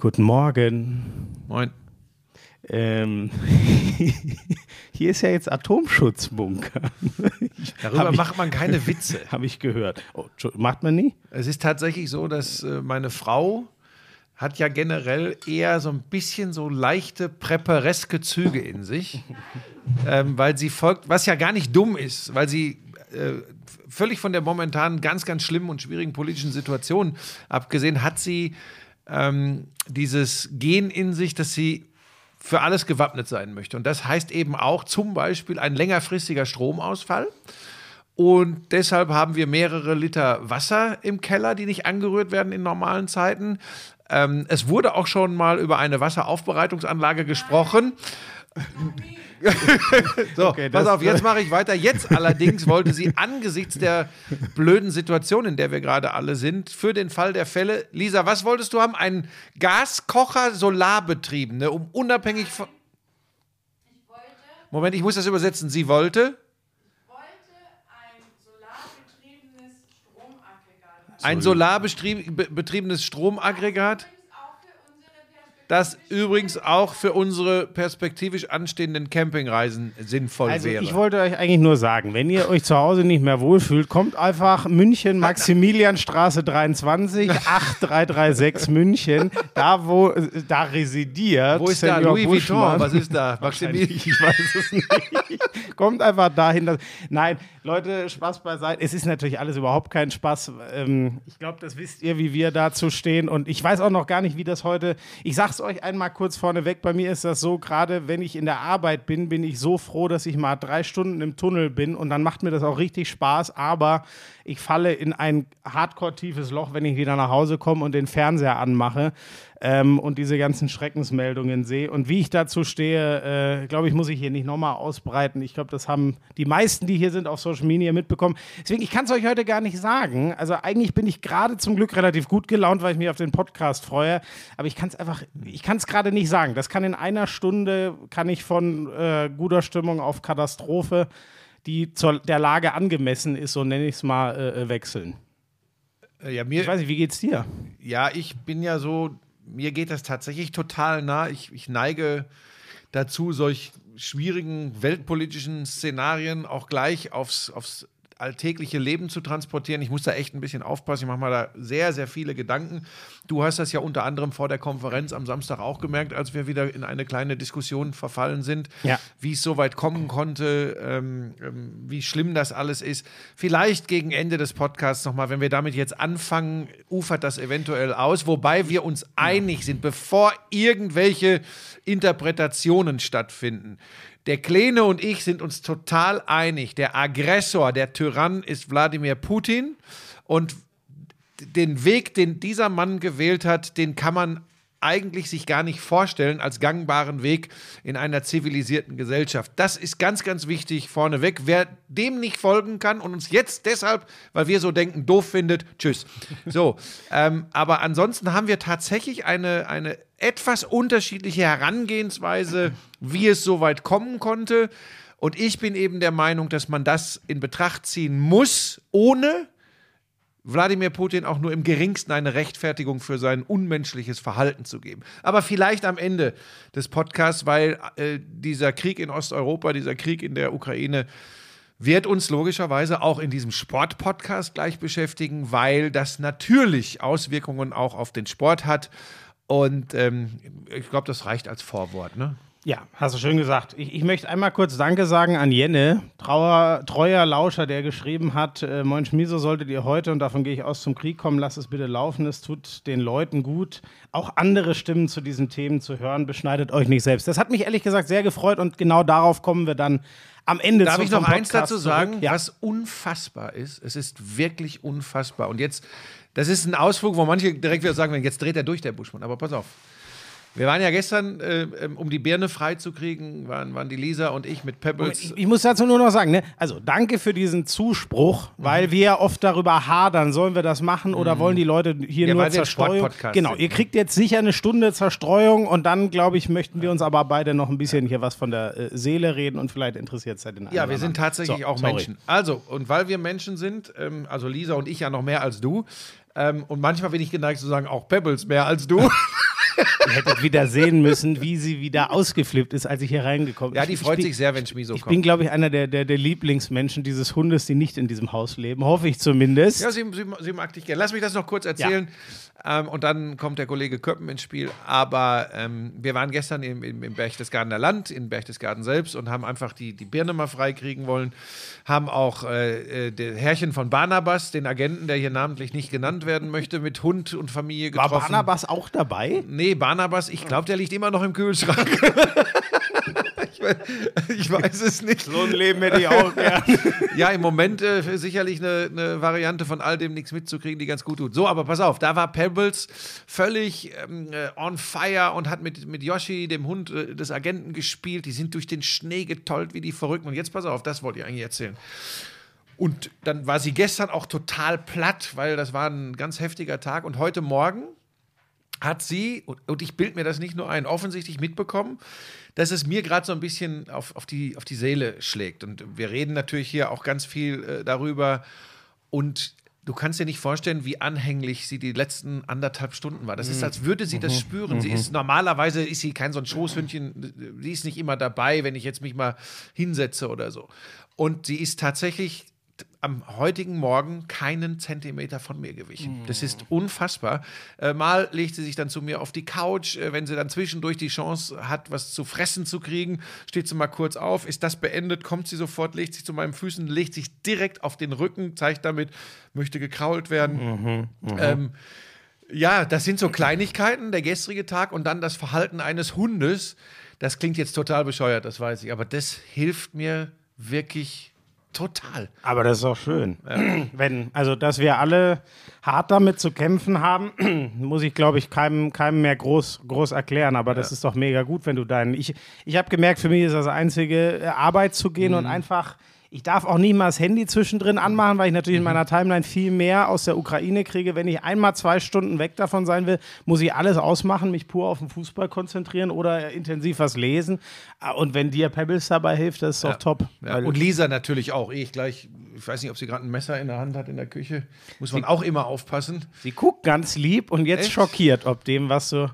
Guten Morgen. Moin. Ähm, hier ist ja jetzt Atomschutzbunker. Darüber ich- macht man keine Witze. Habe ich gehört. Oh, macht man nie? Es ist tatsächlich so, dass äh, meine Frau hat ja generell eher so ein bisschen so leichte präpareske Züge in sich, ähm, weil sie folgt, was ja gar nicht dumm ist, weil sie äh, völlig von der momentanen ganz, ganz schlimmen und schwierigen politischen Situation abgesehen, hat sie ähm, dieses Gen in sich, dass sie für alles gewappnet sein möchte. Und das heißt eben auch zum Beispiel ein längerfristiger Stromausfall. Und deshalb haben wir mehrere Liter Wasser im Keller, die nicht angerührt werden in normalen Zeiten. Ähm, es wurde auch schon mal über eine Wasseraufbereitungsanlage gesprochen. so, Okay, pass das- auf, jetzt mache ich weiter. Jetzt allerdings wollte sie angesichts der blöden Situation, in der wir gerade alle sind, für den Fall der Fälle, Lisa, was wolltest du haben? Einen Gaskocher solarbetriebene, um unabhängig von. Moment, ich muss das übersetzen. Sie wollte wollte ein solarbetriebenes Stromaggregat. ein solarbetriebenes Stromaggregat, Übrigens auch für unsere perspektivisch das übrigens auch für unsere perspektivisch anstehenden Campingreisen sinnvoll Also wäre. ich wollte euch eigentlich nur sagen, wenn ihr euch zu Hause nicht mehr wohlfühlt, kommt einfach München, Maximilianstraße 23, 8336 München, da wo da residiert. Wo ist da Senior Louis Vuitton? Buschmann. Was ist da? Maximilian? Ich weiß es nicht. Kommt einfach dahin. Dass, nein, Leute, Spaß beiseite. Es ist natürlich alles überhaupt kein Spaß. Ähm, ich glaube, das wisst ihr, wie wir dazu stehen. Und ich weiß auch noch gar nicht, wie das heute. Ich sag's euch einmal kurz vorneweg. Bei mir ist das so, gerade wenn ich in der Arbeit bin, bin ich so froh, dass ich mal drei Stunden im Tunnel bin. Und dann macht mir das auch richtig Spaß. Aber ich falle in ein hardcore-tiefes Loch, wenn ich wieder nach Hause komme und den Fernseher anmache ähm, und diese ganzen Schreckensmeldungen sehe. Und wie ich dazu stehe, äh, glaube ich, muss ich hier nicht nochmal ausbreiten. Ich glaube, das haben die meisten, die hier sind, auf Social Media mitbekommen. Deswegen, ich kann es euch heute gar nicht sagen. Also eigentlich bin ich gerade zum Glück relativ gut gelaunt, weil ich mich auf den Podcast freue. Aber ich kann es einfach, ich kann es gerade nicht sagen. Das kann in einer Stunde, kann ich von äh, guter Stimmung auf Katastrophe, die zur der Lage angemessen ist, so nenne ich es mal, äh, äh, wechseln. Äh, Ja, Ich mir, weiß nicht, wie geht's dir? ja, ich bin ja so, mir geht das tatsächlich total nah. Ich, ich neige dazu, solch schwierigen weltpolitischen Szenarien auch gleich aufs, aufs alltägliche Leben zu transportieren. Ich muss da echt ein bisschen aufpassen. Ich mache mal da sehr, sehr viele Gedanken. Du hast das ja unter anderem vor der Konferenz am Samstag auch gemerkt, als wir wieder in eine kleine Diskussion verfallen sind, Ja. wie es so weit kommen konnte, ähm, ähm, wie schlimm das alles ist. Vielleicht gegen Ende des Podcasts nochmal, wenn wir damit jetzt anfangen, ufert das eventuell aus, wobei wir uns einig sind, bevor irgendwelche Interpretationen stattfinden. Der Kleine und ich sind uns total einig. Der Aggressor, der Tyrann ist Wladimir Putin und den Weg, den dieser Mann gewählt hat, den kann man eigentlich sich gar nicht vorstellen als gangbaren Weg in einer zivilisierten Gesellschaft. Das ist ganz, ganz wichtig vorneweg. Wer dem nicht folgen kann und uns jetzt deshalb, weil wir so denken, doof findet, tschüss. So, ähm, aber ansonsten haben wir tatsächlich eine, eine etwas unterschiedliche Herangehensweise, wie es so weit kommen konnte. Und ich bin eben der Meinung, dass man das in Betracht ziehen muss, ohne Wladimir Putin auch nur im geringsten eine Rechtfertigung für sein unmenschliches Verhalten zu geben. Aber vielleicht am Ende des Podcasts, weil äh, dieser Krieg in Osteuropa, dieser Krieg in der Ukraine wird uns logischerweise auch in diesem Sport-Podcast gleich beschäftigen, weil das natürlich Auswirkungen auch auf den Sport hat. Und ähm, ich glaube, das reicht als Vorwort. Ne? Ja, hast du schön gesagt. Ich, ich möchte einmal kurz Danke sagen an Jenne, trauer, treuer Lauscher, der geschrieben hat, äh, Moin Schmiso, solltet ihr heute, und davon gehe ich aus, zum Krieg kommen, lasst es bitte laufen, es tut den Leuten gut, auch andere Stimmen zu diesen Themen zu hören, beschneidet euch nicht selbst. Das hat mich ehrlich gesagt sehr gefreut und genau darauf kommen wir dann am Ende Darf ich noch vom eins Podcast dazu sagen? Ja. was unfassbar ist? Es ist wirklich unfassbar. Und jetzt, das ist ein Ausflug, wo manche direkt wieder sagen, jetzt dreht er durch, der Buschmann. Aber pass auf. Wir waren ja gestern, äh, ähm, um die Birne freizukriegen, waren, waren die Lisa und ich mit Pebbles. Ich, ich muss dazu nur noch sagen, ne? also danke für diesen Zuspruch, Mhm. weil wir ja oft darüber hadern, sollen wir das machen oder wollen die Leute hier Ja, nur Zerstreuung? Genau, sind, ihr ne? kriegt jetzt sicher eine Stunde Zerstreuung und dann, glaube ich, möchten wir uns aber beide noch ein bisschen hier was von der äh, Seele reden und vielleicht interessiert es ja den einen Ja, wir sind anderen. tatsächlich So, auch sorry. Menschen. Also, und weil wir Menschen sind, ähm, also Lisa und ich ja noch mehr als du, ähm, und manchmal bin ich geneigt zu sagen, auch Pebbles mehr als du. Ihr hättet wieder sehen müssen, wie sie wieder ausgeflippt ist, als ich hier reingekommen bin. Ja, die Ich- freut ich, sich sehr, wenn Schmiso Ich kommt. bin, glaube ich, einer der, der, der Lieblingsmenschen dieses Hundes, die nicht in diesem Haus leben. Hoffe ich zumindest. Ja, sie, sie, sie mag dich gerne. Lass mich das noch kurz erzählen. Ähm, und dann kommt der Kollege Köppen ins Spiel. Aber ähm, wir waren gestern im, im, im Berchtesgadener Land, in Berchtesgaden selbst und haben einfach die, die Birne mal freikriegen wollen. Haben auch äh, äh, der Herrchen von Barnabas, den Agenten, der hier namentlich nicht genannt werden möchte, mit Hund und Familie War getroffen. Barnabas auch dabei? Nee, Barnabas, ich glaube, der liegt immer noch im Kühlschrank. ich, weiß, ich weiß es nicht. So ein Leben hätte ich auch gern. Ja, im Moment äh, sicherlich eine, eine Variante von all dem nichts mitzukriegen, die ganz gut tut. So, aber pass auf, da war Pebbles völlig ähm, äh, on fire und hat mit, mit Yoshi, dem Hund äh, des Agenten, gespielt. Die sind durch den Schnee getollt wie die Verrückten. Und jetzt pass auf, das wollte ich eigentlich erzählen. Und dann war sie gestern auch total platt, weil das war ein ganz heftiger Tag. Und heute Morgen hat sie, und, ich bild mir das nicht nur ein, offensichtlich mitbekommen, dass es mir gerade so ein bisschen auf, auf, die, auf die Seele schlägt. Und wir reden natürlich hier auch ganz viel äh, darüber. Und du kannst dir nicht vorstellen, wie anhänglich sie die letzten anderthalb Stunden war. Das ist, als würde sie das spüren. Sie ist normalerweise ist sie kein so ein Schoßhündchen, sie ist nicht immer dabei, wenn ich jetzt mich mal hinsetze oder so. Und sie ist tatsächlich am heutigen Morgen keinen Zentimeter von mir gewichen. Das ist unfassbar. Äh, mal legt sie sich dann zu mir auf die Couch, äh, wenn sie dann zwischendurch die Chance hat, was zu fressen zu kriegen, steht sie mal kurz auf, ist das beendet, kommt sie sofort, legt sich zu meinen Füßen, legt sich direkt auf den Rücken, zeigt damit, möchte gekrault werden. Ähm, ja, das sind so Kleinigkeiten, der gestrige Tag und dann das Verhalten eines Hundes. Das klingt jetzt total bescheuert, das weiß ich, aber das hilft mir wirklich total. Aber das ist auch schön. Wenn, also, dass wir alle hart damit zu kämpfen haben, muss ich, glaube ich, keinem, keinem mehr groß, groß erklären. Aber das ist doch mega gut, wenn du deinen. Ich, ich habe gemerkt, für mich ist das einzige, äh, Arbeit zu gehen und einfach. Ich darf auch nie mal das Handy zwischendrin anmachen, weil ich natürlich in meiner Timeline viel mehr aus der Ukraine kriege. Wenn ich einmal zwei Stunden weg davon sein will, muss ich alles ausmachen, mich pur auf den Fußball konzentrieren oder intensiv was lesen. Ah, Und wenn dir Pebbles dabei hilft, das ist doch top. Ja, und Lisa natürlich auch. Ich gleich, ich weiß nicht, ob sie gerade ein Messer in der Hand hat in der Küche. Muss man auch immer aufpassen. Sie guckt ganz lieb und jetzt Echt? schockiert, ob dem, was so.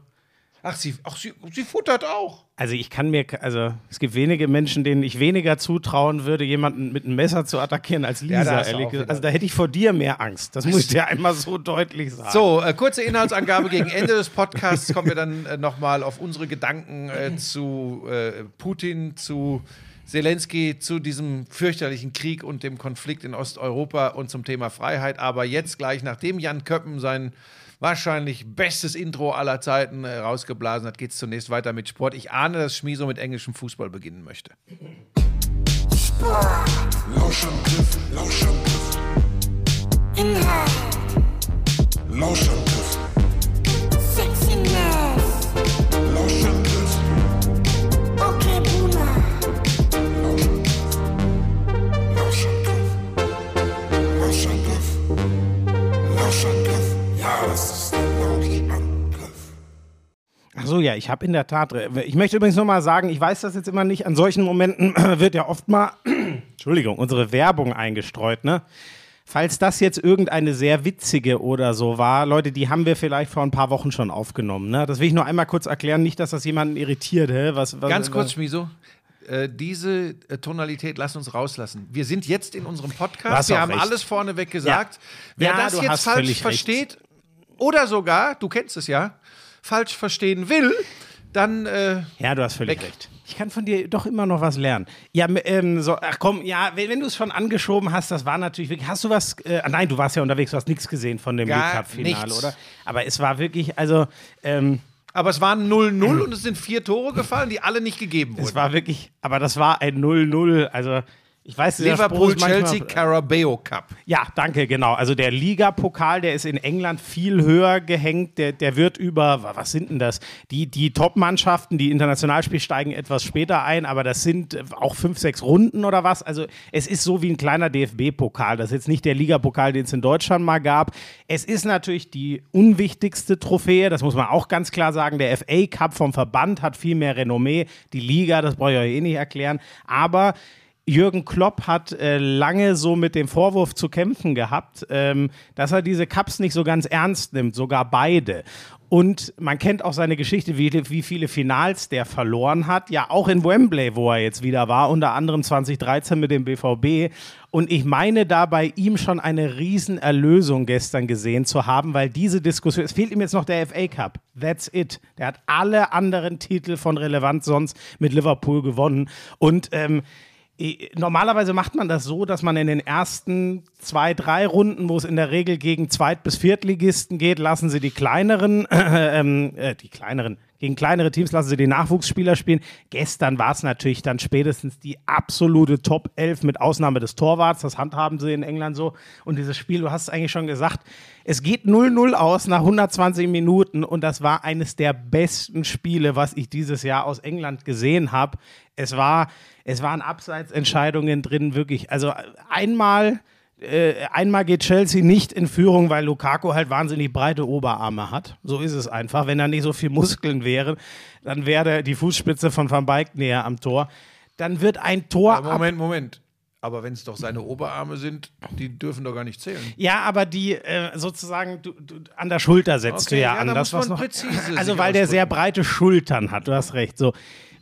Ach, sie, ach, sie, sie futtert auch. Also ich kann mir, also es gibt wenige Menschen, denen ich weniger zutrauen würde, jemanden mit einem Messer zu attackieren als Ja, da Lisa, du ehrlich gesagt. Also da hätte ich vor dir mehr Angst. Das muss ich dir einmal so deutlich sagen. So, äh, kurze Inhaltsangabe gegen Ende des Podcasts kommen wir dann äh, nochmal auf unsere Gedanken äh, zu äh, Putin, zu Zelensky, zu diesem fürchterlichen Krieg und dem Konflikt in Osteuropa und zum Thema Freiheit. Aber jetzt gleich, nachdem Jan Köppen sein wahrscheinlich bestes Intro aller Zeiten äh, rausgeblasen hat, geht es zunächst weiter mit Sport. Ich ahne, dass Schmieso mit englischem Fußball beginnen möchte. Lauschangriff, Lauschangriff. Inhalt, Lauschangriff, Sexiness, Lauschangriff, okay Boomer, Lauschangriff. Lauschangriff. Lauschangriff. Ja, das Lauschangriff. Ach so, ja, ich habe in der Tat. Ich möchte übrigens noch mal sagen, ich weiß das jetzt immer nicht. An solchen Momenten wird ja oft mal, Entschuldigung, unsere Werbung eingestreut, ne? Falls das jetzt irgendeine sehr witzige oder so war, Leute, die haben wir vielleicht vor ein paar Wochen schon aufgenommen. Ne? Das will ich nur einmal kurz erklären, nicht, dass das jemanden irritiert. Hä? Was, was, Ganz kurz, Schmiso. Äh, diese äh, Tonalität lass uns rauslassen. Wir sind jetzt in unserem Podcast. Wir haben recht. alles vorneweg gesagt. Wer Ja, das jetzt falsch völlig recht. versteht oder sogar, du kennst es ja, falsch verstehen will, dann äh, Ja, du hast völlig Weg. recht. Ich kann von dir doch immer noch was lernen. Ja, ähm, so, ach komm, ja, wenn, wenn du es schon angeschoben hast, das war natürlich wirklich. Hast du was? Äh, ah, nein, du warst ja unterwegs, du hast nichts gesehen von dem League Cup-Finale, oder? Aber es war wirklich, also, ähm, aber es waren 0-0 und es sind vier Tore gefallen, die alle nicht gegeben es wurden. war wirklich, aber das war ein 0-0. Also, ich weiß, Liverpool, Chelsea, Carabao Cup. Ja, danke, genau. Also der Ligapokal, der ist in England viel höher gehängt. Der, der wird über, wa- was sind denn das? Die, die Top-Mannschaften, die Internationalspiel steigen etwas später ein, aber das sind äh, auch fünf, sechs Runden oder was. Also es ist so wie ein kleiner DFB-Pokal. Das ist jetzt nicht der Ligapokal, den es in Deutschland mal gab. Es ist natürlich die unwichtigste Trophäe, das muss man auch ganz klar sagen. Der FA Cup vom Verband hat viel mehr Renommee. Die Liga, das brauche ich euch eh nicht erklären. Aber Jürgen Klopp hat äh, lange so mit dem Vorwurf zu kämpfen gehabt, ähm, dass er diese Cups nicht so ganz ernst nimmt, sogar beide. Und man kennt auch seine Geschichte, wie, wie viele Finals der verloren hat. Ja, auch in Wembley, wo er jetzt wieder war, unter anderem 2013 mit dem BVB. Und ich meine da bei ihm schon eine Riesenerlösung gestern gesehen zu haben, weil diese Diskussion, es fehlt ihm jetzt noch der FA Cup. That's it. Der hat alle anderen Titel von Relevanz sonst mit Liverpool gewonnen. Und ähm, Normalerweise macht man das so, dass man in den ersten zwei, drei Runden, wo es in der Regel gegen Zweit- bis Viertligisten geht, lassen sie die kleineren, äh, äh, die kleineren, gegen kleinere Teams lassen sie die Nachwuchsspieler spielen. Gestern war es natürlich dann spätestens die absolute Top 11 mit Ausnahme des Torwarts. Das handhaben sie in England so. Und dieses Spiel, du hast es eigentlich schon gesagt, es geht 0-0 aus nach 120 Minuten und das war eines der besten Spiele, was ich dieses Jahr aus England gesehen habe. Es war, es waren Abseitsentscheidungen drin, wirklich. Also einmal, äh, einmal geht Chelsea nicht in Führung, weil Lukaku halt wahnsinnig breite Oberarme hat. So ist es einfach. Wenn da nicht so viel Muskeln wären, dann wäre die Fußspitze von Van Beek näher am Tor. Dann wird ein Tor ab Moment, Moment. Aber wenn es doch seine Oberarme sind, die dürfen doch gar nicht zählen. Ja, aber die äh, sozusagen du, du, an der Schulter setzt Okay, du ja, ja, an. da Das, muss was man noch, präzise also weil der sehr breite Schultern hat, du hast recht. So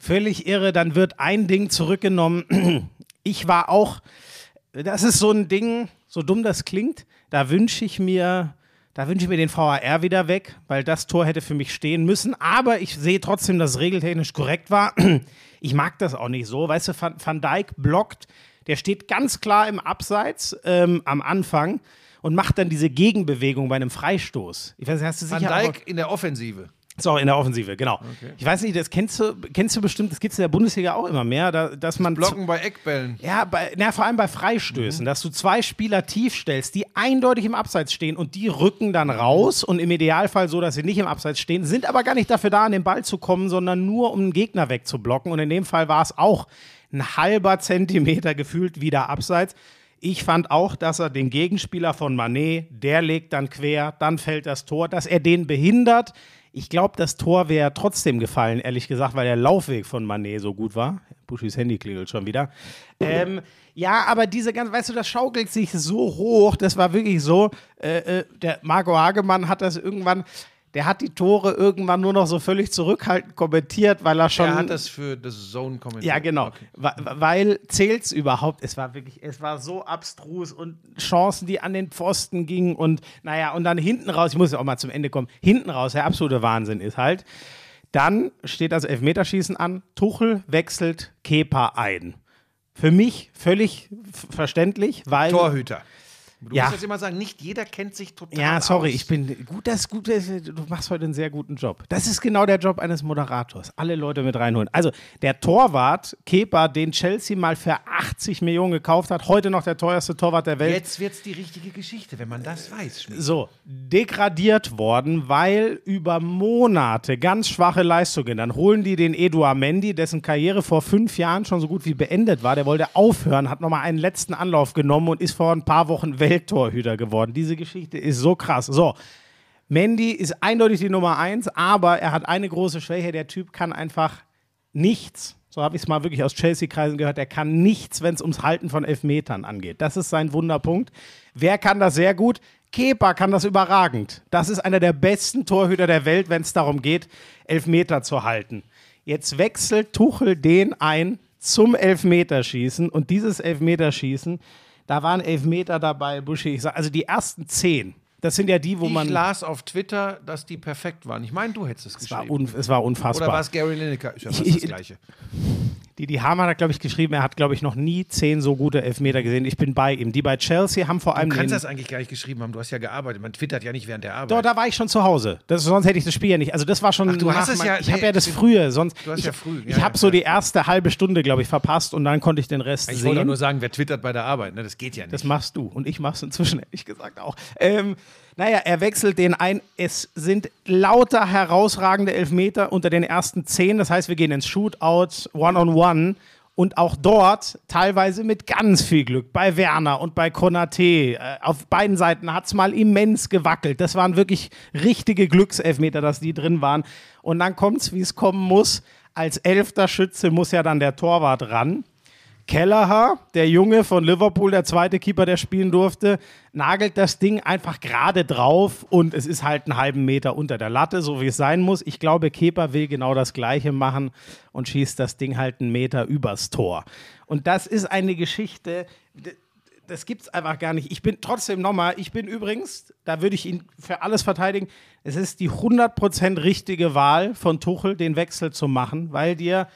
völlig irre. Dann wird ein Ding zurückgenommen. Ich war auch, das ist so ein Ding, so dumm das klingt, da wünsche ich mir. Da wünsche ich mir den VAR wieder weg, weil das Tor hätte für mich stehen müssen. Aber ich sehe trotzdem, dass es regeltechnisch korrekt war. Ich mag das auch nicht so. Weißt du, Van, Van Dijk blockt, der steht ganz klar im Abseits ähm, am Anfang und macht dann diese Gegenbewegung bei einem Freistoß. Ich weiß nicht, hast du Van sicher auch, Dijk in der Offensive. So, in der Offensive, genau. Ich weiß nicht, das kennst du, kennst du bestimmt, das gibt es in der Bundesliga auch immer mehr, da, dass man. Blocken bei Eckbällen. Ja, bei, na, vor allem bei Freistößen, dass du zwei Spieler tief stellst, die eindeutig im Abseits stehen und die rücken dann raus und im Idealfall so, dass sie nicht im Abseits stehen, sind aber gar nicht dafür da, an den Ball zu kommen, sondern nur, um einen Gegner wegzublocken. Und in dem Fall war es auch ein halber Zentimeter gefühlt wieder Abseits. Ich fand auch, dass er den Gegenspieler von Manet, der legt dann quer, dann fällt das Tor, dass er den behindert. Ich glaube, das Tor wäre trotzdem gefallen, ehrlich gesagt, weil der Laufweg von Manet so gut war. Buschis Handy klingelt schon wieder. Ähm, ja, aber diese ganze, weißt du, das schaukelt sich so hoch, das war wirklich so. Äh, äh, der Marco Hagemann hat das irgendwann, der hat die Tore irgendwann nur noch so völlig zurückhaltend kommentiert, weil er schon. Er hat das für das Zone kommentiert. Ja, genau. Okay. Weil zählt's überhaupt? Es war wirklich, es war so abstrus und Chancen, die an den Pfosten gingen und naja, und dann hinten raus, ich muss ja auch mal zum Ende kommen, hinten raus, der absolute Wahnsinn ist halt. Dann steht das Elfmeterschießen an, Tuchel wechselt Kepa ein. Für mich völlig verständlich, weil. Torhüter. Du Ja. musst jetzt immer sagen, nicht jeder kennt sich total Ja, sorry, aus. ich bin gut, das gut, du machst heute einen sehr guten Job. Das ist genau der Job eines Moderators. Alle Leute mit reinholen. Also, der Torwart, Kepa, den Chelsea mal für 80 Millionen gekauft hat, heute noch der teuerste Torwart der Welt. Jetzt wird's die richtige Geschichte, wenn man das weiß. Schmidt. So, degradiert worden, weil über Monate ganz schwache Leistungen. Dann holen die den Eduard Mendy, dessen Karriere vor fünf Jahren schon so gut wie beendet war. Der wollte aufhören, hat nochmal einen letzten Anlauf genommen und ist vor ein paar Wochen Welttorhüter geworden. Diese Geschichte ist so krass. So, Mendy ist eindeutig die Nummer eins, aber er hat eine große Schwäche. Der Typ kann einfach nichts. So habe ich es mal wirklich aus Chelsea-Kreisen gehört. Er kann nichts, wenn es ums Halten von Elfmetern angeht. Das ist sein Wunderpunkt. Wer kann das sehr gut? Kepa kann das überragend. Das ist einer der besten Torhüter der Welt, wenn es darum geht, Elfmeter zu halten. Jetzt wechselt Tuchel den ein zum Elfmeterschießen und dieses Elfmeterschießen, da waren Elfmeter dabei, Buschi. Also die ersten zehn, das sind ja die, wo Ich man. las auf Twitter, dass die perfekt waren. Ich meine, du hättest es Es war, geschrieben. un, es war unfassbar. Oder war es Gary Lineker? Ist ja fast Ich- das Gleiche. Die, die Hamann hat, glaube ich, geschrieben, er hat, glaube ich, noch nie zehn so gute Elfmeter gesehen. Ich bin bei ihm. Die bei Chelsea haben vor allem. Du kannst das eigentlich gar nicht geschrieben haben. Du hast ja gearbeitet. Man twittert ja nicht während der Arbeit. Doch, da war ich schon zu Hause. Das, sonst hätte ich das Spiel ja nicht. Also das war schon. Ach, du hast es ja- Ich habe ja das du- frühe. Sonst. du hast ich ja früh, ja, ich ja, habe so ja. die erste halbe Stunde, glaube ich, verpasst und dann konnte ich den Rest ich sehen. wollte doch nur sagen, wer twittert bei der Arbeit. Ne? Das geht ja nicht. Das machst du. Und ich mach's inzwischen, ehrlich gesagt, auch. Ähm, naja, er wechselt den ein. Es sind lauter herausragende Elfmeter unter den ersten zehn. Das heißt, wir gehen ins Shootout, One-on-One. Und auch dort teilweise mit ganz viel Glück. Bei Werner und bei Konate. Äh, auf beiden Seiten hat's mal immens gewackelt. Das waren wirklich richtige Glückselfmeter, dass die drin waren. Und dann kommt's, wie es kommen muss. Als elfter Schütze muss ja dann der Torwart ran Kelleher, der Junge von Liverpool, der zweite Keeper, der spielen durfte, nagelt das Ding einfach gerade drauf und es ist halt einen halben Meter unter der Latte, so wie es sein muss. Ich glaube, Keeper will genau das Gleiche machen und schießt das Ding halt einen Meter übers Tor. Und das ist eine Geschichte, das gibt's einfach gar nicht. Ich bin trotzdem nochmal, ich bin übrigens, da würde ich ihn für alles verteidigen, es ist die 100% richtige Wahl von Tuchel, den Wechsel zu machen, weil dir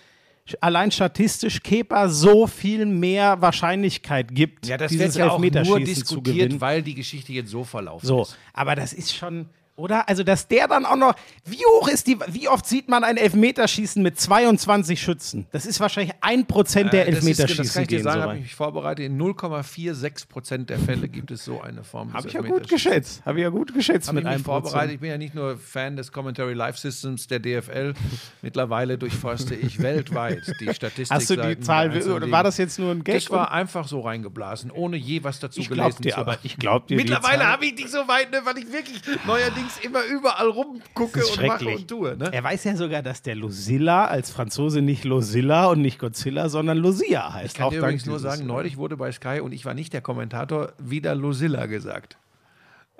allein statistisch Kepa so viel mehr Wahrscheinlichkeit gibt, Ja, das dieses wird ja auch nur diskutiert, gewinnen. weil die Geschichte jetzt so verlaufen So, ist. aber das ist schon, oder? Also, dass der dann auch noch, wie hoch ist die, wie oft sieht man ein Elfmeterschießen mit 22 Schützen? Das ist wahrscheinlich ein Prozent der Äh, das ist- Elfmeterschießen Das kann ich dir sagen, so habe ich mich vorbereitet. In 0,46 Prozent der Fälle gibt es so eine Form Habe ich ja gut geschätzt. Habe ich ja gut geschätzt Habe mit ich mich vorbereitet. Ich bin ja nicht nur Fan des Commentary Live Systems der DFL. Mittlerweile durchforste ich weltweit die Statistik. Hast du die Zahl, oder war das jetzt nur ein Gag? Das war einfach so reingeblasen, ohne je was dazu ich gelesen dir, zu aber haben. ich glaub dir. die Mittlerweile habe ich dich so weit, ne, weil ich wirklich neuerdings immer überall rumgucke und mache und tue. Ne? Er weiß ja sogar, dass der Lucilla als Franzose nicht Lucilla und nicht Godzilla, sondern Lucia heißt. Ich kann dir dank übrigens nur sagen, neulich wurde bei Sky, und ich war nicht der Kommentator, wieder Lucilla gesagt.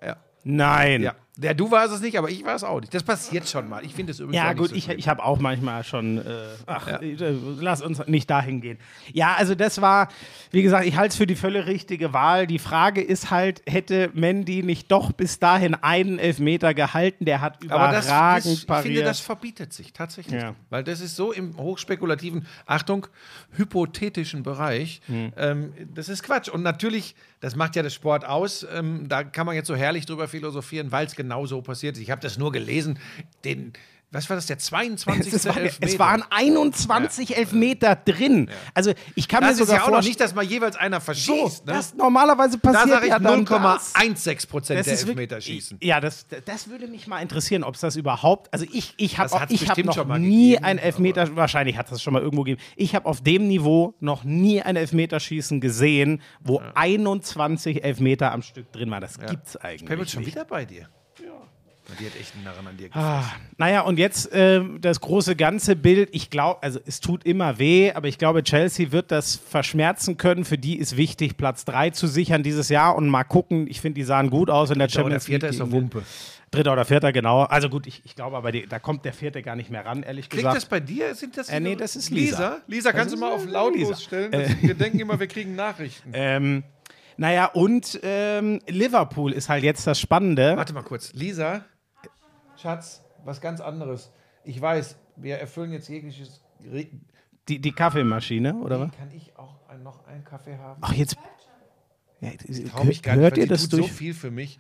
Ja. Nein. ja. Der, du warst es nicht, aber ich war es auch nicht. Das passiert schon mal. Ich finde es übrigens Ja, auch nicht gut, so ich, schlimm. ich habe auch manchmal schon. Äh, ach, äh, lass uns nicht dahin gehen. Ja, also das war, wie gesagt, ich halte es für die völlig richtige Wahl. Die Frage ist halt, hätte Mandy nicht doch bis dahin einen Elfmeter gehalten? Der hat Aber das, überragend das, ich pariert. finde, das verbietet sich tatsächlich. Ja. Weil das ist so im hochspekulativen, Achtung, hypothetischen Bereich. Hm. Ähm, das ist Quatsch. Und natürlich, das macht ja das Sport aus. Ähm, da kann man jetzt so herrlich drüber philosophieren, weil es genau so passiert ist. Ich habe das nur gelesen. Den, was war das, der 22. es, war, Elfmeter? es waren 21 Elfmeter drin. Also ich kann das mir ist sogar ja auch noch nicht, dass mal jeweils einer verschießt. ne? das normalerweise Da passiert sage ich ja dann das. 0,16 Prozent der ist Elfmeter schießen. Ja, das, das würde mich mal interessieren, ob es das überhaupt. Also ich, ich habe ich hab noch schon nie gegeben, ein Elfmeter, wahrscheinlich hat es schon mal irgendwo gegeben. Ich habe auf dem Niveau noch nie ein Elfmeterschießen gesehen, wo 21 Elfmeter am Stück drin waren. Das gibt's eigentlich. Pebble schon nicht. wieder bei dir. Ja. Die hat echt einen Narren an dir Ah, gefasst. naja, und jetzt ähm, das große ganze Bild. Ich glaube, also es tut immer weh, aber ich glaube, Chelsea wird das verschmerzen können. Für die ist wichtig, Platz 3 zu sichern dieses Jahr und mal gucken. Ich finde, die sahen gut aus in der der Champions League. ist doch gegen- Wumpe. Dritter oder vierter, genau. Also gut, ich, ich glaube aber, die, da kommt der vierte gar nicht mehr ran, ehrlich Kriegt gesagt. das bei dir? Sind das Äh, nee, das ist Lisa. Lisa, Lisa kannst du mal ist, auf äh, lautlos Lisa. stellen? Das, wir denken immer, wir kriegen Nachrichten. ähm, naja, und ähm, Liverpool ist halt jetzt das Spannende. Warte mal kurz. Lisa, Schatz, was ganz anderes. Ich weiß, wir erfüllen jetzt jegliches. Re Die, die Kaffeemaschine, oder was? Kann ich auch ein, noch einen Kaffee haben? Ach, jetzt. Ja, gar nicht, hört weil ihr sie das tut durch? so viel für mich.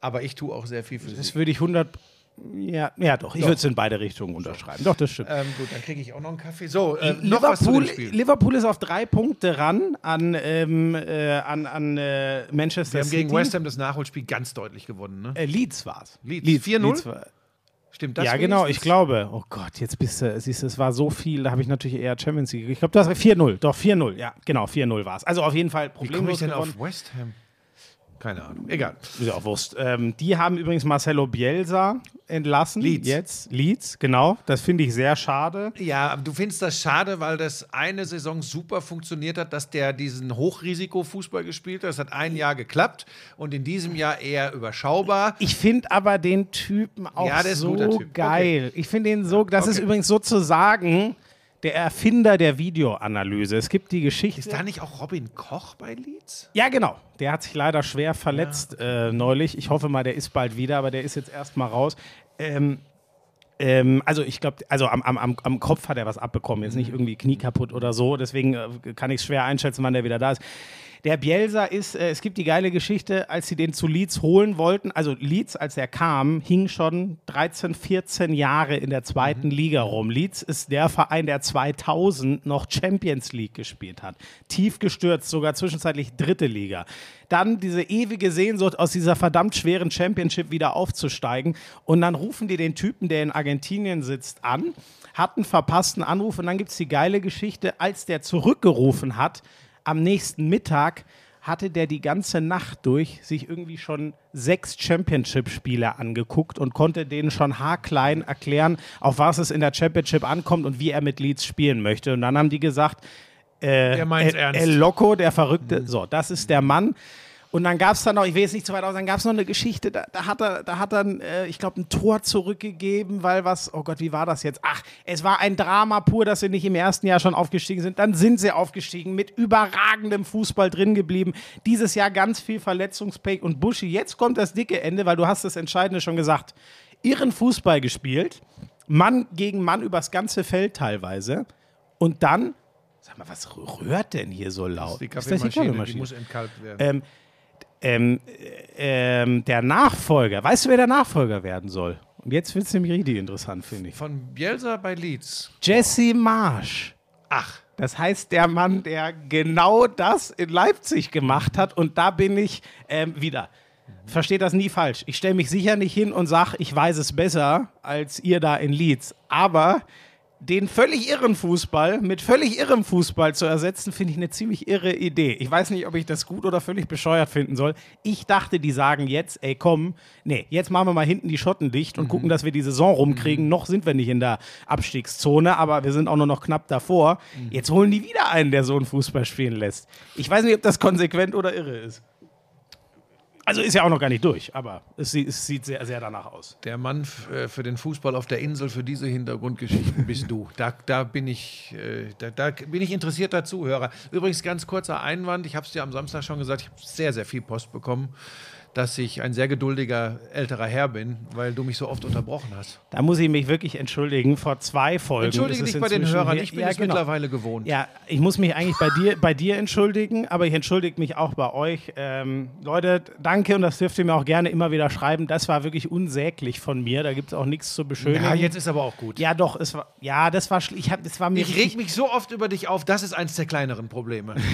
Aber ich tue auch sehr viel für Das sie. würde ich 100. Ja, ja doch, ich würde es in beide Richtungen unterschreiben. Doch, das stimmt. Ähm, gut, dann kriege ich auch noch einen Kaffee. So, äh, Liverpool. Liverpool ist auf drei Punkte ran an, ähm, äh, an, an äh, Manchester Wir haben City. gegen West Ham das Nachholspiel ganz deutlich gewonnen. Ne? Äh, Leeds war es. Leeds. 4-0? war- Stimmt das? ja, genau, ich glaube. Oh Gott, jetzt bist du, siehst du, es war so viel, da habe ich natürlich eher Champions League. Ich glaube, das war 4-0. Doch, 4-0, ja, genau, 4-0 war es. Also auf jeden Fall Wie komme problemlos ich denn gewonnen. auf West Ham? Keine Ahnung. Egal. Ist ja auch Wurst. Ähm, die haben übrigens Marcelo Bielsa entlassen. Leeds. Jetzt. Leeds, genau. Das finde ich sehr schade. Ja, du findest das schade, weil das eine Saison super funktioniert hat, dass der diesen Hochrisiko-Fußball gespielt hat. Das hat ein Jahr geklappt und in diesem Jahr eher überschaubar. Ich finde aber den Typen auch Ja, der ist ein so guter Typ. geil. Ich finde ihn so, das ist Okay. übrigens sozusagen der Erfinder der Videoanalyse. Es gibt die Geschichte. Ist da nicht auch Robin Koch bei Leeds? Ja, genau. Der hat sich leider schwer verletzt äh, neulich. Ich hoffe mal, der ist bald wieder, aber der ist jetzt erstmal raus. Ähm, ähm, also ich glaube, also am, am, am, Kopf hat er was abbekommen, jetzt nicht irgendwie Knie kaputt oder so. Deswegen äh, kann ich es schwer einschätzen, wann der wieder da ist. Der Bielsa ist, äh, es gibt die geile Geschichte, als sie den zu Leeds holen wollten. Also Leeds, als er kam, hing schon 13, 14 Jahre in der zweiten Liga rum. Leeds ist der Verein, der 2000 noch Champions League gespielt hat. Tief gestürzt, sogar zwischenzeitlich dritte Liga. Dann diese ewige Sehnsucht, aus dieser verdammt schweren Championship wieder aufzusteigen. Und dann rufen die den Typen, der in Argentinien sitzt, an, hat einen verpassten Anruf. Und dann gibt es die geile Geschichte, als der zurückgerufen hat, am nächsten Mittag hatte der die ganze Nacht durch sich irgendwie schon sechs Championship-Spiele angeguckt und konnte denen schon haarklein erklären, auf was es in der Championship ankommt und wie er mit Leeds spielen möchte. Und dann haben die gesagt, äh, Der El. El Loco, der Verrückte. So, das ist der Mann. Und dann gab es dann noch, ich will jetzt nicht zu weit aus, dann gab es noch eine Geschichte, da, da hat er, da hat er, äh, ich glaube, ein Tor zurückgegeben, weil was, oh Gott, wie war das jetzt? Ach, es war ein Drama pur, dass sie nicht im ersten Jahr schon aufgestiegen sind. Dann sind sie aufgestiegen, mit überragendem Fußball drin geblieben. Dieses Jahr ganz viel Verletzungspech und Buschi. Jetzt kommt das dicke Ende, weil du hast das Entscheidende schon gesagt. Irren Fußball gespielt, Mann gegen Mann übers ganze Feld teilweise. Und dann, sag mal, was rührt denn hier so laut? Die Ist das Kaffeemaschine, die muss entkalkt werden. ähm, ähm, äh, ähm, der Nachfolger, weißt du, wer der Nachfolger werden soll? Und jetzt wird es nämlich richtig interessant, finde ich. Von Bielsa bei Leeds. Jesse Marsch. Ach, Das heißt, der Mann, der genau das in Leipzig gemacht hat. Und da bin ich ähm, wieder. Versteht das nie falsch. Ich stelle mich sicher nicht hin und sage, ich weiß es besser als ihr da in Leeds. Aber den völlig irren Fußball mit völlig irrem Fußball zu ersetzen, finde ich eine ziemlich irre Idee. Ich weiß nicht, ob ich das gut oder völlig bescheuert finden soll. Ich dachte, die sagen jetzt, ey komm, nee, jetzt machen wir mal hinten die Schotten dicht und gucken, dass wir die Saison rumkriegen. Noch sind wir nicht in der Abstiegszone, aber wir sind auch nur noch knapp davor. Jetzt holen die wieder einen, der so einen Fußball spielen lässt. Ich weiß nicht, ob das konsequent oder irre ist. Also ist ja auch noch gar nicht durch, aber es sieht, es sieht sehr, sehr danach aus. der Mann äh, für den Fußball auf der Insel, für diese Hintergrundgeschichten bist du. Da, da, bin ich, äh, da, da bin ich interessierter Zuhörer. Übrigens, ganz kurzer Einwand, ich habe es dir am Samstag schon gesagt, ich habe sehr, sehr viel Post bekommen, dass ich ein sehr geduldiger älterer Herr bin, weil du mich so oft unterbrochen hast. Da muss ich mich wirklich entschuldigen. Vor zwei Folgen. Entschuldige dich bei den Hörern, ich bin ja, es genau. mittlerweile gewohnt. Ja, ich muss mich eigentlich bei dir, bei dir entschuldigen, aber ich entschuldige mich auch bei euch. Ähm, Leute, danke und das dürft ihr mir auch gerne immer wieder schreiben. Das war wirklich unsäglich von mir. Da gibt es auch nichts zu beschönigen. Ja, jetzt ist aber auch gut. Ja, doch, es war, ja, das war, ich hab, das war mir Ich reg mich so oft über dich auf, das ist eins der kleineren Probleme.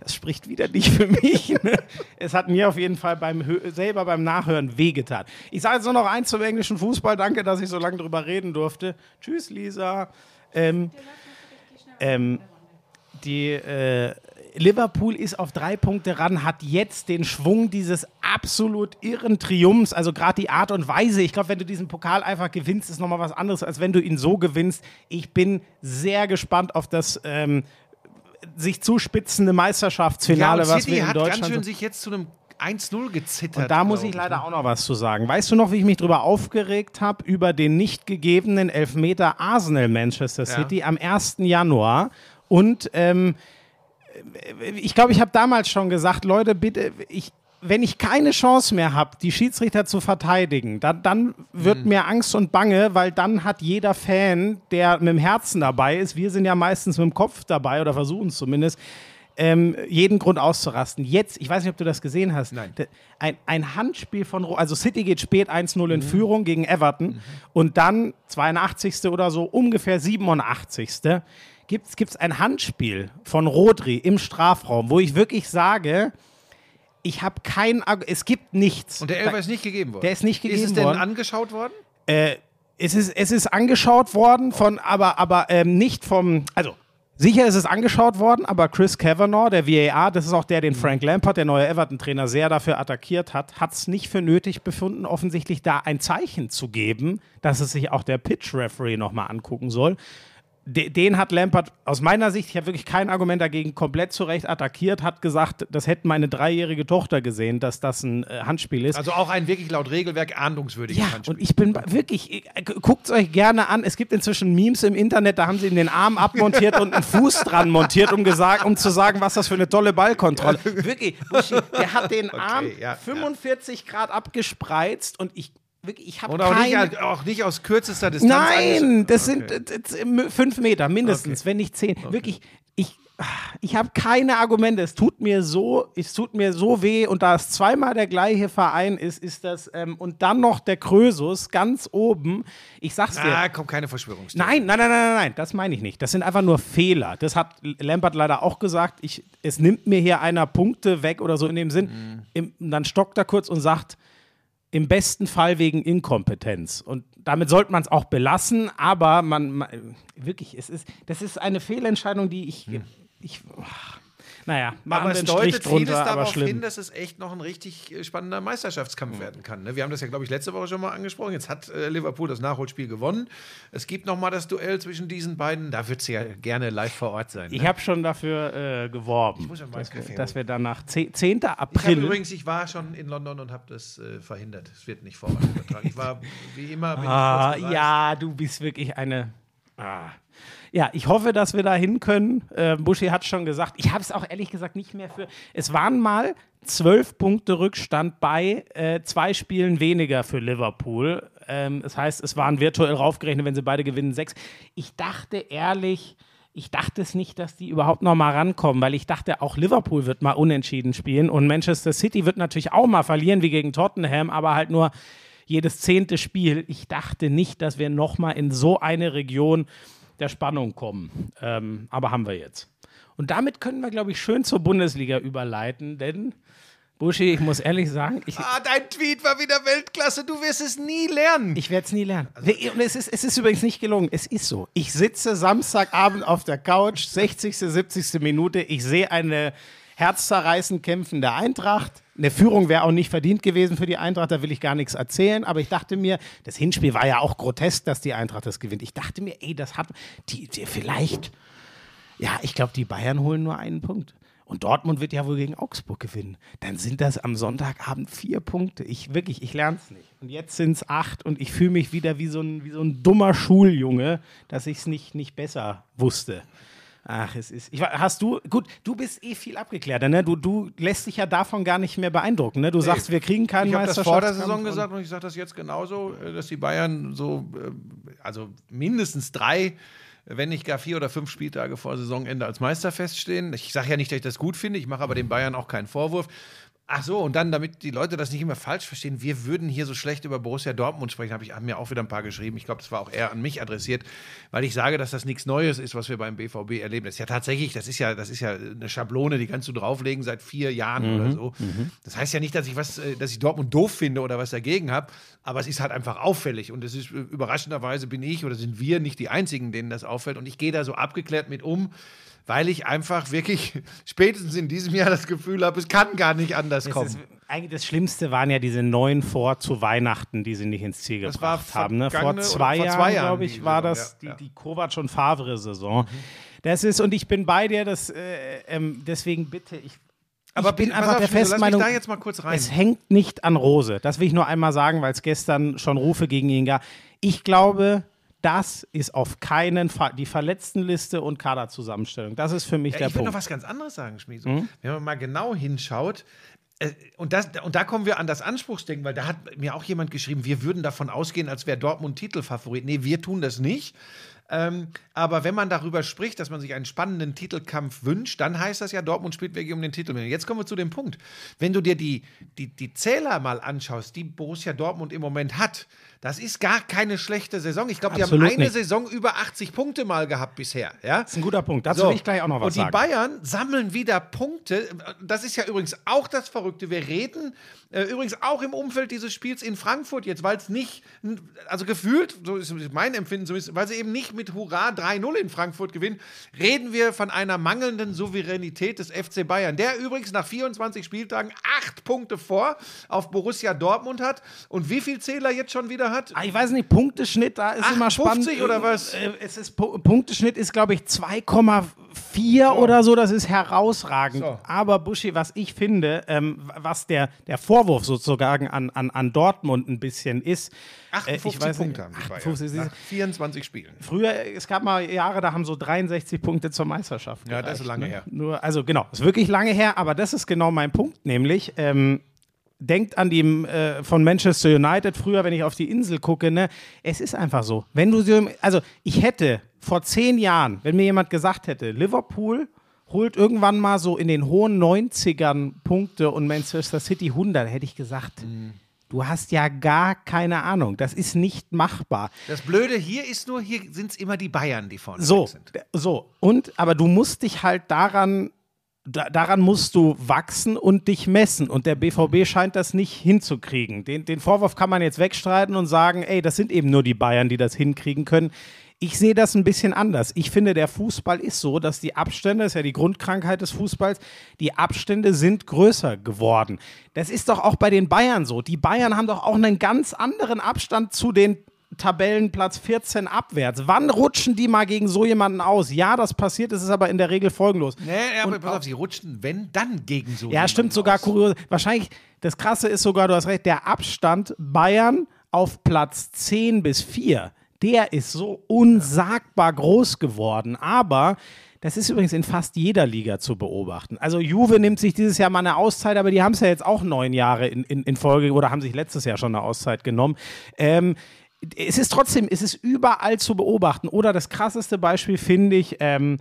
Das spricht wieder nicht für mich. Ne? Es hat mir auf jeden Fall beim selber beim Nachhören wehgetan. Ich sage jetzt nur noch eins zum englischen Fußball. Danke, dass ich so lange drüber reden durfte. Tschüss, Lisa. Ähm, ähm, die äh, Liverpool ist auf drei Punkte ran, hat jetzt den Schwung dieses absolut irren Triumphs. Also gerade die Art und Weise. Ich glaube, wenn du diesen Pokal einfach gewinnst, ist nochmal was anderes, als wenn du ihn so gewinnst. Ich bin sehr gespannt auf das ähm, sich zuspitzende Meisterschaftsfinale, und was City wir in hat Deutschland ganz schön sich jetzt zu einem 1-0 gezittert. und da muss ich leider ne? auch noch was zu sagen. Weißt du noch, wie ich mich darüber aufgeregt habe, über den nicht gegebenen Elfmeter Arsenal Manchester City am 1. Januar? Und ähm, ich glaube, ich habe damals schon gesagt, Leute, bitte, ich, wenn ich keine Chance mehr habe, die Schiedsrichter zu verteidigen, dann, dann wird Mhm. mir Angst und Bange, weil dann hat jeder Fan, der mit dem Herzen dabei ist, wir sind ja meistens mit dem Kopf dabei oder versuchen es zumindest, ähm, jeden Grund auszurasten. Jetzt, ich weiß nicht, ob du das gesehen hast, Nein. ein, ein Handspiel von, also City geht spät 1-0 Mhm. in Führung gegen Everton und dann 82. oder so, ungefähr 87. gibt es ein Handspiel von Rodri im Strafraum, wo ich wirklich sage, ich habe kein, es gibt nichts. Und der Elfer ist nicht gegeben worden. Der ist nicht Ist es gegeben denn worden. angeschaut worden? es ist, es ist angeschaut worden von, aber, aber ähm, nicht vom, also sicher ist es angeschaut worden, aber Chris Kavanagh, der VAR, das ist auch der, den Frank Lampard, der neue Everton-Trainer, sehr dafür attackiert hat, hat es nicht für nötig befunden, offensichtlich da ein Zeichen zu geben, dass es sich auch der Pitch-Referee nochmal angucken soll. De- Den hat Lampard aus meiner Sicht, ich habe wirklich kein Argument dagegen, komplett zu Recht attackiert, hat gesagt, das hätte meine dreijährige Tochter gesehen, dass das ein äh, Handspiel ist. Also auch ein wirklich laut Regelwerk ahndungswürdiges Ja, Handspiel. und ich bin wirklich, äh, guckt es euch gerne an. Es gibt inzwischen Memes im Internet, da haben sie ihm den Arm abmontiert und einen Fuß dran montiert, um, gesagt, um zu sagen, was das für eine tolle Ballkontrolle. Wirklich, Buschi, der hat den Arm ja, ja. 45 Grad abgespreizt und ich, wirklich, ich habe Und auch nicht, auch nicht aus kürzester Distanz. Nein, das Okay. sind m- fünf Meter mindestens, wenn nicht zehn. Wirklich, ich, ich habe keine Argumente. Es tut mir so, es tut mir so weh. Und da es zweimal der gleiche Verein ist, ist das ähm, und dann noch der Krösus ganz oben. Ich sag's dir. Ah, kommt keine Verschwörungstheorie. Nein, nein, nein, nein, nein, nein, das meine ich nicht. Das sind einfach nur Fehler. Das hat Lampert leider auch gesagt. Ich, es nimmt mir hier einer Punkte weg oder so in dem Sinn. Im, dann stockt er kurz und sagt, im besten Fall wegen Inkompetenz. Und damit sollte man es auch belassen, aber man, man wirklich, es ist, das ist eine Fehlentscheidung, die ich, ich Naja, machen Aber wir es Strich deutet drunter, vieles aber darauf hin, dass es echt noch ein richtig äh, spannender Meisterschaftskampf werden kann. ne? Wir haben das ja, glaube ich, letzte Woche schon mal angesprochen. Jetzt hat äh, Liverpool das Nachholspiel gewonnen. Es gibt noch mal das Duell zwischen diesen beiden. Da wird sie ja gerne live vor Ort sein. Ich ne? habe schon dafür äh, geworben, muss ja mal dass, Kaffee dass wir danach 10. 10. Ich habe April. übrigens, ich war schon in London und habe das äh, verhindert. Es wird nicht vor Ort übertragen. Ich war wie immer. Bin Ah, ich ja, du bist wirklich eine. Ah. Ja, ich hoffe, dass wir da hin können. Äh, Buschi hat schon gesagt, ich habe es auch ehrlich gesagt nicht mehr für. Es waren mal zwölf Punkte Rückstand bei äh, zwei Spielen weniger für Liverpool. Ähm, das heißt, es waren virtuell raufgerechnet, wenn sie beide gewinnen, sechs. Ich dachte ehrlich, ich dachte es nicht, dass die überhaupt noch mal rankommen, weil ich dachte, auch Liverpool wird mal unentschieden spielen und Manchester City wird natürlich auch mal verlieren wie gegen Tottenham, aber halt nur jedes zehnte Spiel. Ich dachte nicht, dass wir noch mal in so eine Region der Spannung kommen. Ähm, aber haben wir jetzt. Und damit können wir, glaube ich, schön zur Bundesliga überleiten, denn Buschi, ich muss ehrlich sagen, Ah, dein Tweet war wieder Weltklasse. Du wirst es nie lernen. ich werde es nie lernen. Und es ist, es ist übrigens nicht gelungen. Es ist so. Ich sitze Samstagabend auf der Couch, 60., 70. Minute. Ich sehe eine herzzerreißend kämpfende Eintracht. Eine Führung wäre auch nicht verdient gewesen für die Eintracht, da will ich gar nichts erzählen. Aber ich dachte mir, das Hinspiel war ja auch grotesk, dass die Eintracht das gewinnt. Ich dachte mir, ey, das hat die, die vielleicht, ja, ich glaube, die Bayern holen nur einen Punkt. Und Dortmund wird ja wohl gegen Augsburg gewinnen. Dann sind das am Sonntagabend vier Punkte. Ich wirklich, ich lerne es nicht. Und jetzt sind es acht und ich fühle mich wieder wie so ein, wie so ein dummer Schuljunge, dass ich es nicht, nicht besser wusste. Ach, es ist. Ich, hast du, gut, du bist eh viel abgeklärter, ne? Du, du lässt dich ja davon gar nicht mehr beeindrucken, ne? Du sagst, wir kriegen keinen Ich habe das vor der Saison gesagt und ich sage das jetzt genauso, dass die Bayern so, äh, also mindestens drei, wenn nicht gar vier oder fünf Spieltage vor Saisonende als Meister feststehen. Ich sage ja nicht, dass ich das gut finde, ich mache aber den Bayern auch keinen Vorwurf. Ach so, und dann, damit die Leute das nicht immer falsch verstehen, wir würden hier so schlecht über Borussia Dortmund sprechen, habe ich mir auch wieder ein paar geschrieben. Ich glaube, das war auch eher an mich adressiert, weil ich sage, dass das nichts Neues ist, was wir beim BVB erleben. Das ist ja tatsächlich, das ist ja, das ist ja eine Schablone, die kannst du drauflegen seit vier Jahren oder so. Das heißt ja nicht, dass ich was, äh, dass ich Dortmund doof finde oder was dagegen habe, aber es ist halt einfach auffällig und es ist äh, überraschenderweise bin ich oder sind wir nicht die einzigen, denen das auffällt und ich gehe da so abgeklärt mit um. Weil ich einfach wirklich spätestens in diesem Jahr das Gefühl habe, es kann gar nicht anders Das, kommen. ist, eigentlich das Schlimmste waren ja diese neun vor zu Weihnachten, die sie nicht ins Ziel Das gebracht haben. Ne? Vor zwei Jahren, zwei Jahren glaube ich, war Saison, das ja, die, die Kovac und Favre-Saison. Das ist, und ich bin bei dir, das, äh, ähm, deswegen bitte, ich, Aber ich bin einfach auf, der Festmeinung, da jetzt mal kurz rein. es hängt nicht an Rose. Das will ich nur einmal sagen, weil es gestern schon Rufe gegen ihn gab. Ich glaube, das ist auf keinen Fall die Verletztenliste und Kaderzusammenstellung. Das ist für mich Ja, der ich würde Punkt. noch was ganz anderes sagen, Schmied. Mhm. Wenn man mal genau hinschaut, äh, und, das, und da kommen wir an das Anspruchsdenken, weil da hat mir auch jemand geschrieben, wir würden davon ausgehen, als wäre Dortmund Titelfavorit. Nee, wir tun das nicht. Ähm, aber wenn man darüber spricht, dass man sich einen spannenden Titelkampf wünscht, dann heißt das ja, Dortmund spielt wirklich um den Titel. Jetzt kommen wir zu dem Punkt. Wenn du dir die, die, die Zähler mal anschaust, die Borussia Dortmund im Moment hat, das ist gar keine schlechte Saison. Ich glaube, die haben eine nicht. Saison über 80 Punkte mal gehabt bisher. Ja? Das ist ein guter Punkt. Dazu will ich gleich auch noch was Und die sagen. Bayern sammeln wieder Punkte. Das ist ja übrigens auch das Verrückte. Wir reden äh, übrigens auch im Umfeld dieses Spiels in Frankfurt jetzt, weil es nicht, also gefühlt, so ist mein Empfinden zumindest, weil sie eben nicht mit Hurra 3-0 in Frankfurt gewinnen, reden wir von einer mangelnden Souveränität des FC Bayern, der übrigens nach 24 Spieltagen acht Punkte vor auf Borussia Dortmund hat. Und wie viel Zähler jetzt schon wieder hat? Ah, Ich weiß nicht, Punkteschnitt, da ist immer 58 spannend. oder was? Äh, Es ist, Pu- Punkteschnitt ist, glaube ich, 2,4 oder so. Das ist herausragend. So. Aber Buschi, was ich finde, ähm, was der, der Vorwurf sozusagen an, an, an Dortmund ein bisschen ist. äh, 58 ich weiß nicht, Punkte haben die 58, Bayern nach 24 Spielen. Früher, es gab mal Jahre, da haben so 63 Punkte zur Meisterschaft. Ja, das ist lange ne? her. Nur, also genau, ist wirklich lange her, aber das ist genau mein Punkt, nämlich ähm, denkt an die äh, von Manchester United früher, wenn ich auf die Insel gucke, ne, es ist einfach so. Wenn du so, also ich hätte vor zehn Jahren, wenn mir jemand gesagt hätte, Liverpool holt irgendwann mal so in den hohen 90ern Punkte und Manchester City 100, hätte ich gesagt, Mhm. du hast ja gar keine Ahnung. Das ist nicht machbar. Das Blöde hier ist nur, hier sind es immer die Bayern, die vorne So, sind. so. Und, aber du musst dich halt daran, da, daran musst du wachsen und dich messen. Und der BVB scheint das nicht hinzukriegen. Den, den Vorwurf kann man jetzt wegstreiten und sagen, ey, das sind eben nur die Bayern, die das hinkriegen können. Ich sehe das ein bisschen anders. Ich finde, der Fußball ist so, dass die Abstände, das ist ja die Grundkrankheit des Fußballs, die Abstände sind größer geworden. Das ist doch auch bei den Bayern so. Die Bayern haben doch auch einen ganz anderen Abstand zu den Tabellenplatz 14 abwärts. Wann rutschen die mal gegen so jemanden aus? Ja, das passiert, es ist aber in der Regel folgenlos. Nee, ja, aber pass auf, sie rutschen, wenn, dann gegen so Ja, stimmt sogar aus. kurios. Wahrscheinlich, das Krasse ist sogar, du hast recht, der Abstand Bayern auf Platz 10 bis 4, der ist so unsagbar groß geworden. Aber das ist übrigens in fast jeder Liga zu beobachten. Also Juve nimmt sich dieses Jahr mal eine Auszeit, aber die haben es ja jetzt auch neun Jahre in, in, in Folge oder haben sich letztes Jahr schon eine Auszeit genommen. Ähm, es ist trotzdem, es ist überall zu beobachten. Oder das krasseste Beispiel finde ich ähm,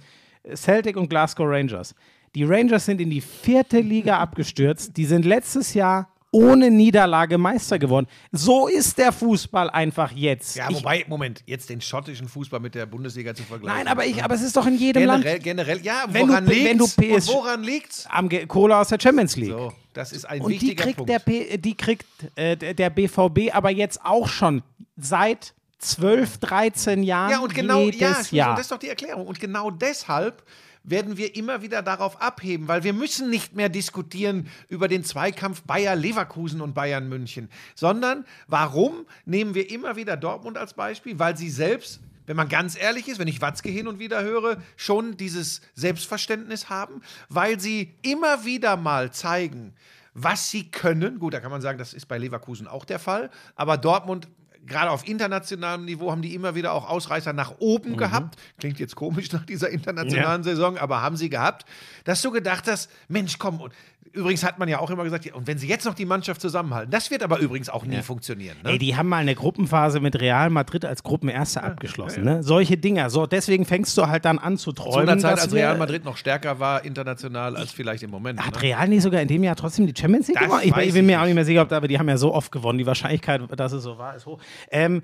Celtic und Glasgow Rangers. Die Rangers sind in die vierte Liga abgestürzt. Die sind letztes Jahr ohne Niederlage Meister geworden. So ist der Fußball einfach jetzt. Ja, ich, wobei, Moment, jetzt den schottischen Fußball mit der Bundesliga zu vergleichen. nein, aber, ich, aber es ist doch in jedem generell, Land generell, ja, Wenn woran du- PS Und woran liegt's? am Ge- Kohle aus der Champions League. So, das ist ein Und die wichtiger kriegt, Punkt. der, P, die kriegt äh, der BVB aber jetzt auch schon seit 12, 13 Jahren Ja, und genau, jedes ja, Jahr. das ist doch die Erklärung. Und genau deshalb werden wir immer wieder darauf abheben, weil wir müssen nicht mehr diskutieren über den Zweikampf Bayer Leverkusen und Bayern München, sondern warum nehmen wir immer wieder Dortmund als Beispiel? Weil sie selbst wenn man ganz ehrlich ist, wenn ich Watzke hin und wieder höre, schon dieses Selbstverständnis haben, weil sie immer wieder mal zeigen, was sie können. Gut, da kann man sagen, das ist bei Leverkusen auch der Fall, aber Dortmund gerade auf internationalem Niveau haben die immer wieder auch Ausreißer nach oben gehabt. Klingt jetzt komisch nach dieser internationalen Saison, aber haben sie gehabt, dass du gedacht hast, Mensch, komm, und übrigens hat man ja auch immer gesagt, ja, und wenn sie jetzt noch die Mannschaft zusammenhalten, das wird aber übrigens auch nie funktionieren. Ne? Ey, die haben mal eine Gruppenphase mit Real Madrid als Gruppenerster abgeschlossen. Ne? Solche Dinger. So, deswegen fängst du halt dann an zu Zu träumen. einer Zeit, als Real Madrid noch stärker war international als vielleicht im Moment. Hat ne? Real nicht sogar in dem Jahr trotzdem die Champions League Das gewonnen? Ich, ich bin mir auch nicht. nicht mehr sicher, ob da, aber die haben ja so oft gewonnen. Die Wahrscheinlichkeit, dass es so war, ist hoch. Ähm, äh,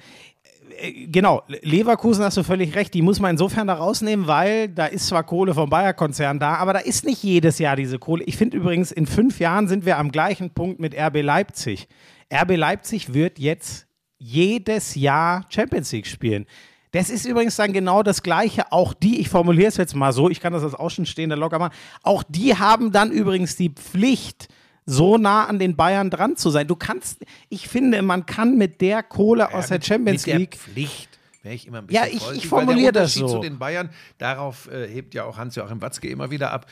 Genau, Leverkusen hast du völlig recht. Die muss man insofern da rausnehmen, weil da ist zwar Kohle vom Bayer-Konzern da, aber da ist nicht jedes Jahr diese Kohle. Ich finde übrigens, in fünf Jahren sind wir am gleichen Punkt mit RB Leipzig. RB Leipzig wird jetzt jedes Jahr Champions League spielen. Das ist übrigens dann genau das Gleiche. Auch die, ich formuliere es jetzt mal so, ich kann das als Außenstehender locker machen, auch die haben dann übrigens die Pflicht, so nah an den Bayern dran zu sein. Du kannst, ich finde, man kann mit der Kohle aus der Champions mit der League. Pflicht wäre ich immer ein bisschen Ja, ich- ich formuliere der das so. zu den Bayern, darauf äh, hebt ja auch Hans-Joachim Watzke immer wieder ab,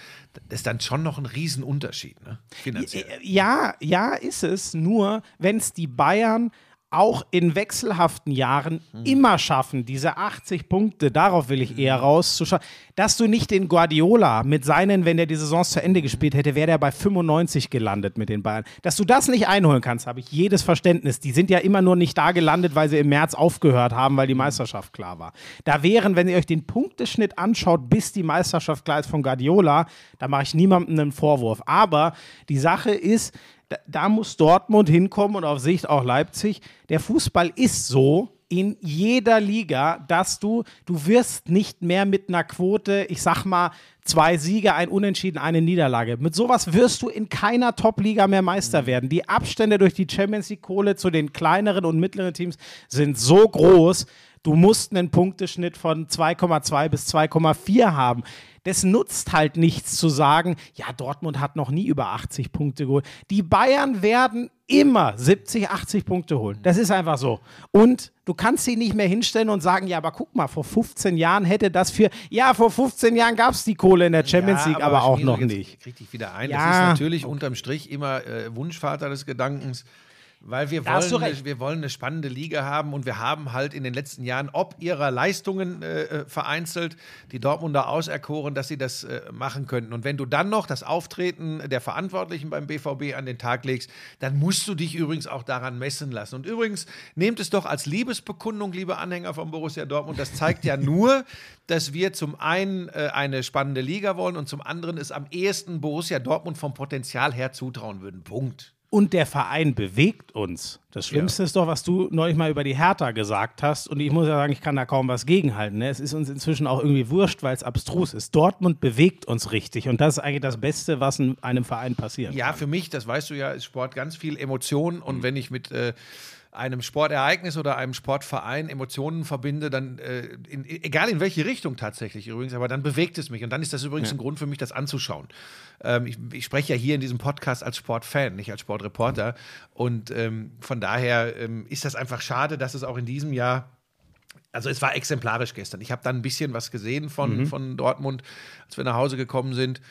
das ist dann schon noch ein Riesenunterschied, ne? finanziell. Ja, ja, ist es. Nur, wenn es die Bayern auch in wechselhaften Jahren Hm. immer schaffen, diese 80 Punkte, darauf will ich eher rauszuschauen, dass du nicht den Guardiola mit seinen, wenn der die Saison zu Ende gespielt hätte, wäre der bei 95 gelandet mit den Bayern. Dass du das nicht einholen kannst, habe ich jedes Verständnis. Die sind ja immer nur nicht da gelandet, weil sie im März aufgehört haben, weil die Meisterschaft klar war. Da wären, wenn ihr euch den Punkteschnitt anschaut, bis die Meisterschaft klar ist von Guardiola, da mache ich niemandem einen Vorwurf. Aber die Sache ist, da, da muss Dortmund hinkommen und auf Sicht auch Leipzig. Der Fußball ist so in jeder Liga, dass du, du wirst nicht mehr mit einer Quote, ich sag mal, zwei Siege, ein Unentschieden, eine Niederlage. Mit sowas wirst du in keiner Top-Liga mehr Meister werden. Die Abstände durch die Champions League-Kohle zu den kleineren und mittleren Teams sind so groß, du musst einen Punkteschnitt von 2,2 bis 2,4 haben. Das nutzt halt nichts zu sagen, ja, Dortmund hat noch nie über 80 Punkte geholt. Die Bayern werden immer 70, 80 Punkte holen. Das ist einfach so. Und du kannst sie nicht mehr hinstellen und sagen, ja, aber guck mal, vor 15 Jahren hätte das für, ja, vor 15 Jahren gab es die Kohle in der Champions League, aber, auch Schmieso, noch nicht. Dich wieder ein. Ja, das ist natürlich unterm Strich immer äh, Wunschvater des Gedankens. Weil wir wollen, eine, wir wollen eine spannende Liga haben und wir haben halt in den letzten Jahren, ob ihrer Leistungen äh, äh, vereinzelt, die Dortmunder auserkoren, dass sie das äh, machen könnten. Und wenn du dann noch das Auftreten der Verantwortlichen beim BVB an den Tag legst, dann musst du dich übrigens auch daran messen lassen. Und übrigens, nehmt es doch als Liebesbekundung, liebe Anhänger von Borussia Dortmund. Das zeigt ja nur, dass wir zum einen äh, eine spannende Liga wollen und zum anderen es am ehesten Borussia Dortmund vom Potenzial her zutrauen würden. Punkt. Und der Verein bewegt uns. Das Schlimmste ist doch, was du neulich mal über die Hertha gesagt hast. Und ich muss ja sagen, ich kann da kaum was gegenhalten. Ne? Es ist uns inzwischen auch irgendwie wurscht, weil es abstrus ist. Dortmund bewegt uns richtig. Und das ist eigentlich das Beste, was in einem Verein passiert. Ja, für mich, das weißt du ja, ist Sport ganz viel Emotion. Und wenn ich mit äh, einem Sportereignis oder einem Sportverein Emotionen verbinde, dann, äh, in, egal in welche Richtung tatsächlich übrigens, aber dann bewegt es mich. Und dann ist das übrigens ein Grund für mich, das anzuschauen. Ähm, ich, ich spreche ja hier in diesem Podcast als Sportfan, nicht als Sportreporter. Und ähm, von daher ähm, ist das einfach schade, dass es auch in diesem Jahr also es war exemplarisch gestern. Ich habe dann ein bisschen was gesehen von, von Dortmund, als wir nach Hause gekommen sind.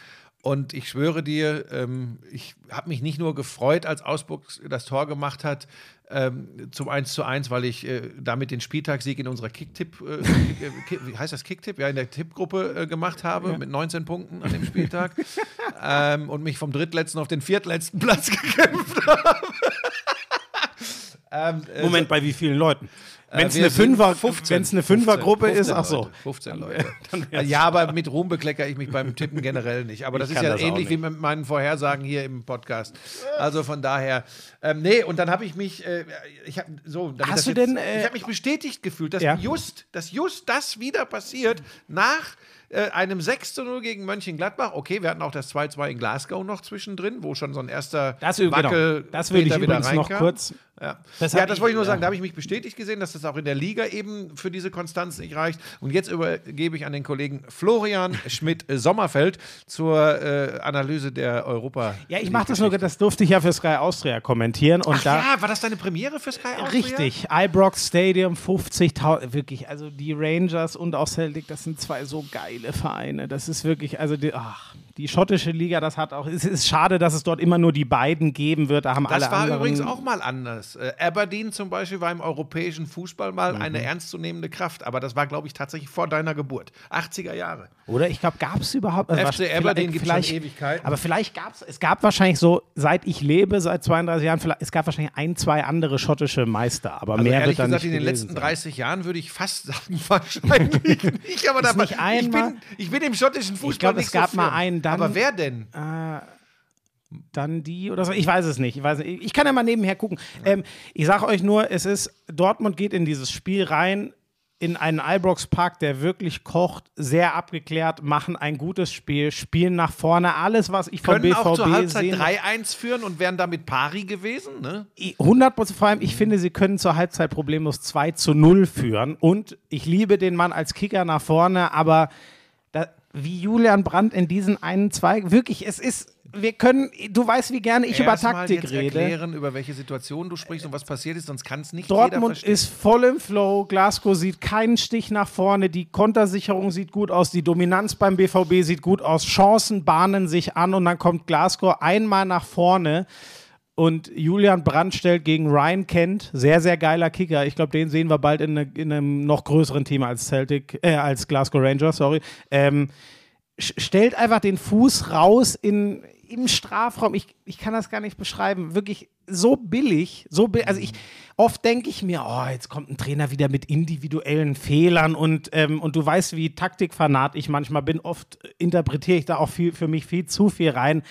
Und ich schwöre dir, ähm, ich habe mich nicht nur gefreut, als Augsburg das Tor gemacht hat, ähm, zum 1 zu 1, weil ich äh, damit den Spieltagssieg in unserer Kicktipp, äh, Kick, wie heißt das Kicktipp? Ja, in der Tippgruppe äh, gemacht habe mit 19 Punkten an dem Spieltag ähm, und mich vom drittletzten auf den viertletzten Platz gekämpft habe. äh, Moment, bei wie vielen Leuten? Wenn es eine, Fünfer, 15, wenn's eine Fünfergruppe 15 ist, ach so. Leute, 15 Leute. ja, aber mit Ruhm bekleckere ich mich beim Tippen generell nicht. Aber das Ich ist ja das ähnlich wie mit meinen Vorhersagen hier im Podcast. Also von daher, ähm, nee, und dann habe ich mich, äh, ich habe so, Hast du jetzt, denn, äh, ich habe mich bestätigt gefühlt, dass Ja. just, dass just das wieder passiert nach äh, einem 6 zu 0 gegen Mönchengladbach. Okay, wir hatten auch das 2-2 in Glasgow noch zwischendrin, wo schon so ein erster Das, genau, Wackel das würde ich übrigens noch reinkam. kurz. Ja, Das ja das ich- wollte ich nur ja. sagen. Da habe ich mich bestätigt gesehen, dass das auch in der Liga eben für diese Konstanz nicht reicht. Und jetzt übergebe ich an den Kollegen Florian Schmidt-Sommerfeld zur äh, Analyse der Europa. Ja, ich mache das nur, das durfte ich ja für Sky Austria kommentieren. Und Ach da, ja, war das deine Premiere für Sky Austria? Richtig, Ibrox Stadium, 50.000, wirklich, also die Rangers und auch Celtic, das sind zwei so geile Vereine. Das ist wirklich, also die, ach, die schottische Liga, das hat auch, es ist schade, dass es dort immer nur die beiden geben wird. Da haben Das alle war anderen, übrigens auch mal anders. Äh, Aberdeen zum Beispiel war im europäischen Fußball mal Mhm. eine ernstzunehmende Kraft, aber das war, glaube ich, tatsächlich vor deiner Geburt. 80er Jahre. Oder ich glaube, gab es überhaupt. also FC wahrsch- Aberdeen schon vielleicht- Ewigkeiten. Aber vielleicht gab es, es gab wahrscheinlich so, seit ich lebe, seit 32 Jahren, vielleicht, es gab wahrscheinlich ein, zwei andere schottische Meister, aber Also mehr wird da gesagt, nicht in den letzten sein. 30 Jahren würde ich fast sagen, wahrscheinlich nicht. Aber da, nicht ich, einmal- bin, ich bin im schottischen Fußball glaub, nicht es gab so mal einen, dann- Aber wer denn? dann die oder so. Ich weiß es nicht. Ich, weiß nicht. ich kann ja mal nebenher gucken. Ähm, ich sage euch nur, es ist, Dortmund geht in dieses Spiel rein, in einen Ibrox Park, der wirklich kocht, sehr abgeklärt, machen ein gutes Spiel, spielen nach vorne. Alles, was ich vom Können auch zur BVB Halbzeit sehe. 3-1 führen und wären damit pari gewesen. Ne? 100 Prozent, vor allem, ich finde, sie können zur Halbzeit problemlos 2 zu 0 führen. Und ich liebe den Mann als Kicker nach vorne, aber wie Julian Brandt in diesen einen, zwei, wirklich, es ist, wir können, du weißt, wie gerne ich über Erst mal Taktik jetzt rede. erklären, über welche Situation du sprichst und was passiert ist, sonst kann es nicht Dortmund ist voll im Flow. Glasgow sieht keinen Stich nach vorne. Die Kontersicherung sieht gut aus. Die Dominanz beim BVB sieht gut aus. Chancen bahnen sich an und dann kommt Glasgow einmal nach vorne. Und Julian Brandt stellt gegen Ryan Kent, sehr, sehr geiler Kicker. Ich glaube, den sehen wir bald in, ne, in einem noch größeren Team als Celtic, äh, als Glasgow Rangers, sorry. Ähm, stellt einfach den Fuß raus in, im Strafraum. Ich, ich kann das gar nicht beschreiben. Wirklich so billig. So bi also ich, oft denke ich mir, oh, jetzt kommt ein Trainer wieder mit individuellen Fehlern und, ähm, und du weißt, wie Taktikfanat ich manchmal bin. Oft interpretiere ich da auch viel, für mich viel zu viel rein.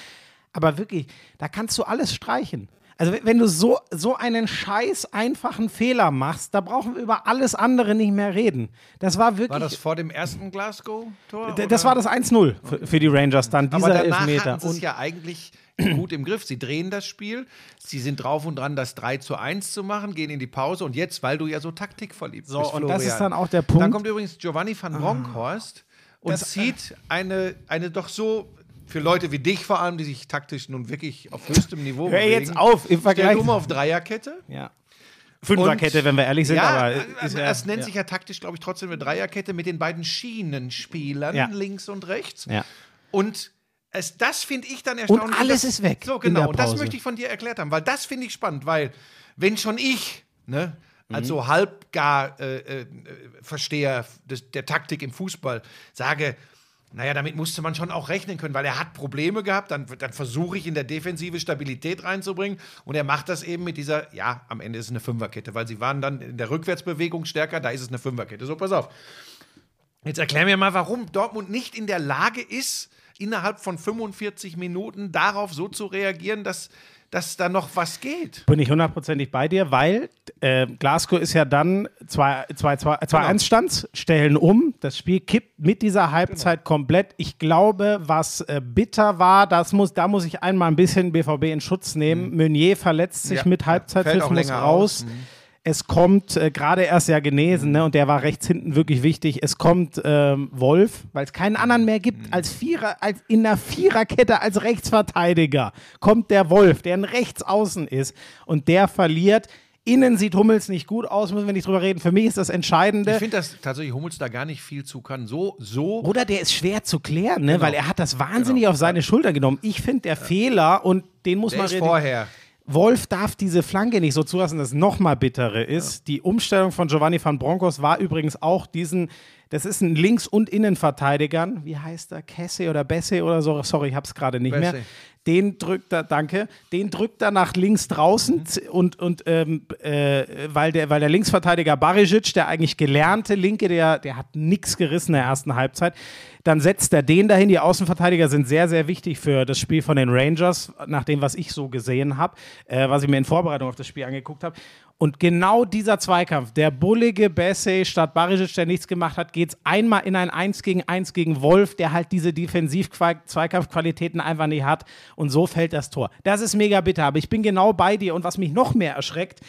Aber wirklich, da kannst du alles streichen. Also wenn du so, so einen scheiß einfachen Fehler machst, da brauchen wir über alles andere nicht mehr reden. Das war wirklich. War das vor dem ersten Glasgow-Tor? Das war das 1-0 für, für die Rangers dann, dieser Aber danach Elfmeter. es Und ja eigentlich gut im Griff. Sie drehen das Spiel, sie sind drauf und dran, das 3 zu 1 zu machen, gehen in die Pause und jetzt, weil du ja so taktikverliebt So, bist, und das Florian, ist dann auch der Punkt. Ah. Dann kommt übrigens Giovanni van Bronckhorst und Das- zieht eine, eine doch so, für Leute wie dich vor allem, die sich taktisch nun wirklich auf höchstem Niveau Hör bewegen, jetzt auf, im Vergleich. stellt um auf Dreierkette. ja. Fünferkette, Und- wenn wir ehrlich sind, ja, aber also ist ja, das nennt ja. sich ja taktisch, glaube ich, trotzdem eine Dreierkette mit den beiden Schienenspielern Ja. links und rechts. Ja. Und es, das finde ich dann erstaunlich. alles dass- ist weg So, genau. Und das möchte ich von dir erklärt haben, weil das finde ich spannend, weil wenn schon ich, ne, Mhm. als so halbgar äh, äh, Versteher des, der Taktik im Fußball sage, naja, damit musste man schon auch rechnen können, weil er hat Probleme gehabt, dann, dann versuche ich in der Defensive Stabilität reinzubringen und er macht das eben mit dieser, ja, am Ende ist es eine Fünferkette, weil sie waren dann in der Rückwärtsbewegung stärker, da ist es eine Fünferkette. So, pass auf. Jetzt erklär mir mal, warum Dortmund nicht in der Lage ist, innerhalb von 45 Minuten darauf so zu reagieren, dass, dass da noch was geht. Bin ich hundertprozentig bei dir, weil äh, Glasgow ist ja dann 2-1 stand, stellen um, das Spiel kippt mit dieser Halbzeit komplett. Ich glaube, was äh, bitter war, das muss, da muss ich einmal ein bisschen BVB in Schutz nehmen. Meunier verletzt sich Ja, mit Halbzeitpfiff, muss raus. aus. Mhm. Es kommt äh, gerade erst ja genesen, ne? Und der war rechts hinten wirklich wichtig. Es kommt ähm, Wolf, weil es keinen anderen mehr gibt als Vierer, als in der Viererkette als Rechtsverteidiger. Kommt der Wolf, der ein Rechtsaußen ist und der verliert. Innen sieht Hummels nicht gut aus, müssen wir nicht drüber reden. Für mich ist das Entscheidende. Ich finde, dass tatsächlich Hummels da gar nicht viel zu kann. So, so. Oder der ist schwer zu klären, ne? Genau. weil er hat das wahnsinnig auf seine Schulter genommen. Ich finde, der Fehler, und den muss Der man ist vorher. Wolf darf diese Flanke nicht so zulassen, dass es noch mal bittere ist. Die Umstellung von Giovanni van Broncos war übrigens auch diesen, das ist ein Links- und Innenverteidigern, wie heißt er, Kesse oder Besse oder so, sorry, ich habe es gerade nicht mehr. Besse. Den drückt er, danke, den drückt er nach links draußen z- und, und ähm, äh, weil, der, weil der Linksverteidiger Barisic, der eigentlich gelernte Linke, der, der hat nichts gerissen in der ersten Halbzeit, dann setzt er den dahin. Die Außenverteidiger sind sehr, sehr wichtig für das Spiel von den Rangers, nach dem, was ich so gesehen habe, äh, was ich mir in Vorbereitung auf das Spiel angeguckt habe. Und genau dieser Zweikampf, der bullige Besse statt Barisic, der nichts gemacht hat, geht es einmal in ein 1 gegen 1 gegen Wolf, der halt diese Defensiv-Zweikampfqualitäten einfach nicht hat. Und so fällt das Tor. Das ist mega bitter, aber ich bin genau bei dir. Und was mich noch mehr erschreckt,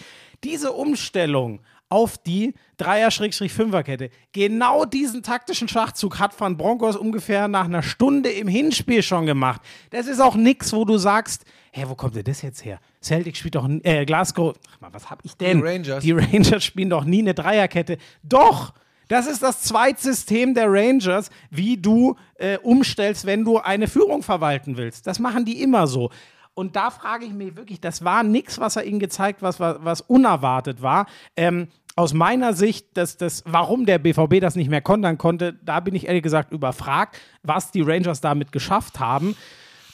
diese Umstellung auf die Dreier-Fünfer-Kette. Genau diesen taktischen Schachzug hat Van Bronckhorst ungefähr nach einer Stunde im Hinspiel schon gemacht. Das ist auch nix, wo du sagst, hä, wo kommt denn das jetzt her? Celtic spielt doch, äh, Glasgow, ach mal, was hab ich denn? Die Rangers. Die Rangers spielen doch nie eine Dreierkette. Doch! Das ist das Zweitsystem der Rangers, wie du äh, umstellst, wenn du eine Führung verwalten willst. Das machen die immer so. Und da frage ich mich wirklich, das war nichts, was er ihnen gezeigt, was, was, was unerwartet war. Ähm, aus meiner Sicht, dass das, warum der BVB das nicht mehr kontern konnte, da bin ich ehrlich gesagt überfragt, was die Rangers damit geschafft haben.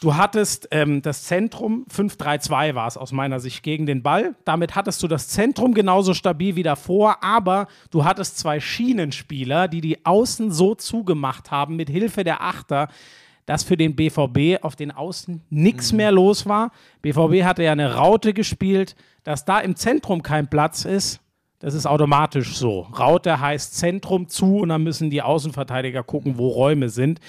Du hattest ähm, das Zentrum, 5-3-2 war es aus meiner Sicht gegen den Ball. Damit hattest du das Zentrum genauso stabil wie davor, aber du hattest zwei Schienenspieler, die die Außen so zugemacht haben mit Hilfe der Achter, dass für den BVB auf den Außen nichts mehr los war. BVB hatte ja eine Raute gespielt, dass da im Zentrum kein Platz ist. Das ist automatisch so. Raute heißt Zentrum zu und dann müssen die Außenverteidiger gucken, wo Räume sind.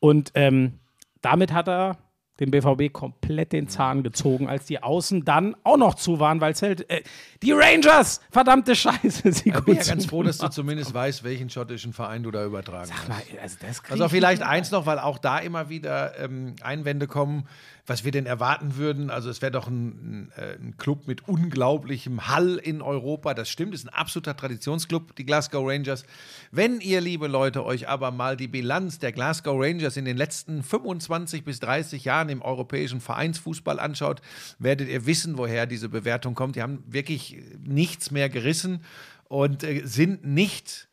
Und ähm, damit hat er dem BVB komplett den Zahn gezogen, als die Außen dann auch noch zu waren, weil es halt äh, die Rangers, verdammte Scheiße, sie Ich bin ja ganz froh, dass du zumindest weißt, welchen schottischen Verein du da übertragen hast. haben. Also, das Also ich vielleicht eins noch, weil auch da immer wieder ähm, Einwände kommen, was wir denn erwarten würden. Also es wäre doch ein, äh, ein Club mit unglaublichem Hall in Europa. Das stimmt, ist ein absoluter Traditionsclub, die Glasgow Rangers. Wenn ihr, liebe Leute, euch aber mal die Bilanz der Glasgow Rangers in den letzten 25 bis 30 Jahren im europäischen Vereinsfußball anschaut, werdet ihr wissen, woher diese Bewertung kommt. Die haben wirklich nichts mehr gerissen und äh, sind nicht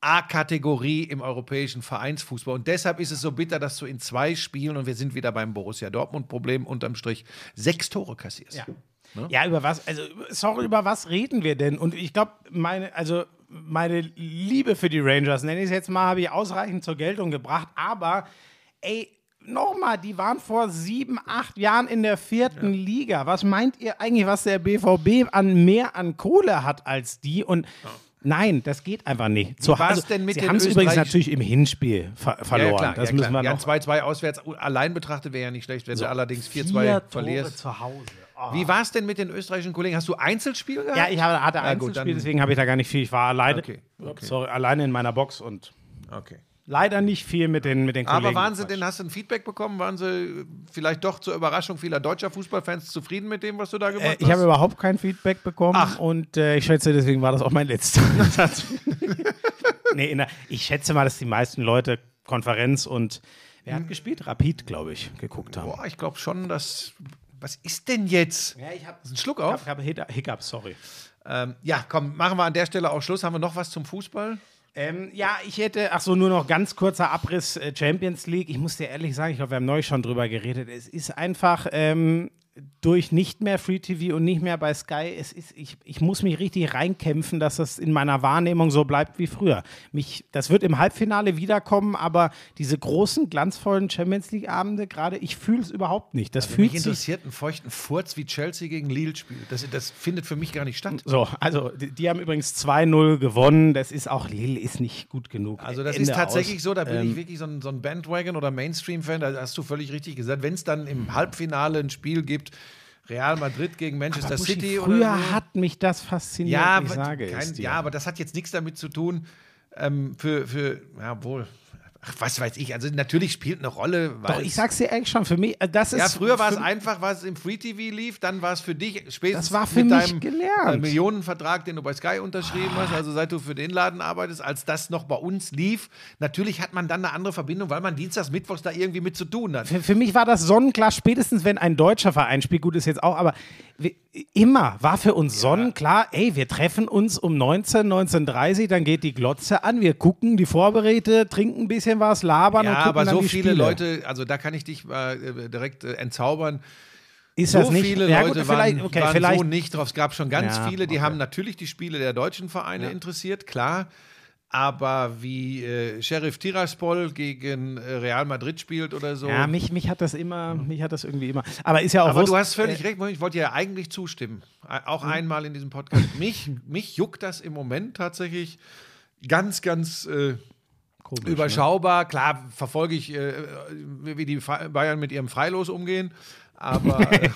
A-Kategorie im europäischen Vereinsfußball. Und deshalb ist es so bitter, dass du in zwei Spielen, und wir sind wieder beim Borussia Dortmund-Problem, unterm Strich sechs Tore kassierst. Ja. Ja, über was, also, sorry, über was reden wir denn? Und ich glaube, meine, also, meine Liebe für die Rangers, nenne ich es jetzt mal, habe ich ausreichend zur Geltung gebracht. Aber, ey, nochmal, die waren vor sieben, acht Jahren in der vierten Liga. Was meint ihr eigentlich, was der BVB an mehr an Kohle hat als die? Und nein, das geht einfach nicht. Zu, war's denn mit sie haben es übrigens natürlich im Hinspiel ver verloren. Ja, klar, das ja, müssen wir klar. noch. Ja, 2-2 auswärts allein betrachtet wäre ja nicht schlecht, wenn du allerdings 4-2 Vier verlierst. Zu Hause. Oh. Wie war es denn mit den österreichischen Kollegen? Hast du Einzelspiel gehabt? Ja, ich hatte gut, Einzelspiel, dann- deswegen habe ich da gar nicht viel. Ich war alleine, Okay, okay. Sorry, alleine in meiner Box und Okay. Leider nicht viel mit den, mit den Kollegen. Aber waren sie denn, hast du ein Feedback bekommen? Waren sie vielleicht doch zur Überraschung vieler deutscher Fußballfans zufrieden mit dem, was du da gemacht Äh, hast? ich habe überhaupt kein Feedback bekommen Ach. und äh, ich schätze, deswegen war das auch mein letzter nee, der, ich schätze mal, dass die meisten Leute Konferenz und wer hat gespielt? Rapid, glaube ich, geguckt haben. Boah, ich glaube schon, dass. Was ist denn jetzt? Ja, ich habe Ein Schluck auf? ich hab Hic- Hiccups, sorry. Ähm, ja, komm, machen wir an der Stelle auch Schluss. Haben wir noch was zum Fußball? Ähm, ja, ich hätte, ach so, nur noch ganz kurzer Abriss äh, Champions League. Ich muss dir ehrlich sagen, ich glaube, wir haben neulich schon drüber geredet. Es ist einfach ähm, durch nicht mehr Free TV und nicht mehr bei Sky, es ist, ich, ich muss mich richtig reinkämpfen, dass das in meiner Wahrnehmung so bleibt wie früher. Mich, das wird im Halbfinale wiederkommen, aber diese großen, glanzvollen Champions League-Abende gerade, ich fühle es überhaupt nicht. Das Mich fühlt sich interessiert einen feuchten Furz, wie Chelsea gegen Lille spielt. Das, das findet für mich gar nicht statt. so, also die, die haben übrigens 2-0 gewonnen. Das ist auch, Lille ist nicht gut genug. Also das Ende ist tatsächlich aus. so, da bin Ähm, ich wirklich so ein, so ein Bandwagon oder Mainstream-Fan, da hast du völlig richtig gesagt. Wenn es dann im Halbfinale ein Spiel gibt, Real Madrid gegen Manchester Buschi, City früher oder so. hat mich das fasziniert, ja, ich aber sage kein, es dir. ja, aber das hat jetzt nichts damit zu tun, ähm, für, für, ja, wohl, ach, was weiß ich, also natürlich spielt eine Rolle. Doch, ich sag's dir ehrlich schon, für mich, äh, das ist. ja, früher war es einfach, was im Free TV lief, dann war es für dich spätestens Das war für mit deinem gelernt. äh, Millionenvertrag, den du bei Sky unterschrieben hast, also seit du für den Laden arbeitest, als das noch bei uns lief. Natürlich hat man dann eine andere Verbindung, weil man dienstags, mittwochs da irgendwie mit zu tun hat. Für, für mich war das sonnenklar, spätestens wenn ein deutscher Verein spielt, gut ist jetzt auch, aber wir, immer war für uns sonnenklar, ey, wir treffen uns um 19, 19.30 dann geht die Glotze an, wir gucken die Vorberäte, trinken ein bisschen was, labern und Ja, gucken aber dann so die viele Spiele. Leute, also da kann ich dich äh, direkt äh, entzaubern. ist So das nicht, viele ja, Leute gut, waren, okay, waren vielleicht, so nicht drauf. Es gab schon ganz Ja, viele, die okay. haben natürlich die Spiele der deutschen Vereine interessiert, klar. Aber wie äh, Sheriff Tiraspol gegen äh, Real Madrid spielt oder so. ja, mich, mich hat das immer, mich hat das irgendwie immer, aber ist ja auch aber Wurst- du hast völlig recht, ich wollte ja eigentlich zustimmen. Äh, Auch Hm. einmal in diesem Podcast. Mich, mich juckt das im Moment tatsächlich ganz, ganz äh, Komisch, ne? überschaubar. Klar verfolge ich, äh, wie die Bayern mit ihrem Freilos umgehen. Aber äh,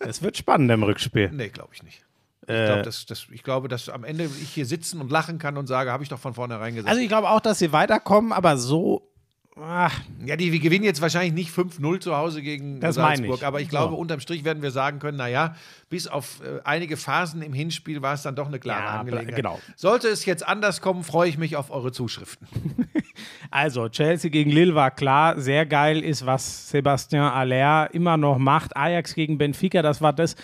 Es wird spannend im Rückspiel. nee, glaube ich nicht. Ich, Äh, glaub, dass, dass, ich glaube, dass am Ende ich hier sitzen und lachen kann und sage, habe ich doch von vornherein gesagt. Also ich glaube auch, dass sie weiterkommen, aber so, ach, ja, die, wir gewinnen jetzt wahrscheinlich nicht 5-0 zu Hause gegen Das Salzburg, ich. aber ich glaube, So. unterm Strich werden wir sagen können, naja, bis auf äh, einige Phasen im Hinspiel war es dann doch eine klare Ja, Angelegenheit. genau. Sollte es jetzt anders kommen, freue ich mich auf eure Zuschriften. Also, Chelsea gegen Lille war klar. Sehr geil ist, was Sebastian Aller immer noch macht. Ajax gegen Benfica, das war das,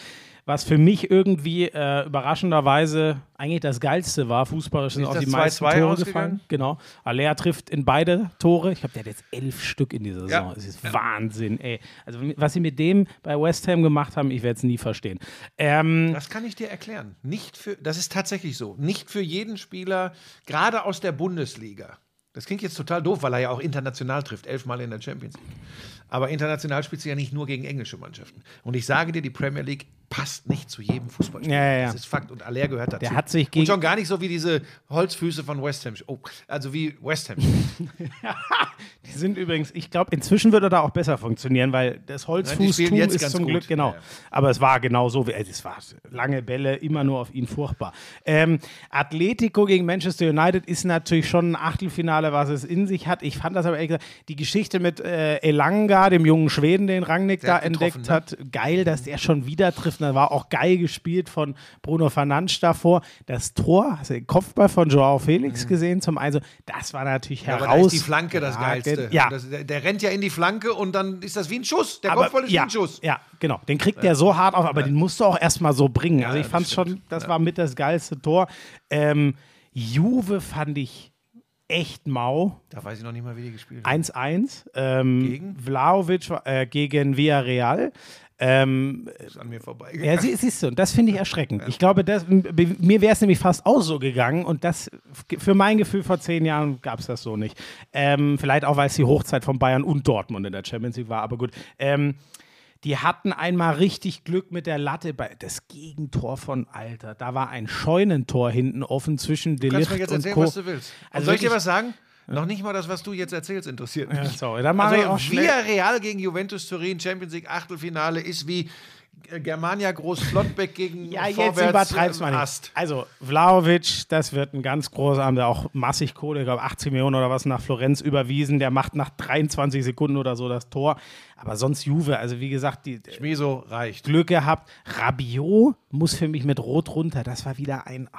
was für mich irgendwie äh, überraschenderweise eigentlich das Geilste war. Fußballisch sind Ist auch die meisten 2-2 Tore ausgegangen? gefallen. Genau. Aller trifft in beide Tore. Ich glaube, der hat jetzt elf Stück in dieser Saison. Ja. Das ist Wahnsinn, ey. Also, was sie mit dem bei West Ham gemacht haben, ich werde es nie verstehen. Ähm, Das kann ich dir erklären. Nicht für, das ist tatsächlich so. Nicht für jeden Spieler, gerade aus der Bundesliga. Das klingt jetzt total doof, weil er ja auch international trifft, elfmal in der Champions League. Aber international spielst du ja nicht nur gegen englische Mannschaften. Und ich sage dir, die Premier League passt nicht zu jedem Fußballspieler. Ja, ja, ja. Das ist Fakt. Und Aller gehört dazu. Der hat sich Und gegen- schon gar nicht so wie diese Holzfüße von West Ham. Oh, also wie West Ham. Die sind übrigens, ich glaube, inzwischen würde da auch besser funktionieren, weil das Nein, Holzfußtum jetzt ist ganz zum gut. Glück, genau. Aber es war genau so, wie, es war lange Bälle, immer nur auf ihn furchtbar. Ähm, Atletico gegen Manchester United ist natürlich schon ein Achtelfinale, was es in sich hat. Ich fand das aber ehrlich gesagt, die Geschichte mit äh, Elanga, dem jungen Schweden, den Rangnick Der da hat entdeckt ne? hat, geil, dass der schon wieder trifft. Da war auch geil gespielt von Bruno Fernandes davor. Das Tor, hast du den Kopfball von Joao Felix gesehen zum Also, das war natürlich Mhm. Ja, heraus. aber da ist die Flanke das Geilste. Ja, Das, der, der rennt ja in die Flanke und dann ist das wie ein Schuss. Der aber, Kopfball ist ja, wie ein Schuss. Ja, genau. Den kriegt der so hart auf, aber den musst du auch erstmal so bringen. also ich fand schon, das war mit das geilste Tor. Ähm, Juve fand ich echt mau. Da weiß ich noch nicht mal, wie die gespielt haben. 1-1. Ähm, Gegen? Vlaovic äh, gegen Villarreal. Ähm, ist an mir vorbei. ja, sie, siehst du, und das finde ich erschreckend. Ich glaube, das, mir wäre es nämlich fast auch so gegangen und das, für mein Gefühl vor zehn Jahren gab es das so nicht. Ähm, vielleicht auch, weil es die Hochzeit von Bayern und Dortmund in der Champions League war, aber gut. Ähm, die hatten einmal richtig Glück mit der Latte. Bei, das Gegentor von Alter. Da war ein Scheunentor hinten offen zwischen Du Delicht kannst mir jetzt und erzählen, Co. was du willst. Und Also soll ich dir was sagen? Noch nicht mal das, was du jetzt erzählst, interessiert mich. Ja, sorry, dann mache ich auch Also schnell. Villarreal gegen Juventus Turin, Champions League Achtelfinale, ist wie äh, Germania Groß Flottbeck gegen Ja, jetzt übertreib's äh, mal nicht. Also, Vlaovic, das wird ein ganz großer, haben da auch massig Kohle, ich glaube 80 Millionen oder was nach Florenz überwiesen. Der macht nach 23 Sekunden oder so das Tor. Aber sonst Juve, also wie gesagt, die Schmiso reicht. Glück gehabt. Rabiot muss für mich mit Rot runter. Das war wieder ein, ah,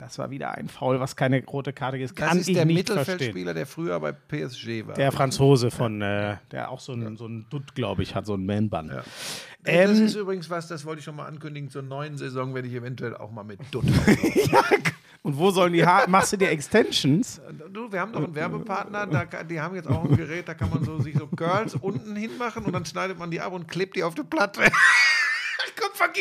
das war wieder ein Foul, was keine rote Karte ist. Das Kann ist ich der nicht verstehen. Mittelfeldspieler, der früher bei PSG war. Der Franzose von, äh, der auch so ein, so ein Dutt, glaube ich, hat, so ein Man-Bun. Ja. Ähm, das ist übrigens was, das wollte ich schon mal ankündigen. Zur neuen Saison werde ich eventuell auch mal mit Dutt. Und wo sollen die Haare, machst du dir Extensions? du, wir haben noch einen Werbepartner, da, die haben jetzt auch ein Gerät, da kann man so sich so Curls unten hinmachen und dann schneidet man die ab und klebt die auf die Platte.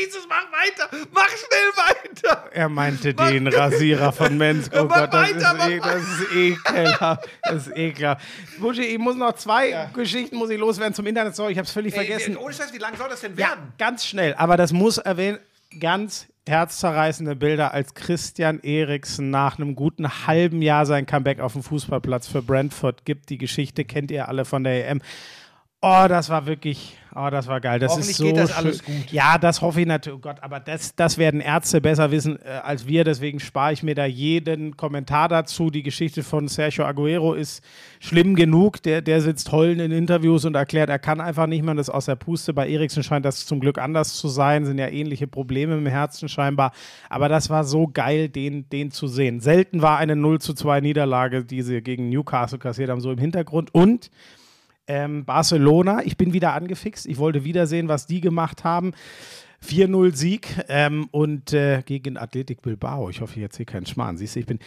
Es, mach weiter, mach schnell weiter. Er meinte den Rasierer von Mensch. Oh Ja, mach Gott, das, weiter, mach ist, e das ist ekelhaft. Das ist ekelhaft. Buschi, ich muss noch zwei Geschichten muss ich loswerden zum Internet. Sorry, ich habe es völlig vergessen. Ey, ohne Scheiß, wie lange soll das denn Ja, werden? ganz schnell. Aber das muss erwähnen. Ganz herzzerreißende Bilder, als Christian Eriksen nach einem guten halben Jahr sein Comeback auf dem Fußballplatz für Brentford gibt. Die Geschichte kennt ihr alle von der EM. Oh, das war wirklich, oh, das war geil. Das Hoffentlich ist so geht das schön. alles gut. Ja, das hoffe ich natürlich. Oh Gott, aber das, das werden Ärzte besser wissen äh, als wir. Deswegen spare ich mir da jeden Kommentar dazu. Die Geschichte von Sergio Aguero ist schlimm genug. Der, der sitzt heulend in Interviews und erklärt, er kann einfach nicht mehr das aus der Puste. Bei Eriksen scheint das zum Glück anders zu sein. Sind ja ähnliche Probleme im Herzen scheinbar. Aber das war so geil, den, den zu sehen. Selten war eine 0 zu 2 Niederlage, die sie gegen Newcastle kassiert haben, so im Hintergrund. Und ähm, Barcelona, ich bin wieder angefixt. Ich wollte wieder sehen, was die gemacht haben. 4-0 Sieg ähm, und äh, gegen Athletic Bilbao. Ich hoffe, ich erzähle keinen Schmarrn. Siehst du, ich bin.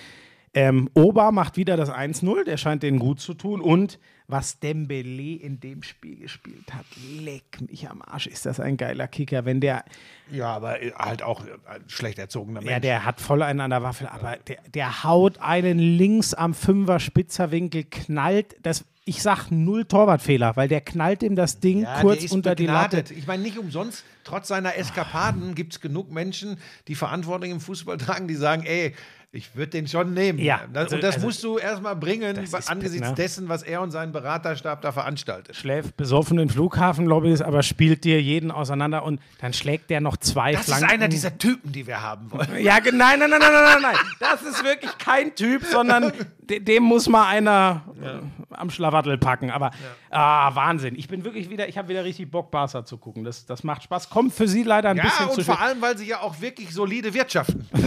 Ähm, Oba macht wieder das 1-0, der scheint denen gut zu tun. Und was Dembele in dem Spiel gespielt hat, leck mich am Arsch, ist das ein geiler Kicker. Wenn der, Ja, aber halt auch ein schlecht erzogener Mensch. ja, der hat voll einen an der Waffel, aber der, der haut einen links am Fünfer Spitzerwinkel, knallt das. Ich sag null Torwartfehler, weil der knallt ihm das Ding Ja, kurz unter die Latte. begnadet. Ich meine, nicht umsonst, trotz seiner Eskapaden gibt es genug Menschen, die Verantwortung im Fußball tragen, die sagen, ey, ich würde den schon nehmen. Ja, das, also- und das also- musst du erstmal bringen, Das angesichts ne? dessen, was er und sein Beraterstab da veranstaltet. schläft besoffen in Flughafenlobbys, aber spielt dir jeden auseinander und dann schlägt der noch zwei Das Flanken. ist einer dieser Typen, die wir haben wollen. Ja, nein, nein, nein, nein, nein, nein, nein. Das ist wirklich kein Typ, sondern de dem muss mal einer äh, am Schlawattel packen. Aber ah, Wahnsinn. Ich bin wirklich wieder, ich habe wieder richtig Bock, Barca zu gucken. Das, das macht Spaß. Kommt für sie leider ein Ja, bisschen und zu vor spät. allem, weil sie ja auch wirklich solide wirtschaften.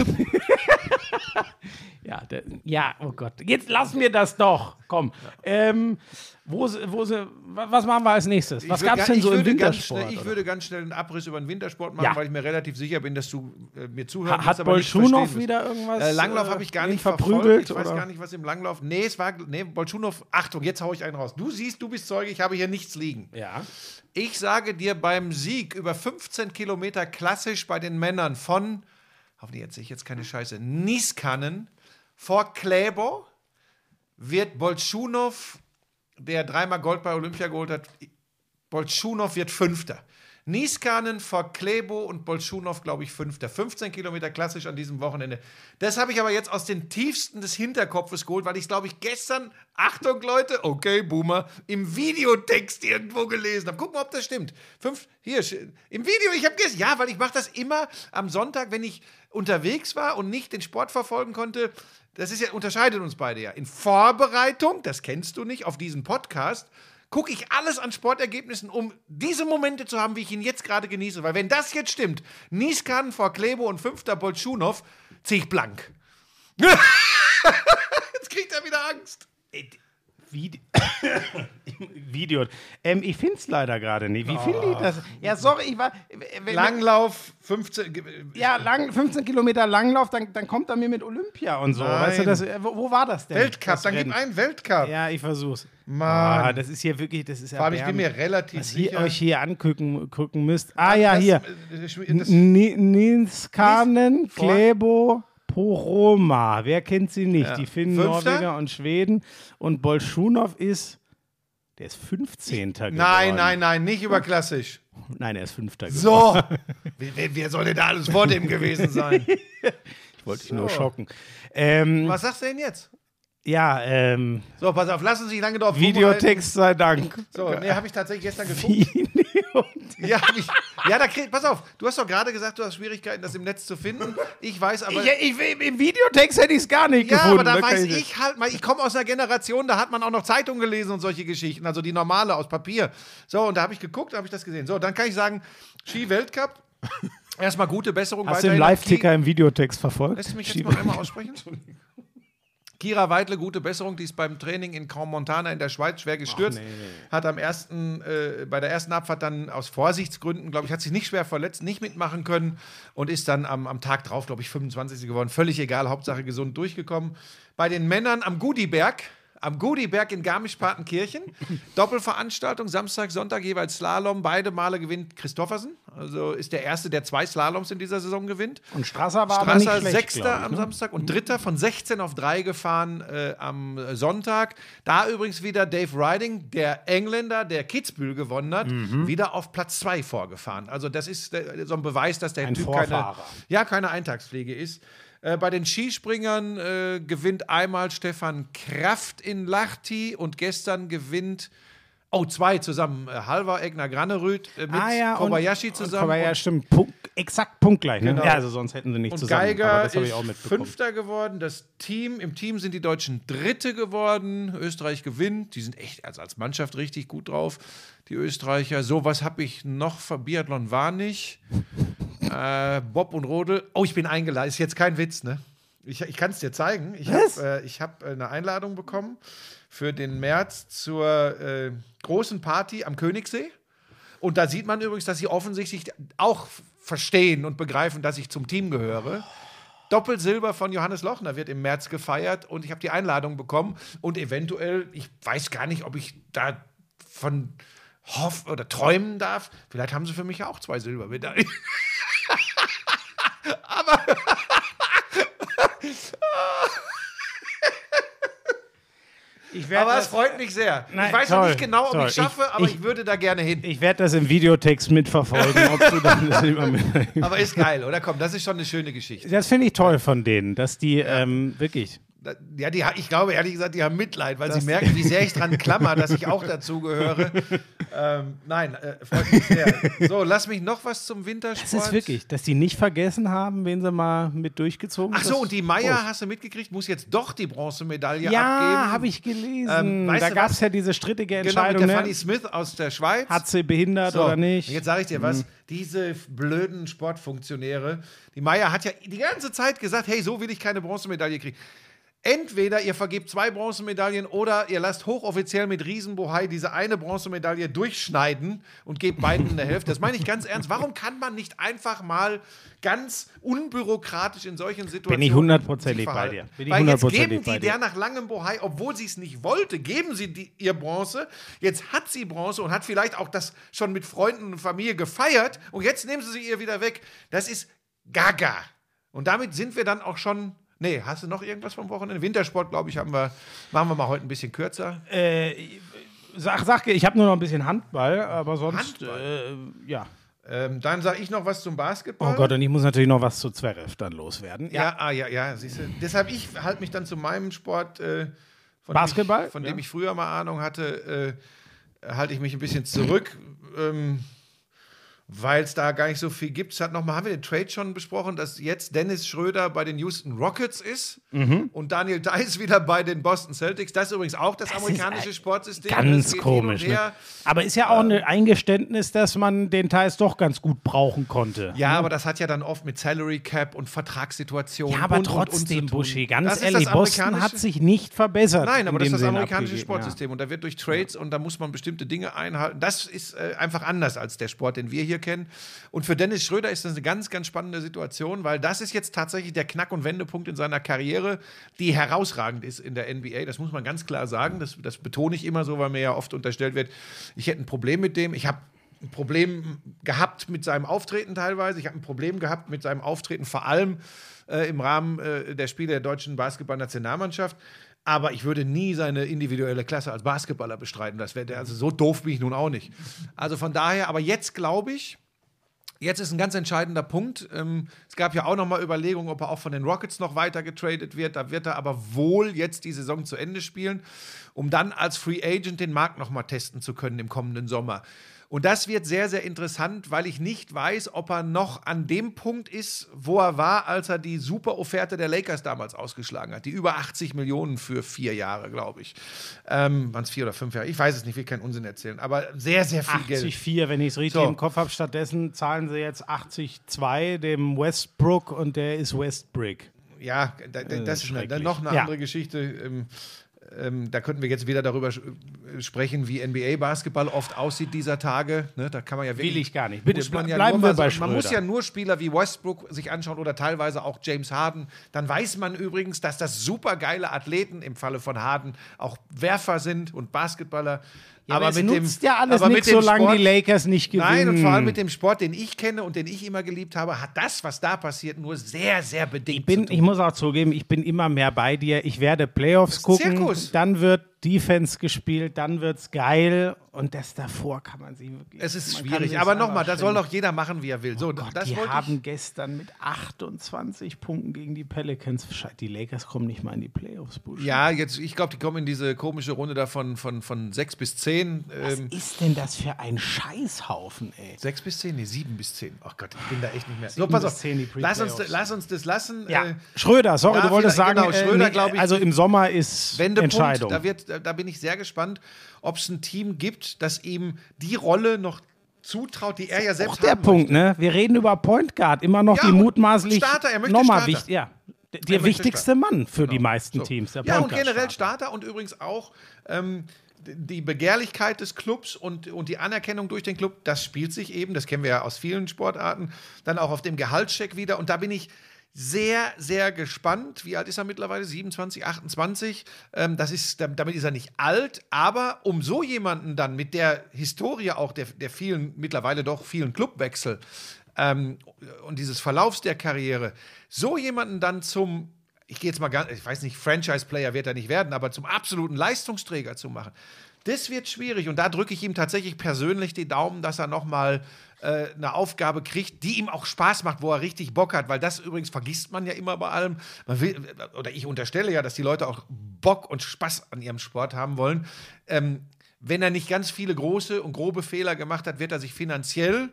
Ja, der, ja, oh Gott. Jetzt lass mir das doch. Komm. Ähm, wo, wo was machen wir als nächstes? Was gab es denn so im Wintersport? Schnell, ich oder? würde ganz schnell einen Abriss über den Wintersport machen, Ja. weil ich mir relativ sicher bin, dass du äh, mir zuhören Ha- hat Bolschunow wieder irgendwas, Äh, Langlauf äh, habe ich gar ihn nicht verprügelt. Ich weiß oder? gar nicht, was im Langlauf. Nee, es war. Nee, Bolschunow. Achtung, jetzt haue ich einen raus. Du siehst, du bist Zeuge, ich habe hier nichts liegen. Ja. Ich sage dir beim Sieg über 15 Kilometer klassisch bei den Männern von, hoffentlich erzähle ich jetzt keine Scheiße, Niskanen vor Kläbo wird Bolschunow, der dreimal Gold bei Olympia geholt hat, Bolschunow wird Fünfter. Niskanen vor Klebo und Bolschunow, glaube ich, Fünfter. 15 Kilometer klassisch an diesem Wochenende. Das habe ich aber jetzt aus den tiefsten des Hinterkopfes geholt, weil ich, glaube ich, gestern, Achtung Leute, okay, Boomer, im Videotext irgendwo gelesen habe. Guck mal, ob das stimmt. Fünf, hier, im Video, ich habe gestern, ja, weil ich mache das immer am Sonntag, wenn ich unterwegs war und nicht den Sport verfolgen konnte. Das ist ja, unterscheidet uns beide ja. In Vorbereitung, das kennst du nicht, auf diesen Podcast, gucke ich alles an Sportergebnissen, um diese Momente zu haben, wie ich ihn jetzt gerade genieße. Weil wenn das jetzt stimmt, Nieskan vor Klebo und fünfter Bolschunow, ziehe ich blank. jetzt kriegt er wieder Angst. Vide Video. Ähm, ich finde es leider gerade nicht. Wie finde ich das? Ja, sorry, ich war. Langlauf, 15. ge- Ja, lang, 15 Kilometer Langlauf, dann, dann kommt er mir mit Olympia und so. Nein. Weißt du, das, äh, wo, wo war das denn? Weltcup, das dann gib Rennen? ein Weltcup. Ja, ich versuch's. Mann. Ah, das ist hier wirklich, das ist ja. Vor allem, ich bin mir relativ was ihr sicher. euch hier angucken gucken müsst. Ah ja, das- hier. das- das- Ni- Ninskanen, Klebo, Poroma. Wer kennt sie nicht? Ja. Die Finnen, Fünfter? Norweger und Schweden. Und Bolschunow ist, der ist 15. geworden. Nein, nein, nein, nicht über klassisch. Nein, er ist Fünfter geworden. So. wer, wer soll denn da alles vor dem gewesen sein? Ich wollte dich nur schocken. Ähm, Was sagst du denn jetzt? ja, ähm, So, pass auf, lass uns nicht lange drauf Videotext sei Dank. So, nee, habe ich tatsächlich gestern geguckt. Ja, ich, ja da krieg, pass auf, du hast doch gerade gesagt, du hast Schwierigkeiten, das im Netz zu finden. Ich weiß aber. Ich, ich, Im Videotext hätte ich es gar nicht ja, gefunden. aber da weiß ich halt mal, ich komme aus einer Generation, da hat man auch noch Zeitung gelesen und solche Geschichten, also die normale aus Papier. So, und da habe ich geguckt, da habe ich das gesehen. So, dann kann ich sagen, Ski-Weltcup, erstmal gute Besserung. Hast du den Live-Ticker im Videotext verfolgt? Lässt du mich jetzt noch einmal aussprechen? Kira Weidle, gute Besserung, die ist beim Training in Grand Montana in der Schweiz schwer gestürzt. Hat am ersten, äh, bei der ersten Abfahrt dann aus Vorsichtsgründen, glaube ich, hat sich nicht schwer verletzt, nicht mitmachen können und ist dann am, am Tag drauf, glaube ich, 25. geworden. Völlig egal, Hauptsache gesund durchgekommen. Bei den Männern am Gudiberg, am Gudiberg in Garmisch-Partenkirchen. Doppelveranstaltung, Samstag, Sonntag jeweils Slalom. Beide Male gewinnt Christoffersen. Also ist der Erste, der zwei Slaloms in dieser Saison gewinnt. Und Strasser war aber nicht Strasser schlecht, Sechster ich, am ne? Samstag und Dritter von 16 auf 3 gefahren äh, am Sonntag. Da übrigens wieder Dave Riding, der Engländer, der Kitzbühel gewonnen hat, Mhm. wieder auf Platz 2 vorgefahren. Also das ist äh, so ein Beweis, dass der Ein Typ keine, Vorfahrer. ja, keine Eintagspflege ist. Äh, bei den Skispringern äh, gewinnt einmal Stefan Kraft in Lahti und gestern gewinnt Oh, zwei zusammen. Äh, Halvar Egner Granerüth äh, mit ah, ja, Kobayashi und, zusammen. Kobayashi, und, stimmt. Punkt, exakt punktgleich. Ne? Genau. Ja, also sonst hätten sie nicht und zusammen. Geiger das habe ich auch ist. Fünfter geworden. Das Team, im Team sind die Deutschen Dritte geworden. Österreich gewinnt. Die sind echt also als Mannschaft richtig gut drauf, die Österreicher. So, was habe ich noch? Biathlon war nicht. Äh, Bob und Rodel. Oh, ich bin eingeladen. Ist jetzt kein Witz, ne? Ich, ich kann es dir zeigen. Ich habe äh, hab äh, eine Einladung bekommen für den März zur äh, großen Party am Königssee. Und da sieht man übrigens, dass sie offensichtlich auch verstehen und begreifen, dass ich zum Team gehöre. Doppelsilber von Johannes Lochner wird im März gefeiert und ich habe die Einladung bekommen und eventuell, ich weiß gar nicht, ob ich da von hoff oder träumen darf. Vielleicht haben sie für mich auch zwei Silbermedaillen. Ich werde Aber es freut mich sehr. Nein, ich weiß noch toll, nicht genau, ob toll. ich schaffe, Ich- aber ich- ich, würde da gerne hin. ich werd das im Videotext mitverfolgen, ob du dann das Silbermedaille aber ist geil, oder? Komm, das ist schon eine schöne Geschichte. Das finde ich toll von denen, dass die ähm, wirklich. Ja, die, ich glaube ehrlich gesagt, die haben Mitleid, weil Das- sie merken, wie sehr ich dran klammer, dass ich auch dazu gehöre. ähm, nein, äh, freut mich sehr. So, lass mich noch was zum Wintersport. Das ist wirklich, dass die nicht vergessen haben, wen sie mal mit durchgezogen Ach so, und die Meier, hast du mitgekriegt, muss jetzt doch die Bronzemedaille Ja, abgeben. habe ich gelesen. Ähm, da gab es ja diese strittige Genau, mit Entscheidung. der ne? Fanny Smith aus der Schweiz. Hat sie behindert So, oder nicht? Jetzt sage ich dir was, Mhm. diese blöden Sportfunktionäre, die Meier hat ja die ganze Zeit gesagt, hey, so will ich keine Bronzemedaille kriegen. Entweder ihr vergebt zwei Bronzemedaillen oder ihr lasst hochoffiziell mit Riesenbohai diese eine Bronzemedaille durchschneiden und gebt beiden eine Hälfte. Das meine ich ganz ernst. Warum kann man nicht einfach mal ganz unbürokratisch in solchen Situationen Bin ich hundertprozentig bei dir. Bin ich Weil jetzt geben die der nach langem Bohai, obwohl sie es nicht wollte, geben sie die, ihr Bronze. Jetzt hat sie Bronze und hat vielleicht auch das schon mit Freunden und Familie gefeiert und jetzt nehmen sie sie ihr wieder weg. Das ist gaga. Und damit sind wir dann auch schon. Nee, hast du noch irgendwas vom Wochenende? Wintersport, glaube ich, haben wir, machen wir mal heute ein bisschen kürzer. Sag, sag, ich habe nur noch ein bisschen Handball, aber sonst, Handball? Äh, ja. Ähm, dann sage ich noch was zum Basketball. Oh Gott, und ich muss natürlich noch was zu Zverev dann loswerden. Ja, ah, ja, ja, siehst du. Deshalb, ich halte mich dann zu meinem Sport. Äh, von Basketball? Dem ich, von dem Ja. ich früher mal Ahnung hatte, äh, halte ich mich ein bisschen zurück. ähm, weil es da gar nicht so viel gibt. Es Hat noch mal, haben wir den Trade schon besprochen, dass jetzt Dennis Schröder bei den Houston Rockets ist Mhm. und Daniel Dice wieder bei den Boston Celtics. Das ist übrigens auch das, ist amerikanische Sportsystem. Das Ganz komisch. und Ne? Aber ist ja auch ein Eingeständnis, dass man den Teils doch ganz gut brauchen konnte. Ja, aber das hat ja dann oft mit Salary Cap und Vertragssituationen. Ja, aber und, und, und trotzdem, zu tun. Buschi, ganz Das ehrlich, das Boston hat sich nicht verbessert. Nein, aber das ist das amerikanische Sportsystem und da wird durch Trades und da muss man bestimmte Dinge einhalten. Das ist äh, einfach anders als der Sport, den wir hier kennen. Und für Dennis Schröder ist das eine ganz, ganz spannende Situation, weil das ist jetzt tatsächlich der Knack- und Wendepunkt in seiner Karriere, die herausragend ist in der NBA. Das muss man ganz klar sagen. Das, das betone ich immer so, weil mir ja oft unterstellt wird, ich hätte ein Problem mit dem. Ich habe ein Problem gehabt mit seinem Auftreten teilweise. Ich habe ein Problem gehabt mit seinem Auftreten, vor allem äh, im Rahmen äh, der Spiele der deutschen Basketballnationalmannschaft. Aber ich würde nie seine individuelle Klasse als Basketballer bestreiten. Das wäre also so doof bin ich nun auch nicht. Also von daher, aber jetzt glaube ich, Jetzt ist ein ganz entscheidender Punkt. Ähm, es gab ja auch noch mal Überlegungen, ob er auch von den Rockets noch weiter getradet wird. Da wird er aber wohl jetzt die Saison zu Ende spielen, um dann als Free Agent den Markt noch mal testen zu können im kommenden Sommer. Und das wird sehr, sehr interessant, weil ich nicht weiß, ob er noch an dem Punkt ist, wo er war, als er die super Offerte der Lakers damals ausgeschlagen hat. Die über 80 Millionen für vier Jahre, glaube ich. Ähm, Waren es vier oder fünf Jahre? Ich weiß es nicht, will keinen Unsinn erzählen. Aber sehr, sehr viel Geld. 84, wenn ich es richtig So. im Kopf habe. Stattdessen zahlen sie jetzt 82 dem Westbrook und der ist Westbrick. Ja, da, das ist eine, noch eine Ja. andere Geschichte. Ähm, da könnten wir jetzt wieder darüber äh, sprechen, wie NBA-Basketball oft aussieht dieser Tage. Ne, da kann man ja wirklich, Will ich gar nicht. Bitte, man ja bleiben nur wir bei so, Man muss Schröder. ja nur Spieler wie Westbrook sich anschauen oder teilweise auch James Harden. Dann weiß man übrigens, dass das super geile Athleten im Falle von Harden auch Werfer sind und Basketballer. Aber es mit dem- nutzt ja alles aber nichts, mit dem solange Sport- die Lakers nicht gewinnen. Nein, und vor allem mit dem Sport, den ich kenne und den ich immer geliebt habe, hat das, was da passiert, nur sehr, sehr bedingt Ich, bin, ich muss auch zugeben, ich bin immer mehr bei dir. Ich werde Playoffs gucken. Zirkus. Dann wird Defense gespielt, dann wird's geil und das davor kann man sie wirklich. Es ist schwierig, aber nochmal, da soll doch jeder machen, wie er will. So, Gott, die haben gestern mit 28 Punkten gegen die Pelicans. Die Lakers kommen nicht mal in die Playoffs, Busch. Ja, jetzt, ich glaube, die kommen in diese komische Runde da von, von, von 6 bis 10. Was Ähm, ist denn das für ein Scheißhaufen, ey? 6 bis 10? Nee, 7 bis 10. Ach Gott, ich bin da echt nicht mehr. So, pass auf. 10 die Lass uns, lass uns das lassen. Ja, Äh, Schröder, sorry, ja, du wolltest sagen, genau, Schröder, äh, glaub ich, also im Sommer ist Wendepunkt, Entscheidung. da, wird, da bin ich sehr gespannt, ob es ein Team gibt, das ihm die Rolle noch zutraut, die er ja selbst auch der Punkt, möchte. ne? Wir reden über Point Guard, immer noch Ja, die mutmaßlich Starter, er möchte nochmal wichtig, ja. Der, wichtigste Mann für die meisten So. Teams. Der ja, Point und generell Starter. Starter und übrigens auch ähm, die Begehrlichkeit des Clubs und, und die Anerkennung durch den Club, das spielt sich eben, das kennen wir ja aus vielen Sportarten, dann auch auf dem Gehaltscheck wieder. Und da bin ich sehr, sehr gespannt. Wie alt ist er mittlerweile? 27, 28. Ähm, das ist, dam- damit ist er nicht alt, aber um so jemanden dann mit der Historie auch der, der vielen, mittlerweile doch vielen Clubwechsel ähm, und dieses Verlaufs der Karriere, so jemanden dann zum ich gehe jetzt mal ganz, ich weiß nicht, Franchise-Player wird er nicht werden, aber zum absoluten Leistungsträger zu machen, das wird schwierig. Und da drücke ich ihm tatsächlich persönlich die Daumen, dass er nochmal äh, eine Aufgabe kriegt, die ihm auch Spaß macht, wo er richtig Bock hat, weil das übrigens vergisst man ja immer bei allem. Will, oder ich unterstelle ja, dass die Leute auch Bock und Spaß an ihrem Sport haben wollen. Ähm, wenn er nicht ganz viele große und grobe Fehler gemacht hat, wird er sich finanziell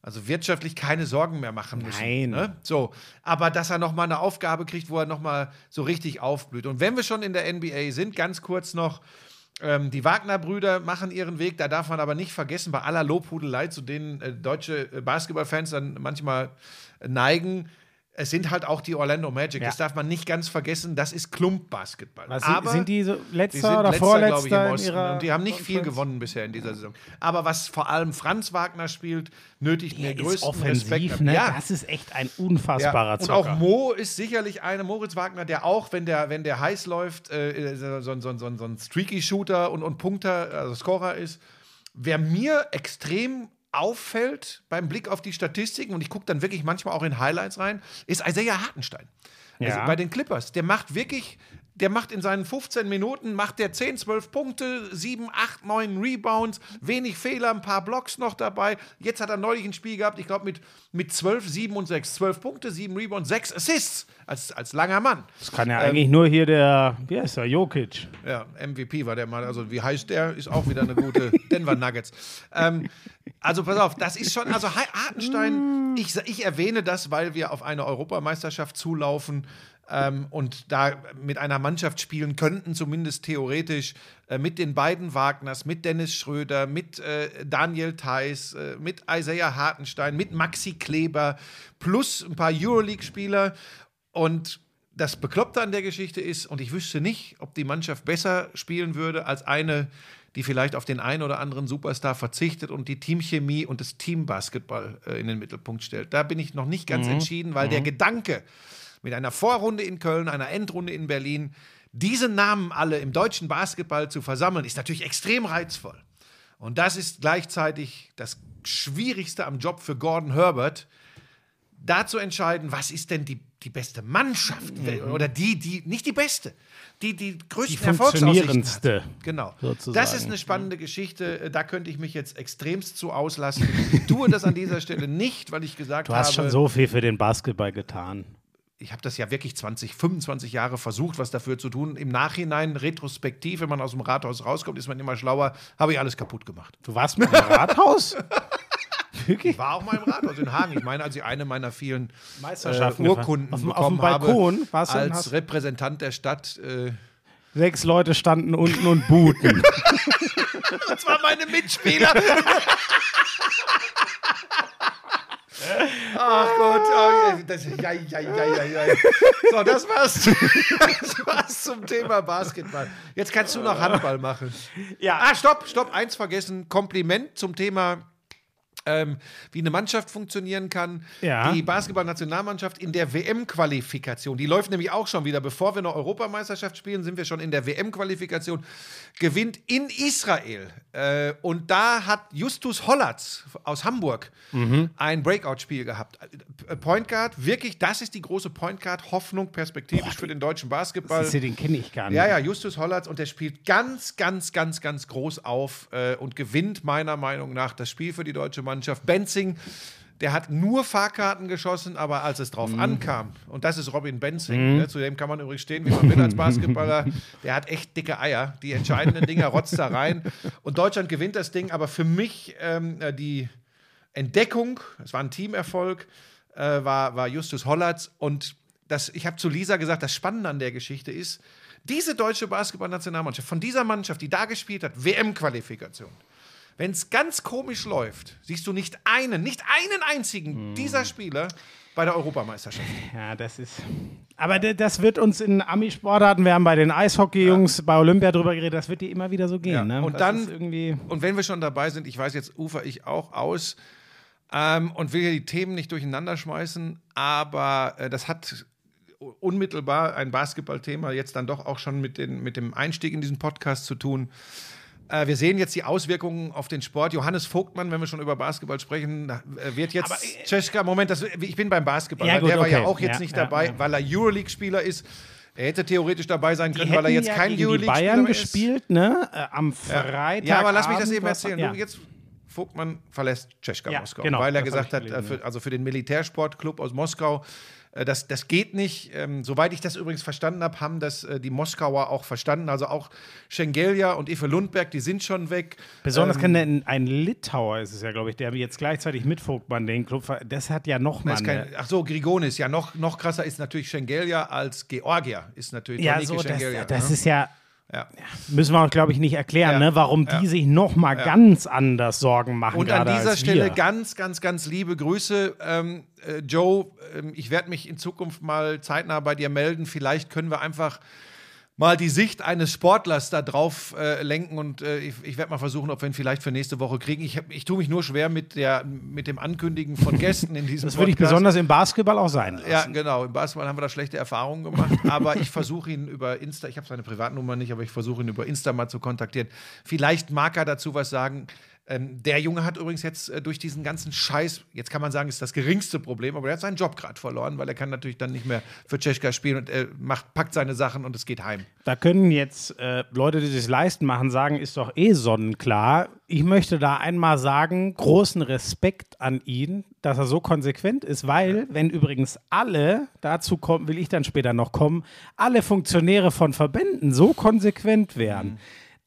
also wirtschaftlich keine Sorgen mehr machen müssen. Nein. Ne? So, aber dass er noch mal eine Aufgabe kriegt, wo er noch mal so richtig aufblüht. Und wenn wir schon in der NBA sind, ganz kurz noch. Ähm, die Wagner-Brüder machen ihren Weg, da darf man aber nicht vergessen, bei aller Lobhudelei, zu denen äh, deutsche äh, Basketballfans dann manchmal neigen, es sind halt auch die Orlando Magic. Ja. Das darf man nicht ganz vergessen, das ist Klumpbasketball. Aber sind die so die letzter sind oder letzter, vorletzter ich, im Osten. Und die haben nicht viel gewonnen bisher in dieser Saison. Aber was vor allem Franz Wagner spielt, nötigt mir größten offensiv, Respekt. ne? Ja, Das ist echt ein unfassbarer ja. Und Zocker. auch Mo ist sicherlich eine, Moritz Wagner, der auch, wenn der, wenn der heiß läuft, äh, so, so, so, so, so ein Streaky-Shooter und, und Punkter, also Scorer ist. Wer mir extrem auffällt beim Blick auf die Statistiken, und ich gucke dann wirklich manchmal auch in Highlights rein, ist Isaiah Hartenstein. Also Ja. bei den Clippers. Der macht wirklich, der macht in seinen 15 Minuten, macht der 10, 12 Punkte, 7, 8, 9 Rebounds, wenig Fehler, ein paar Blocks noch dabei. Jetzt hat er neulich ein Spiel gehabt, ich glaube mit, mit 12, 7 und 6. 12 Punkte, 7 Rebounds, 6 Assists als, als langer Mann. das kann Ähm, ja eigentlich nur hier der, wie heißt der, Jokic. Ja, MVP war der mal. Also, wie heißt der? Ist auch wieder eine gute Denver Nuggets. Ähm, also, pass auf, das ist schon. Also, Hartenstein, ich, ich erwähne das, weil wir auf eine Europameisterschaft zulaufen ähm, und da mit einer Mannschaft spielen könnten, zumindest theoretisch, äh, mit den beiden Wagners, mit Dennis Schröder, mit äh, Daniel Theiss, äh, mit Isaiah Hartenstein, mit Maxi Kleber, plus ein paar Euroleague-Spieler. Und das Bekloppte an der Geschichte ist, und ich wüsste nicht, ob die Mannschaft besser spielen würde als eine, die vielleicht auf den einen oder anderen Superstar verzichtet und die Teamchemie und das Teambasketball äh, in den Mittelpunkt stellt. Da bin ich noch nicht ganz entschieden, weil der Gedanke mit einer Vorrunde in Köln, einer Endrunde in Berlin, diese Namen alle im deutschen Basketball zu versammeln, ist natürlich extrem reizvoll. Und das ist gleichzeitig das Schwierigste am Job für Gordon Herbert, da zu entscheiden, was ist denn die, die beste Mannschaft oder die, die, nicht die beste, die die größten Die Erfolgsaussichten funktionierendste, hat. Genau. sozusagen. Das ist eine spannende Geschichte, äh, da könnte ich mich jetzt extremst zu auslassen. Ich tue das an dieser Stelle nicht, weil ich gesagt Du habe, hast schon so viel für den Basketball getan. Ich habe das ja wirklich 20, 25 Jahre versucht, was dafür zu tun. Im Nachhinein, retrospektiv, wenn man aus dem Rathaus rauskommt, ist man immer schlauer, habe ich alles kaputt gemacht. Du warst mit dem Rathaus? Ich war auch mal im Rathaus in Hagen. Ich meine, als ich eine meiner vielen Meisterschaften äh, Urkunden auf dem- auf dem Balkon habe, warst du als Repräsentant der Stadt. Äh, Sechs Leute standen unten und buhten. das waren meine Mitspieler. Ach Gott, oh, das, ja, ja, ja, ja, ja. So, das war's, das war's zum Thema Basketball. Jetzt kannst du noch Handball machen. ja, Ah, stopp, stopp, eins vergessen. Kompliment zum Thema ähm, wie eine Mannschaft funktionieren kann. Ja. Die Basketballnationalmannschaft in der WM-Qualifikation, die läuft nämlich auch schon wieder. Bevor wir eine Europameisterschaft spielen, sind wir schon in der WM-Qualifikation. Gewinnt in Israel. Äh, und da hat Justus Hollatz aus Hamburg Mhm. ein Breakout-Spiel gehabt. Äh, Point Guard, wirklich, das ist die große Point Guard, Hoffnung perspektivisch für den deutschen Basketball. Siehst du, den kenne ich gar nicht. Ja, ja, Justus Hollatz und der spielt ganz, ganz, ganz, ganz groß auf äh, und gewinnt meiner Meinung nach das Spiel für die deutsche Mannschaft. Benzing, der hat nur Fahrkarten geschossen, aber als es drauf ankam, und das ist Robin Benzing, ne, zu dem kann man übrigens stehen, wie man will als Basketballer, der hat echt dicke Eier. Die entscheidenden Dinger rotzt da rein. Und Deutschland gewinnt das Ding, aber für mich ähm, äh, die Entdeckung, es war ein Teamerfolg, äh, war, war Justus Hollatz. Und das, ich habe zu Lisa gesagt, das Spannende an der Geschichte ist, diese deutsche Basketballnationalmannschaft, von dieser Mannschaft, die da gespielt hat, WM-Qualifikation, wenn es ganz komisch läuft, siehst du nicht einen, nicht einen einzigen dieser Spieler bei der Europameisterschaft. Ja, das ist. Aber das wird uns in Ami-Sportarten, wir haben bei den Eishockey-Jungs bei Olympia drüber geredet, das wird dir immer wieder so gehen. Ja, Ne? und das dann- irgendwie. Und wenn wir schon dabei sind, ich weiß, jetzt ufer ich auch aus ähm, und will hier die Themen nicht durcheinander schmeißen, aber äh, das hat unmittelbar ein Basketballthema jetzt dann doch auch schon mit, den, mit dem Einstieg in diesen Podcast zu tun. Äh, wir sehen jetzt die Auswirkungen auf den Sport. Johannes Vogtmann, wenn wir schon über Basketball sprechen, äh, wird jetzt. Aber, äh, Czeska, Moment, das, ich bin beim Basketball. Ja, gut, der war ja auch jetzt Ja, nicht ja, dabei, weil er Euroleague-Spieler ist. Er hätte theoretisch dabei sein können, weil er jetzt ja kein Euroleague-Spieler Bayern ist. gespielt, ne? Äh, am Freitag. Ja, aber lass mich das eben erzählen. Du, jetzt Vogtmann verlässt Tscheschka Ja, Moskau, genau, weil er gesagt hat, äh, für, also für den Militärsportclub aus Moskau, das, das geht nicht. Ähm, soweit ich das übrigens verstanden habe, haben das äh, die Moskauer auch verstanden. Also auch Schengelia und Ife Lundberg, die sind schon weg. Besonders Ähm, kann ein, ein Litauer ist es ja, glaube ich, der jetzt gleichzeitig mit Vogtmann den Club. Das hat ja noch mal. kein, ach so, Grigonis, ja, noch, noch krasser ist natürlich Schengelia als Georgier. Ist natürlich Ja, so, das, das ne? ist ja. Ja. Müssen wir auch, glaube ich, nicht erklären, Ja. ne, warum die sich noch mal ganz anders Sorgen machen. Und an dieser Stelle wir. ganz, ganz, ganz liebe Grüße. Ähm, äh, Joe, ähm, ich werde mich in Zukunft mal zeitnah bei dir melden. Vielleicht können wir einfach mal die Sicht eines Sportlers da drauf äh, lenken und äh, ich, ich werde mal versuchen, ob wir ihn vielleicht für nächste Woche kriegen. Ich, ich tue mich nur schwer mit, der, mit dem Ankündigen von Gästen in diesem Das würde ich besonders im Basketball auch sein lassen. Ja, genau. Im Basketball haben wir da schlechte Erfahrungen gemacht. Aber ich versuche ihn über Insta, ich habe seine Privatnummer nicht, aber ich versuche ihn über Insta mal zu kontaktieren. Vielleicht mag er dazu was sagen. Ähm, der Junge hat übrigens jetzt äh, durch diesen ganzen Scheiß, jetzt kann man sagen, ist das geringste Problem, aber er hat seinen Job gerade verloren, weil er kann natürlich dann nicht mehr für Tschechka spielen und er macht, packt seine Sachen und es geht heim. Da können jetzt äh, Leute, die sich leisten machen, sagen, ist doch eh sonnenklar. Ich möchte da einmal sagen, großen Respekt an ihn, dass er so konsequent ist, weil, wenn übrigens alle, dazu kommen, will ich dann später noch kommen, alle Funktionäre von Verbänden so konsequent wären,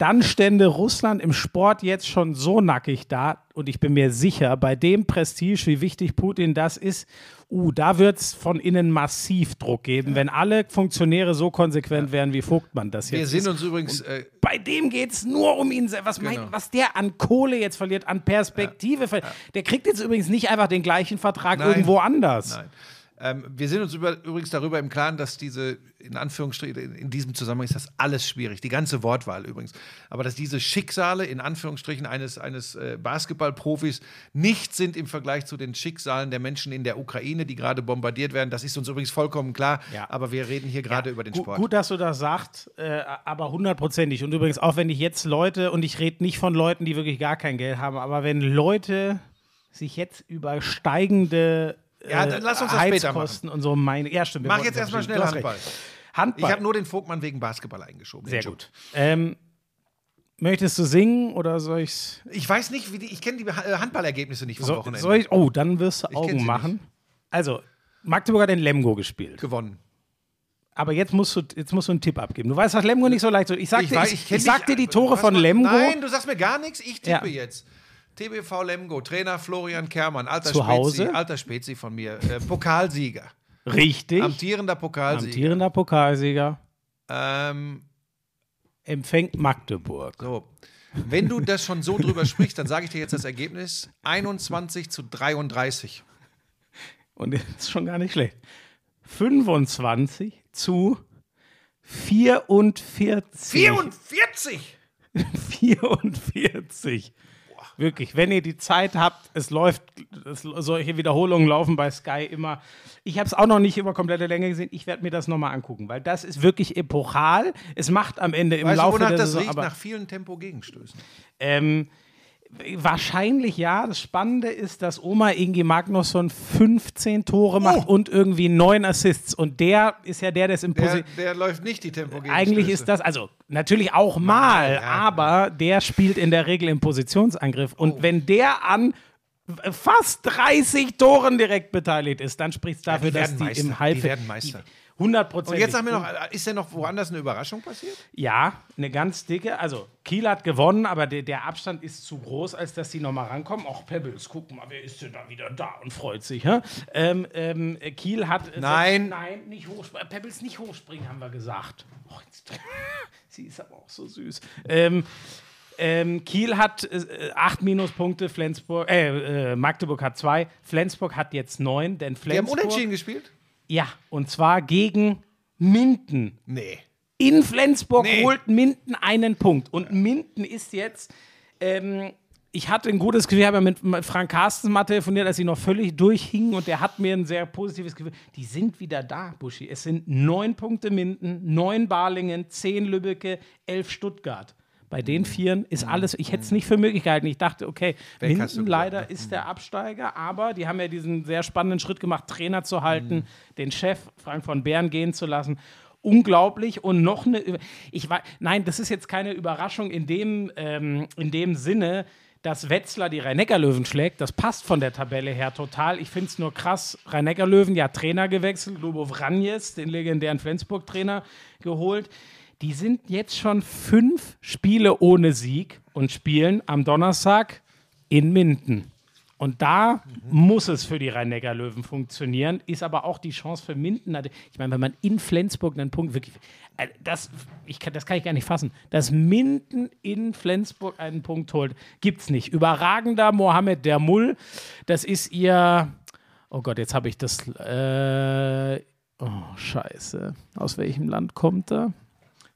dann stände Russland im Sport jetzt schon so nackig da. Und ich bin mir sicher, bei dem Prestige, wie wichtig Putin das ist, uh, da wird es von innen massiv Druck geben, wenn alle Funktionäre so konsequent wären, wie Vogtmann das Wir jetzt sind ist. uns übrigens, äh, Bei dem geht es nur um ihn selbst. Was, Genau. was der an Kohle jetzt verliert, an Perspektive verliert. Der kriegt jetzt übrigens nicht einfach den gleichen Vertrag Nein. irgendwo anders. Nein. Ähm, wir sind uns über, übrigens darüber im Klaren, dass diese, in Anführungsstrichen, in, in diesem Zusammenhang ist das alles schwierig, die ganze Wortwahl übrigens, aber dass diese Schicksale, in Anführungsstrichen, eines, eines äh, Basketballprofis nicht sind im Vergleich zu den Schicksalen der Menschen in der Ukraine, die gerade bombardiert werden, das ist uns übrigens vollkommen klar, Ja. aber wir reden hier gerade über den Sport. Gut, dass du das sagst, äh, aber hundertprozentig. Und übrigens auch, wenn ich jetzt Leute, und ich rede nicht von Leuten, die wirklich gar kein Geld haben, aber wenn Leute sich jetzt über steigende Ja, dann lass uns das später Heizkosten und so meine. Ja, stimmt. Mach jetzt erstmal schnell Handball. Handball. Ich habe nur den Vogtmann wegen Basketball eingeschoben. Sehr gut. Ähm, möchtest du singen oder soll ich's? Ich weiß nicht, wie die, ich kenne die äh, Handballergebnisse nicht vom So, Wochenende. soll ich, oh, dann wirst du Augen machen. Also, Magdeburg hat den Lemgo gespielt. gewonnen. Aber jetzt musst, du, jetzt musst du einen Tipp abgeben. Du weißt, dass Lemgo nicht so leicht ist. Ich sag, dir, weiß, ich, kenn ich sag dir die Tore Was von Lemgo. Nein, du sagst mir gar nichts. Ich tippe Ja. jetzt. TBV Lemgo, Trainer Florian Kermann, alter Zu Hause? Spezi, alter Spezi von mir, äh, Pokalsieger, Richtig. amtierender Pokalsieger. Amtierender Pokalsieger Ähm, empfängt Magdeburg. so, wenn du das schon so drüber sprichst, dann sage ich dir jetzt das Ergebnis: 21 zu 33. Und das ist schon gar nicht schlecht. 25 zu 44. 44! 44. Wirklich, wenn ihr die Zeit habt, es läuft, es, solche Wiederholungen laufen bei Sky immer. Ich habe es auch noch nicht über komplette Länge gesehen. Ich werde mir das nochmal angucken, weil das ist wirklich epochal. Es macht am Ende im Weißt du, Laufe wonach der das Saison, riecht? Nach vielen Tempo-Gegenstößen. ähm, wahrscheinlich ja. Das Spannende ist, dass Oma Ingi Magnusson 15 Tore macht Oh. und irgendwie neun Assists. Und der ist ja der, der es im Der, der läuft nicht die Tempo-Gegenstöße. Eigentlich ist das, also natürlich auch mal, ja. aber der spielt in der Regel im Positionsangriff. Und Oh. wenn der an fast 30 Toren direkt beteiligt ist, dann spricht es dafür, die dass die Meister. im Die Halbfeld. werden Meister. 100 Prozent. Und jetzt sagen wir noch, ist denn noch woanders eine Überraschung passiert? Ja, eine ganz dicke. Also, Kiel hat gewonnen, aber der, der Abstand ist zu groß, als dass die nochmal rankommen. Auch Pebbles, guck mal, wer ist denn da wieder da und freut sich. Ähm, ähm, Kiel hat. Nein. nein, nicht hochspringen. Pebbles nicht hochspringen, haben wir gesagt. Oh, jetzt, sie ist aber auch so süß. Ähm, ähm, Kiel hat äh, acht Minuspunkte, Flensburg, äh, äh, Magdeburg hat zwei, Flensburg hat jetzt neun, denn Die haben Flensburg. unentschieden gespielt? Ja, und zwar gegen Minden. Nee. In Flensburg Nee. holt Minden einen Punkt. Und Minden ist jetzt. Ähm, ich hatte ein gutes Gefühl, ich habe ja mit Frank Carstens mal telefoniert, als sie noch völlig durchhingen und der hat mir ein sehr positives Gefühl. Die sind wieder da, Buschi. Es sind neun Punkte Minden, neun Balingen, zehn Lübbecke, elf Stuttgart. Bei den Vieren ist alles, ich hätte es nicht für möglich gehalten. Ich dachte, okay, du Minden leider ist der Absteiger, aber die haben ja diesen sehr spannenden Schritt gemacht, Trainer zu halten, den Chef Frank von Bern gehen zu lassen. Unglaublich und noch eine. Ich war, nein, das ist jetzt keine Überraschung in dem, ähm, in dem Sinne, dass Wetzlar die Rhein-Neckar-Löwen schlägt. Das passt von der Tabelle her total. Ich finde es nur krass. Rhein-Neckar-Löwen, ja, Trainer gewechselt. Lubo Vranjes, den legendären Flensburg-Trainer, geholt. Die sind jetzt schon fünf Spiele ohne Sieg und spielen am Donnerstag in Minden. Und da muss es für die Rhein-Neckar-Löwen funktionieren, ist aber auch die Chance für Minden. Ich meine, wenn man in Flensburg einen Punkt wirklich. äh, Das, ich kann, das kann ich gar nicht fassen. Dass Minden in Flensburg einen Punkt holt, gibt's nicht. Überragender Mohamed Dermull, das ist ihr. Oh Gott, jetzt habe ich das. Äh, oh, Scheiße. Aus welchem Land kommt er?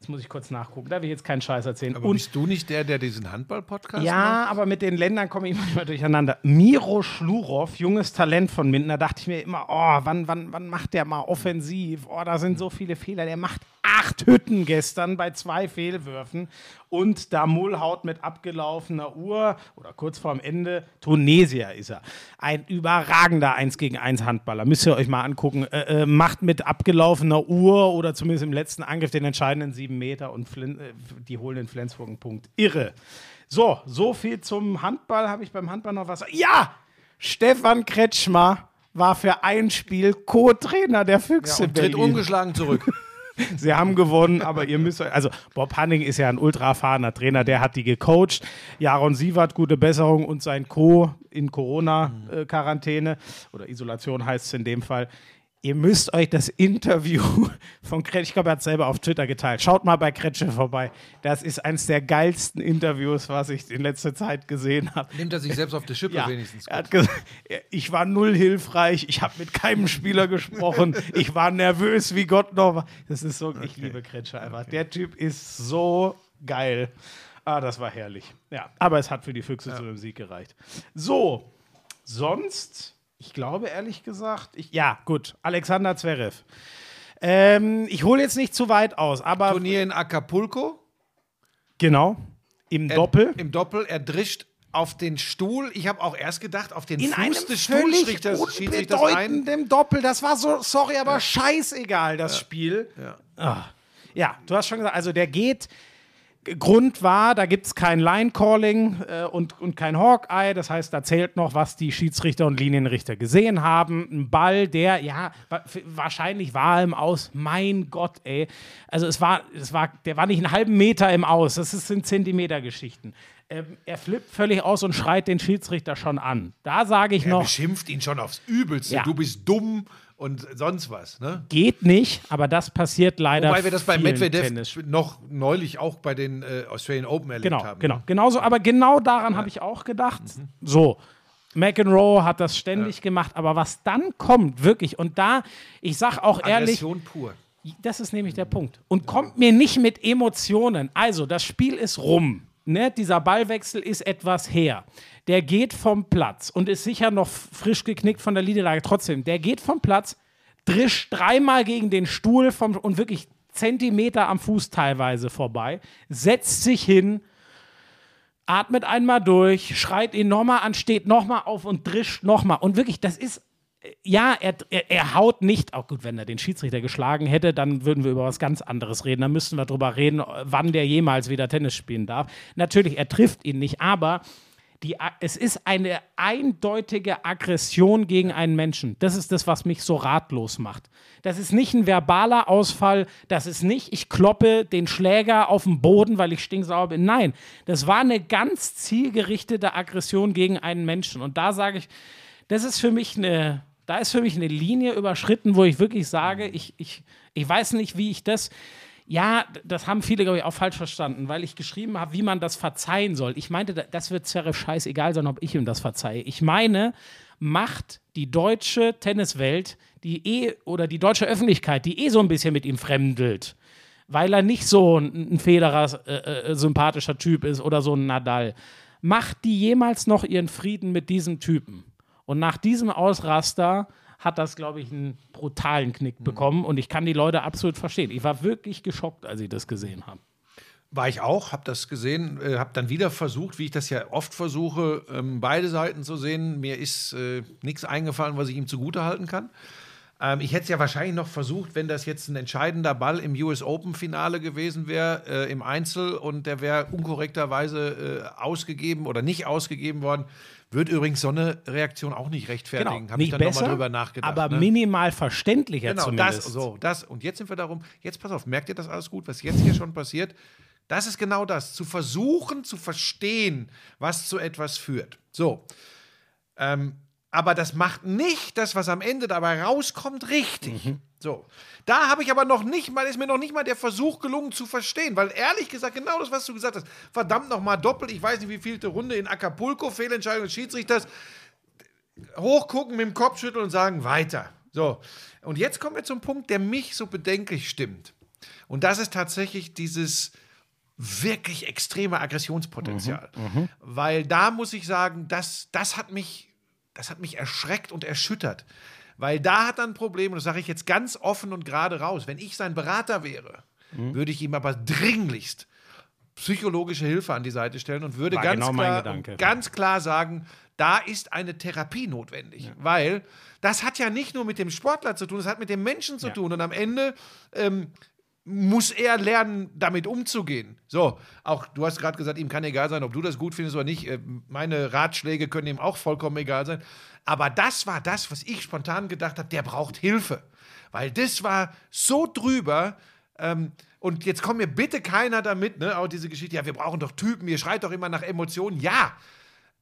Jetzt muss ich kurz nachgucken. Da will ich jetzt keinen Scheiß erzählen. Aber bist du nicht der, der diesen Handball-Podcast macht? Ja, aber mit den Ländern komme ich manchmal durcheinander. Miro Schlurov, junges Talent von Minden, da dachte ich mir immer, oh, wann, wann, wann macht der mal offensiv? Oh, da sind so viele Fehler. Der macht acht Hütten gestern bei zwei Fehlwürfen. Und Damul haut mit abgelaufener Uhr oder kurz vorm Ende, Tunesier ist er. Ein überragender 1 gegen 1 Handballer. Müsst ihr euch mal angucken. Äh, äh, macht mit abgelaufener Uhr oder zumindest im letzten Angriff den entscheidenden sieben Meter und Flin äh, die holen in Flensburg einen Punkt. Irre. So, so viel zum Handball. Habe ich beim Handball noch was? Ja! Stefan Kretschmer war für ein Spiel Co-Trainer der Füchse Und tritt ungeschlagen zurück. Sie haben gewonnen, aber ihr müsst euch, also Bob Hanning ist ja ein ultra erfahrener Trainer, der hat die gecoacht. Jaron Sievert, gute Besserung und sein Co. in Corona-Quarantäne oder Isolation heißt es in dem Fall. Ihr müsst euch das Interview von Kretsch, ich glaube, er hat es selber auf Twitter geteilt. Schaut mal bei Kretsche vorbei. Das ist eines der geilsten Interviews, was ich in letzter Zeit gesehen habe. Nimmt er sich selbst auf die Schippe Ja, wenigstens. er hat gesagt, ich war null hilfreich, ich habe mit keinem Spieler gesprochen, ich war nervös wie Gott noch. war. Das ist so, ich liebe Kretscher einfach. Der Typ ist so geil. Ah, das war herrlich. Ja, aber es hat für die Füchse zu einem Sieg gereicht. So, sonst, ich glaube ehrlich gesagt, ich, ja, gut, Alexander Zverev. Ähm, ich hole jetzt nicht zu weit aus, aber Turnier in Acapulco. genau, im Er- Doppel. Im Doppel. Er drischt auf den Stuhl. Ich habe auch erst gedacht, auf den in Fuß des Schiedsrichters schießt sich das ein. unbedeutenden Doppel. Das war so, sorry, aber scheißegal, das Spiel. Ja. Ah. ja, du hast schon gesagt, also der geht. Grund war, da gibt es kein Line-Calling äh, und, und kein Hawkeye. Das heißt, da zählt noch, was die Schiedsrichter und Linienrichter gesehen haben. Ein Ball, der, ja, wahrscheinlich war im Aus. Mein Gott, ey. Also es war, es war, der war nicht einen halben Meter im Aus. Das sind Zentimeter-Geschichten. Ähm, er flippt völlig aus und schreit den Schiedsrichter schon an. Da sage ich Er noch, beschimpft ihn schon aufs Übelste. Ja. Du bist dumm und sonst was. Ne? geht nicht, aber das passiert leider. Wobei wir das bei Medvedev Tennis- noch neulich auch bei den äh, Australian Open erlebt Genau, haben. genau. Genauso, aber genau daran habe ich auch gedacht. Mhm. So. McEnroe hat das ständig gemacht, aber was dann kommt, wirklich, und da, ich sag auch ehrlich, Aggression pur. das ist nämlich der Punkt. Und kommt mir nicht mit Emotionen. Also, das Spiel ist rum. Ne, dieser Ballwechsel ist etwas her. Der geht vom Platz und ist sicher noch frisch geknickt von der Niederlage. Trotzdem, der geht vom Platz, drischt dreimal gegen den Stuhl vom, und wirklich Zentimeter am Fuß teilweise vorbei, setzt sich hin, atmet einmal durch, schreit ihn nochmal an, steht nochmal auf und drischt nochmal. Und wirklich, das ist, ja, er, er, er haut nicht, auch gut, wenn er den Schiedsrichter geschlagen hätte, dann würden wir über was ganz anderes reden. Dann müssten wir drüber reden, wann der jemals wieder Tennis spielen darf. Natürlich, er trifft ihn nicht, aber die, es ist eine eindeutige Aggression gegen einen Menschen. Das ist das, was mich so ratlos macht. Das ist nicht ein verbaler Ausfall, das ist nicht, ich kloppe den Schläger auf den Boden, weil ich stinksauer bin. Nein, das war eine ganz zielgerichtete Aggression gegen einen Menschen. Und da sage ich, das ist für mich eine, da ist für mich eine Linie überschritten, wo ich wirklich sage, ich, ich, ich weiß nicht, wie ich das. Ja, das haben viele, glaube ich, auch falsch verstanden, weil ich geschrieben habe, wie man das verzeihen soll. Ich meinte, da- das wird Zverev scheißegal sein, ob ich ihm das verzeihe. Ich meine, macht die deutsche Tenniswelt, die eh, oder die deutsche Öffentlichkeit, die eh so ein bisschen mit ihm fremdelt, weil er nicht so ein, ein Federer, äh, äh, sympathischer Typ ist oder so ein Nadal, macht die jemals noch ihren Frieden mit diesem Typen? Und nach diesem Ausraster hat das, glaube ich, einen brutalen Knick bekommen und ich kann die Leute absolut verstehen. Ich war wirklich geschockt, als ich das gesehen habe. War ich auch, habe das gesehen, äh, habe dann wieder versucht, wie ich das ja oft versuche, ähm, beide Seiten zu sehen. Mir ist äh, nichts eingefallen, was ich ihm zugutehalten kann. Ähm, ich hätte es ja wahrscheinlich noch versucht, wenn das jetzt ein entscheidender Ball im US Open-Finale gewesen wäre, äh, im Einzel, und der wäre unkorrekterweise äh, ausgegeben oder nicht ausgegeben worden. Wird übrigens so eine Reaktion auch nicht rechtfertigen. Habe ich Nicht dann nochmal besser, drüber nachgedacht. aber ne? minimal verständlicher Genau, zumindest. das, so, das. Und jetzt sind wir darum, jetzt pass auf, merkt ihr das alles gut, was jetzt hier schon passiert? Das ist genau das, zu versuchen zu verstehen, was zu etwas führt. So. Ähm, aber das macht nicht das, was am Ende dabei rauskommt, richtig. So. Da habe ich aber noch nicht mal, ist mir noch nicht mal der Versuch gelungen zu verstehen, weil ehrlich gesagt, genau das, was du gesagt hast, verdammt nochmal doppelt, ich weiß nicht, wie vielte Runde in Acapulco, Fehlentscheidung des Schiedsrichters, hochgucken, mit dem Kopf schütteln und sagen, weiter. So. Und jetzt kommen wir zum Punkt, der mich so bedenklich stimmt. Und das ist tatsächlich dieses wirklich extreme Aggressionspotenzial. Weil da muss ich sagen, das, das, hat mich, das hat mich erschreckt und erschüttert. Weil da hat er ein Problem, und das sage ich jetzt ganz offen und gerade raus. Wenn ich sein Berater wäre, würde ich ihm aber dringlichst psychologische Hilfe an die Seite stellen und würde War ganz, genau klar, ganz klar sagen, da ist eine Therapie notwendig. Weil das hat ja nicht nur mit dem Sportler zu tun, das hat mit dem Menschen zu tun. Und am Ende ähm, muss er lernen, damit umzugehen. So, auch du hast gerade gesagt, ihm kann egal sein, ob du das gut findest oder nicht. Äh, Meine Ratschläge können ihm auch vollkommen egal sein. Aber das war das, was ich spontan gedacht habe, der braucht Hilfe. Weil das war so drüber. Ähm, und jetzt kommt mir bitte keiner damit, ne, auch diese Geschichte, ja, wir brauchen doch Typen, ihr schreit doch immer nach Emotionen. Ja,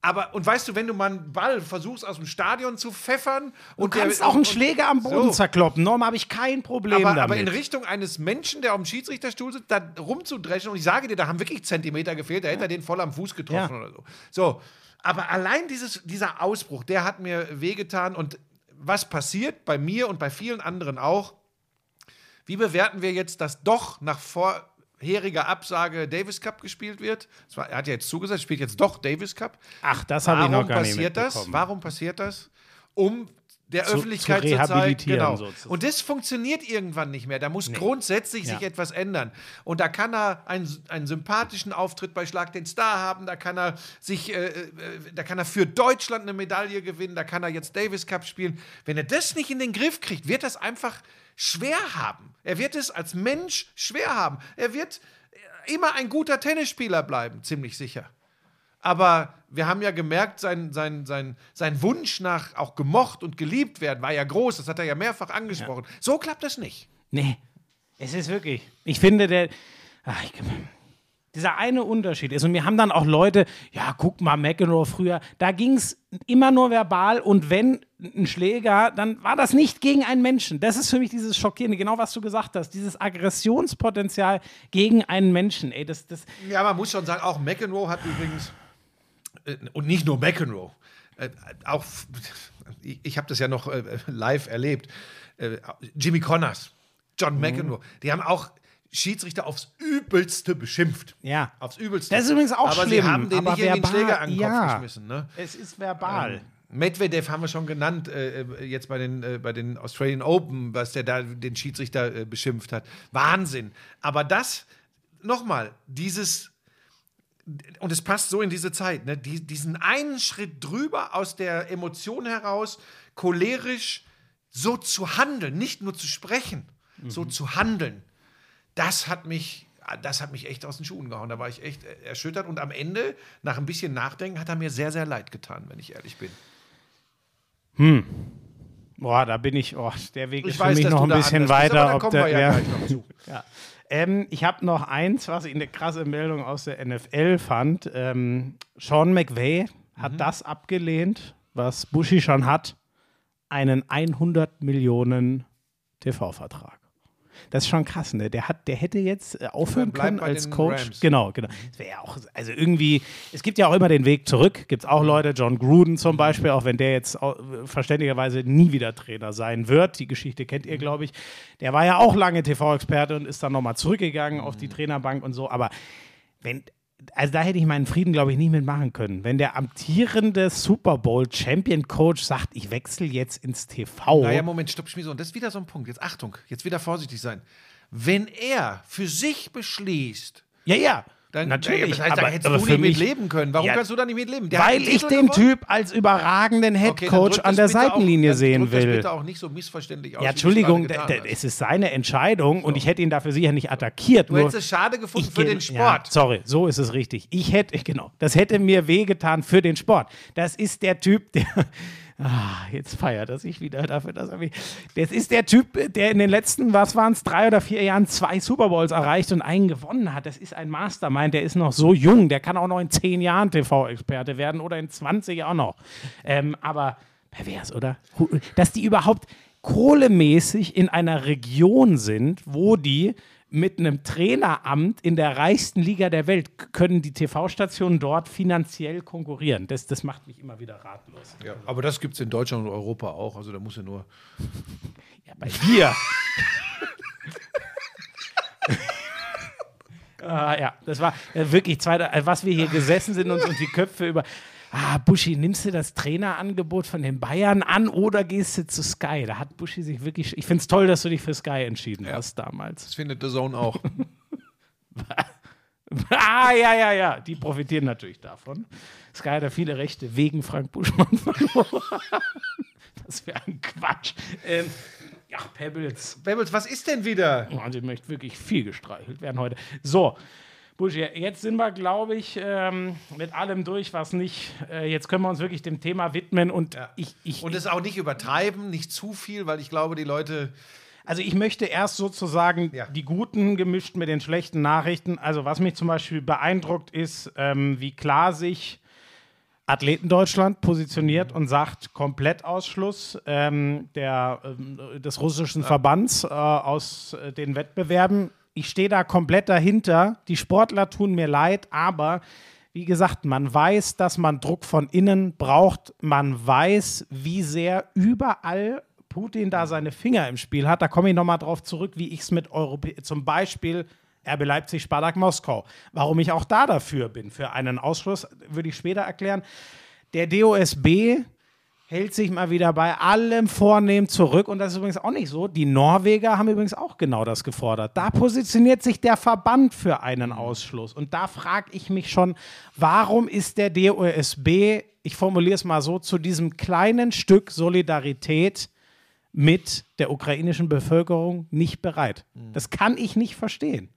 aber, und weißt du, wenn du mal einen Ball versuchst aus dem Stadion zu pfeffern Du und kannst der, auch einen Schläger am Boden So. zerkloppen. Norm habe ich kein Problem aber, damit. aber in Richtung eines Menschen, der auf dem Schiedsrichterstuhl sitzt, da rumzudreschen. Und ich sage dir, da haben wirklich Zentimeter gefehlt, da hätte er den voll am Fuß getroffen Ja. oder so. So, aber allein dieses, dieser Ausbruch, der hat mir wehgetan. Und was passiert bei mir und bei vielen anderen auch? Wie bewerten wir jetzt, dass doch nach vorheriger Absage Davis Cup gespielt wird? War, er hat ja jetzt zugesagt, spielt jetzt doch Davis Cup. Ach, das habe ich noch gar nicht passiert das? Warum passiert das? Um der Zu- Öffentlichkeit zu zu, zeigen, genau. sozusagen. Und das funktioniert irgendwann nicht mehr. Da muss grundsätzlich sich Ja. etwas ändern. Und da kann er einen, einen sympathischen Auftritt bei Schlag den Star haben. Da kann er sich, äh, äh, da kann er für Deutschland eine Medaille gewinnen. Da kann er jetzt Davis Cup spielen. Wenn er das nicht in den Griff kriegt, wird das einfach schwer haben. Er wird es als Mensch schwer haben. Er wird immer ein guter Tennisspieler bleiben, ziemlich sicher. Aber wir haben ja gemerkt, sein, sein, sein, sein Wunsch nach auch gemocht und geliebt werden war ja groß. Das hat er ja mehrfach angesprochen. So klappt das nicht. Nee, es ist wirklich. Ich finde, der. Ach, ich, dieser eine Unterschied ist, und mir haben dann auch Leute, ja, guck mal, McEnroe früher, da ging es immer nur verbal und wenn ein Schläger, dann war das nicht gegen einen Menschen. Das ist für mich dieses Schockierende, genau was du gesagt hast, dieses Aggressionspotenzial gegen einen Menschen. Ey, das, das, Ja, man muss schon sagen, auch McEnroe hat übrigens, äh, und nicht nur McEnroe, äh, auch, ich, ich habe das ja noch äh, live erlebt, Jimmy Connors, John McEnroe, die haben auch Schiedsrichter aufs Übelste beschimpft. Ja. Aufs Übelste. Das ist übrigens auch aber schlimm, sie haben den aber nicht verbal- Schläger an den Kopf ja. geschmissen. Ne? Es ist verbal. Medvedev haben wir schon genannt, äh, äh, jetzt bei den, äh, bei den Australian Open, was der da den Schiedsrichter äh, beschimpft hat. Wahnsinn. Aber das, nochmal, dieses, und es passt so in diese Zeit, ne? Die, diesen einen Schritt drüber aus der Emotion heraus, cholerisch so zu handeln, nicht nur zu sprechen, so zu handeln, das hat mich. Das hat mich echt aus den Schuhen gehauen. Da war ich echt erschüttert. Und am Ende, nach ein bisschen Nachdenken, hat er mir sehr, sehr leid getan, wenn ich ehrlich bin. Boah, da bin ich, oh, der Weg Ich ist weiß, für mich noch ein bisschen bist, weiter. ob der, ja ja. Ähm, ich habe noch eins, was ich eine krasse Meldung aus der NFL fand. Ähm, Sean McVay hat das abgelehnt, was Bushi schon hat, einen 100 Millionen TV-Vertrag. Das ist schon krass, ne? Der, hat, der hätte jetzt äh, aufhören können als Coach. Rams. Genau, genau. Das wäre ja auch, also irgendwie, es gibt ja auch immer den Weg zurück. Gibt es auch Leute, John Gruden zum Beispiel, auch wenn der jetzt verständigerweise nie wieder Trainer sein wird. Die Geschichte kennt ihr, glaube ich. Der war ja auch lange TV-Experte und ist dann nochmal zurückgegangen auf die Trainerbank und so. Aber wenn, also da hätte ich meinen Frieden, glaube ich, nicht mitmachen können. Wenn der amtierende Super Bowl Champion Coach sagt, ich wechsle jetzt ins TV. Naja, Moment, stopp, Schmieso. Und das ist wieder so ein Punkt. Jetzt Achtung, jetzt wieder vorsichtig sein. Wenn er für sich beschließt, ja, ja. Dann, Natürlich, das heißt, aber, da hättest aber du für nicht mich, leben können. Warum Ja, kannst du da nicht mit leben? Der weil ich Titel den gewonnen. Typ als überragenden Okay, Headcoach drück an der auch- Seitenlinie dann sehen drück Das will. bitte auch nicht so missverständlich aus. Ja, Entschuldigung, es ist seine Entscheidung und ich hätte ihn dafür sicher nicht attackiert. Du hättest es schade gefunden für den Ja, Sport. sorry, so ist es richtig. Ich hätte, genau, das hätte mir wehgetan für den Sport. Das ist der Typ, der. Ah, jetzt feiert er sich wieder dafür, dass er mich. Das ist der Typ, der in den letzten, was waren es, drei oder vier Jahren zwei Super Bowls erreicht und einen gewonnen hat. Das ist ein Mastermind, der ist noch so jung, der kann auch noch in zehn Jahren TV-Experte werden oder in 20 auch noch. Ähm, aber pervers, oder? Dass die überhaupt kohlemäßig in einer Region sind, wo die mit einem Traineramt in der reichsten Liga der Welt können die TV-Stationen dort finanziell konkurrieren. Das, das macht mich immer wieder ratlos. Ja, aber das gibt es in Deutschland und Europa auch. Also da muss ja nur. Ja, bei dir. ah, ja, das war äh, wirklich zweiter, äh, was wir hier gesessen sind und uns die Köpfe über. Ah, Buschi, nimmst du das Trainerangebot von den Bayern an oder gehst du zu Sky? Da hat Buschi sich wirklich. Ich finde es toll, dass du dich für Sky entschieden hast damals. Das findet The Zone auch. Ah, ja, ja, ja. Die profitieren natürlich davon. Sky hat ja viele Rechte wegen Frank Buschmann verloren. Das wäre ein Quatsch. Ähm, ja, Pebbles. Bebels, was ist denn wieder? Oh, die möchte wirklich viel gestreichelt werden heute. So, Buschi, jetzt sind wir, glaube ich, ähm, mit allem durch, was nicht. Äh, jetzt können wir uns wirklich dem Thema widmen und ich, ich, Und es auch nicht übertreiben, nicht zu viel, weil ich glaube, die Leute. Also ich möchte erst sozusagen Ja. die guten gemischt mit den schlechten Nachrichten. Also was mich zum Beispiel beeindruckt ist, ähm, wie klar sich Athleten Deutschland positioniert und sagt Komplettausschluss ähm, der, ähm, des russischen Verbands äh, aus äh, den Wettbewerben. Ich stehe da komplett dahinter. Die Sportler tun mir leid, aber wie gesagt, man weiß, dass man Druck von innen braucht. Man weiß, wie sehr überall Putin da seine Finger im Spiel hat. Da komme ich nochmal drauf zurück, wie ich es mit Europä zum Beispiel RB Leipzig, Spartak Moskau. Warum ich auch da dafür bin, für einen Ausschluss, würde ich später erklären. Der DOSB hält sich mal wieder bei allem Vornehmen zurück. Und das ist übrigens auch nicht so. Die Norweger haben übrigens auch genau das gefordert. Da positioniert sich der Verband für einen Ausschluss. Und da frage ich mich schon, warum ist der DOSB, ich formuliere es mal so, zu diesem kleinen Stück Solidarität mit der ukrainischen Bevölkerung nicht bereit? Das kann ich nicht verstehen.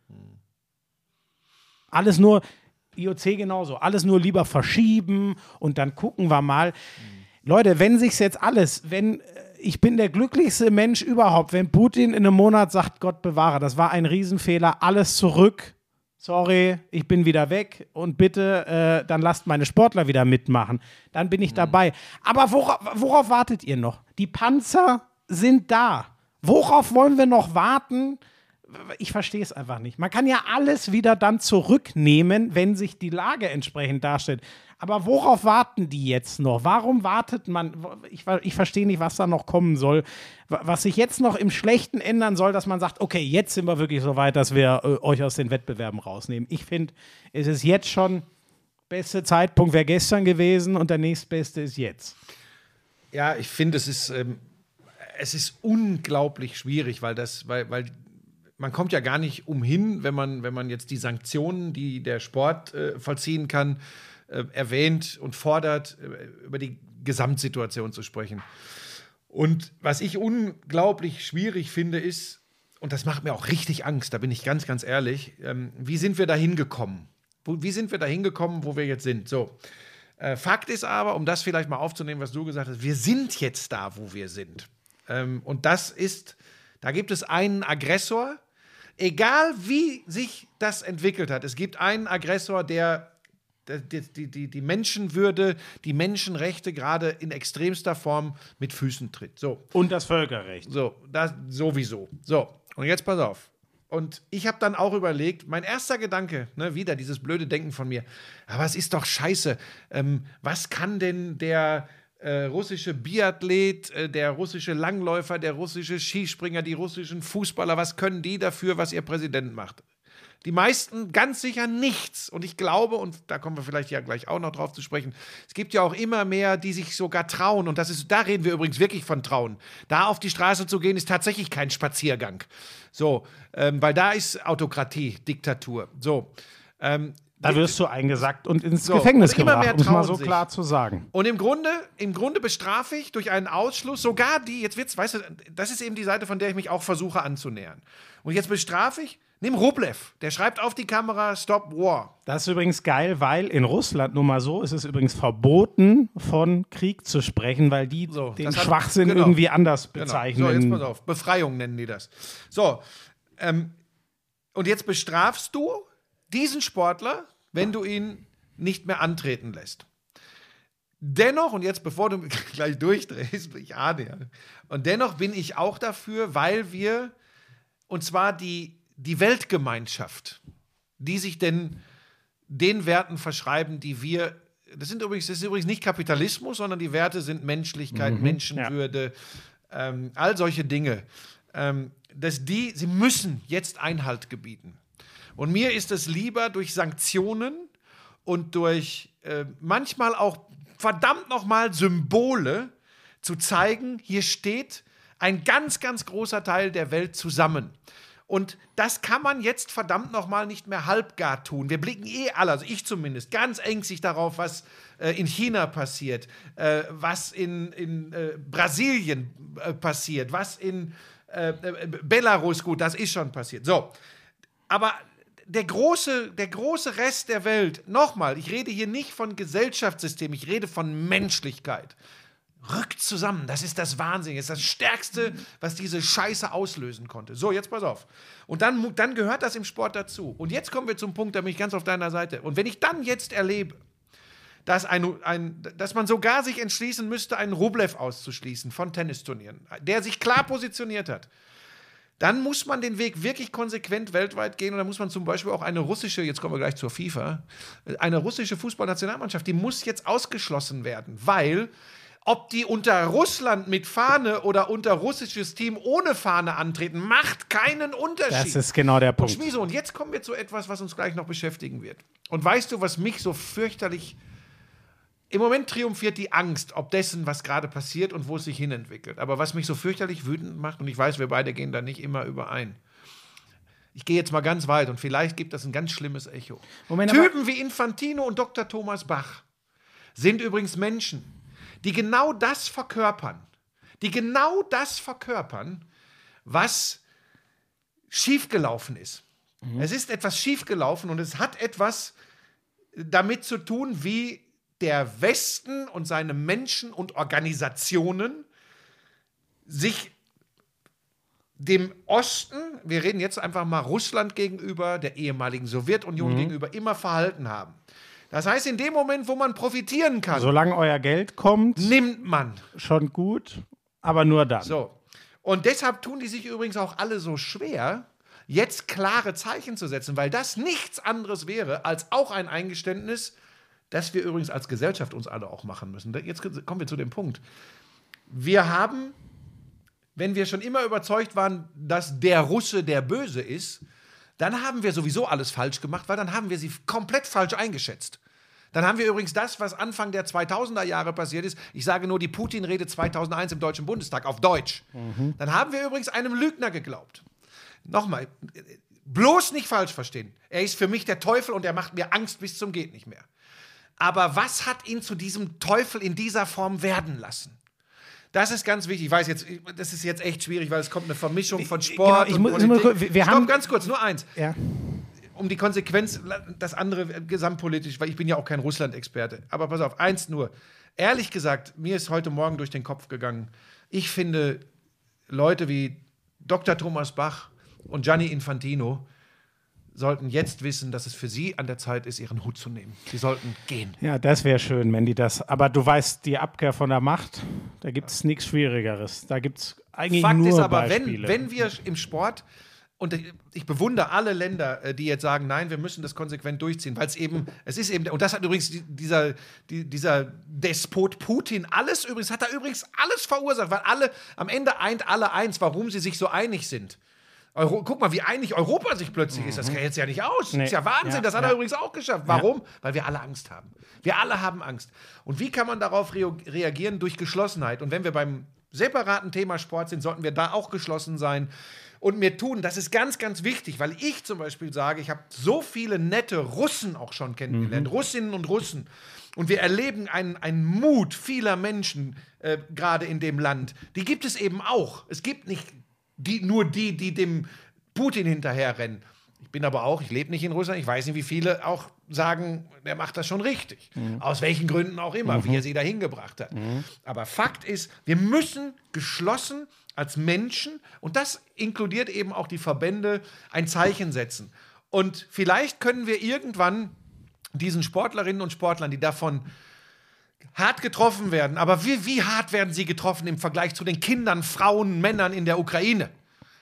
Alles nur, IOC genauso, alles nur lieber verschieben und dann gucken wir mal. Leute, wenn sich's jetzt alles, wenn äh, ich bin der glücklichste Mensch überhaupt, wenn Putin in einem Monat sagt, Gott bewahre, das war ein Riesenfehler, alles zurück. Sorry, ich bin wieder weg und bitte, äh, dann lasst meine Sportler wieder mitmachen. Dann bin ich dabei. Aber worauf, worauf wartet ihr noch? Die Panzer sind da. Worauf wollen wir noch warten? Ich verstehe es einfach nicht. Man kann ja alles wieder dann zurücknehmen, wenn sich die Lage entsprechend darstellt. Aber worauf warten die jetzt noch? Warum wartet man? Ich, ich verstehe nicht, was da noch kommen soll. Was sich jetzt noch im Schlechten ändern soll, dass man sagt, okay, jetzt sind wir wirklich so weit, dass wir äh, euch aus den Wettbewerben rausnehmen. Ich finde, es ist jetzt schon, beste Zeitpunkt wäre gestern gewesen und der nächstbeste ist jetzt. Ja, ich finde, es ist, ähm, es ist unglaublich schwierig, weil das, weil, weil man kommt ja gar nicht umhin, wenn man, wenn man jetzt die Sanktionen, die der Sport äh, vollziehen kann, äh, erwähnt und fordert, äh, über die Gesamtsituation zu sprechen. Und was ich unglaublich schwierig finde, ist, und das macht mir auch richtig Angst, da bin ich ganz, ganz ehrlich, ähm, wie sind wir da hingekommen? Wie sind wir da hingekommen, wo wir jetzt sind? So. Äh, Fakt ist aber, um das vielleicht mal aufzunehmen, was du gesagt hast, wir sind jetzt da, wo wir sind. Ähm, und das ist, da gibt es einen Aggressor, egal wie sich das entwickelt hat. Es gibt einen Aggressor, der die, die, die, Menschenwürde, die Menschenrechte gerade in extremster Form mit Füßen tritt. So. Und das Völkerrecht. So, das sowieso. So, und jetzt pass auf. Und ich habe dann auch überlegt, mein erster Gedanke, ne, wieder dieses blöde Denken von mir, aber es ist doch scheiße. Ähm, was kann denn der äh, russische Biathlet, äh, der russische Langläufer, der russische Skispringer, die russischen Fußballer, was können die dafür, was ihr Präsident macht? Die meisten ganz sicher nichts. Und ich glaube, und da kommen wir vielleicht ja gleich auch noch drauf zu sprechen, es gibt ja auch immer mehr, die sich sogar trauen. Und das ist, da reden wir übrigens wirklich von Trauen. Da auf die Straße zu gehen, ist tatsächlich kein Spaziergang. So, ähm, weil da ist Autokratie, Diktatur. So. Ähm, da wirst du eingesackt und ins So, Gefängnis und immer gebracht, um es mal so sich. klar zu sagen. Und im Grunde, im Grunde bestrafe ich durch einen Ausschluss sogar die, jetzt wird's, weißt du, das ist eben die Seite, von der ich mich auch versuche anzunähern. Und jetzt bestrafe ich, nimm Rublev, der schreibt auf die Kamera Stop War. Das ist übrigens geil, weil in Russland nur mal so ist es übrigens verboten, von Krieg zu sprechen, weil die So, den hat- Schwachsinn genau. irgendwie anders Genau. bezeichnen. So, jetzt pass auf, Befreiung nennen die das. So, ähm, und jetzt bestrafst du diesen Sportler, wenn du ihn nicht mehr antreten lässt. Dennoch, und jetzt bevor du gleich durchdrehst, ich ahne ja, und dennoch bin ich auch dafür, weil wir, und zwar die, die Weltgemeinschaft, die sich denn den Werten verschreiben, die wir, das sind übrigens, das ist übrigens nicht Kapitalismus, sondern die Werte sind Menschlichkeit, Menschenwürde, ähm, all solche Dinge, ähm, dass die, sie müssen jetzt Einhalt gebieten. Und mir ist es lieber durch Sanktionen und durch äh, manchmal auch verdammt nochmal Symbole zu zeigen, hier steht ein ganz, ganz großer Teil der Welt zusammen. Und das kann man jetzt verdammt nochmal nicht mehr halbgar tun. Wir blicken eh alle, also ich zumindest, ganz ängstlich darauf, was äh, in China passiert, äh, was in, in äh, Brasilien äh, passiert, was in äh, äh, Belarus, gut, das ist schon passiert. So, aber der große, der große Rest der Welt, nochmal, ich rede hier nicht von Gesellschaftssystem, ich rede von Menschlichkeit. Rückt zusammen, das ist das Wahnsinn, das ist das Stärkste, was diese Scheiße auslösen konnte. So, jetzt pass auf. Und dann, dann gehört das im Sport dazu. Und jetzt kommen wir zum Punkt, da bin ich ganz auf deiner Seite. Und wenn ich dann jetzt erlebe, dass, ein, ein, dass man sogar sich entschließen müsste, einen Rublev auszuschließen von Tennisturnieren, der sich klar positioniert hat, dann muss man den Weg wirklich konsequent weltweit gehen und dann muss man zum Beispiel auch eine russische, jetzt kommen wir gleich zur FIFA, eine russische Fußballnationalmannschaft, die muss jetzt ausgeschlossen werden, weil ob die unter Russland mit Fahne oder unter russisches Team ohne Fahne antreten, macht keinen Unterschied. Das ist genau der Und Punkt. Schmieso, und jetzt kommen wir zu etwas, was uns gleich noch beschäftigen wird. Und weißt du, was mich so fürchterlich. Im Moment triumphiert die Angst, ob dessen, was gerade passiert und wo es sich hinentwickelt. Aber was mich so fürchterlich wütend macht, und ich weiß, wir beide gehen da nicht immer überein. Ich gehe jetzt mal ganz weit und vielleicht gibt das ein ganz schlimmes Echo. Moment, Typen wie Infantino und Dr. Thomas Bach sind übrigens Menschen, die genau das verkörpern. Die genau das verkörpern, was schiefgelaufen ist. Es ist etwas schiefgelaufen und es hat etwas damit zu tun, wie der Westen und seine Menschen und Organisationen sich dem Osten, wir reden jetzt einfach mal Russland gegenüber, der ehemaligen Sowjetunion gegenüber, immer verhalten haben. Das heißt, in dem Moment, wo man profitieren kann, Solange euer Geld kommt, nimmt man. schon gut, aber nur dann. So. Und deshalb tun die sich übrigens auch alle so schwer, jetzt klare Zeichen zu setzen, weil das nichts anderes wäre als auch ein Eingeständnis, das wir übrigens als Gesellschaft uns alle auch machen müssen. Jetzt kommen wir zu dem Punkt. Wir haben, wenn wir schon immer überzeugt waren, dass der Russe der Böse ist, dann haben wir sowieso alles falsch gemacht, weil dann haben wir sie komplett falsch eingeschätzt. Dann haben wir übrigens das, was Anfang der 2000er Jahre passiert ist. Ich sage nur die Putin-Rede 2001 im Deutschen Bundestag auf Deutsch. Dann haben wir übrigens einem Lügner geglaubt. Nochmal, bloß nicht falsch verstehen. Er ist für mich der Teufel und er macht mir Angst bis zum geht nicht mehr. Aber was hat ihn zu diesem Teufel in dieser Form werden lassen? Das ist ganz wichtig. Ich weiß jetzt, das ist jetzt echt schwierig, weil es kommt eine Vermischung von Sport Genau, ich und muss- muss- wir- wir Stopp, ganz kurz, nur eins Ja. um die Konsequenz, das andere äh, gesamtpolitisch, weil ich bin ja auch kein Russland-Experte. Aber pass auf, eins nur. Ehrlich gesagt, mir ist heute Morgen durch den Kopf gegangen, ich finde Leute wie Dr. Thomas Bach und Gianni Infantino sollten jetzt wissen, dass es für sie an der Zeit ist, ihren Hut zu nehmen. Sie sollten gehen. Ja, das wäre schön, wenn die das. Aber du weißt, die Abkehr von der Macht, da gibt es nichts Schwierigeres. Da gibt es eigentlich Fakt nur ist aber, wenn, Beispiele. wenn wir im Sport, und ich- bewundere alle Länder, äh, die jetzt sagen, nein, wir müssen das konsequent durchziehen, weil es eben, es ist eben, und das hat übrigens die- dieser, die, dieser Despot Putin alles übrigens, hat er übrigens alles verursacht, weil alle, am Ende eint alle eins, warum sie sich so einig sind. Euro, guck mal, wie einig Europa sich plötzlich ist. Das geht jetzt ja nicht aus. Nee. Ist ja Wahnsinn. Ja, das hat ja. er übrigens auch geschafft. Warum? Weil wir alle Angst haben. Wir alle haben Angst. Und wie kann man darauf reo- reagieren? Durch Geschlossenheit. Und wenn wir beim separaten Thema Sport sind, sollten wir da auch geschlossen sein und mir tun. Das ist ganz, ganz wichtig, weil ich zum Beispiel sage, ich habe so viele nette Russen auch schon kennengelernt, Russinnen und Russen. Und wir erleben einen, einen Mut vieler Menschen äh, gerade in dem Land. Die gibt es eben auch. Es gibt nicht die, nur die, die dem Putin hinterherrennen. Ich bin aber auch, ich lebe nicht in Russland, ich weiß nicht, wie viele auch sagen, der macht das schon richtig. Aus welchen Gründen auch immer, wie er sie dahin gebracht hat. Aber Fakt ist, wir müssen geschlossen als Menschen, und das inkludiert eben auch die Verbände, ein Zeichen setzen. Und vielleicht können wir irgendwann diesen Sportlerinnen und Sportlern, die davon hart getroffen werden. Aber wie, wie hart werden sie getroffen im Vergleich zu den Kindern, Frauen, Männern in der Ukraine?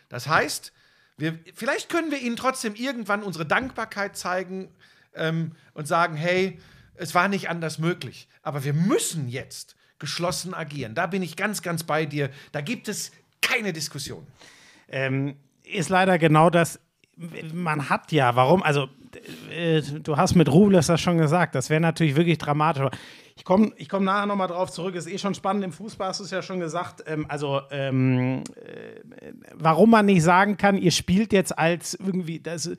Das heißt, wir, vielleicht können wir ihnen trotzdem irgendwann unsere Dankbarkeit zeigen ähm, und sagen, hey, es war nicht anders möglich. Aber wir müssen jetzt geschlossen agieren. Da bin ich ganz, ganz bei dir. Da gibt es keine Diskussion. ähm, ist leider genau das. Man hat ja, warum? Also, äh, du hast mit Rubles das schon gesagt, das wäre natürlich wirklich dramatisch. Ich komme ich komm nachher nochmal drauf zurück, ist eh schon spannend. Im Fußball hast du es ja schon gesagt. Ähm, also, ähm, äh, warum man nicht sagen kann, ihr spielt jetzt als irgendwie das äh,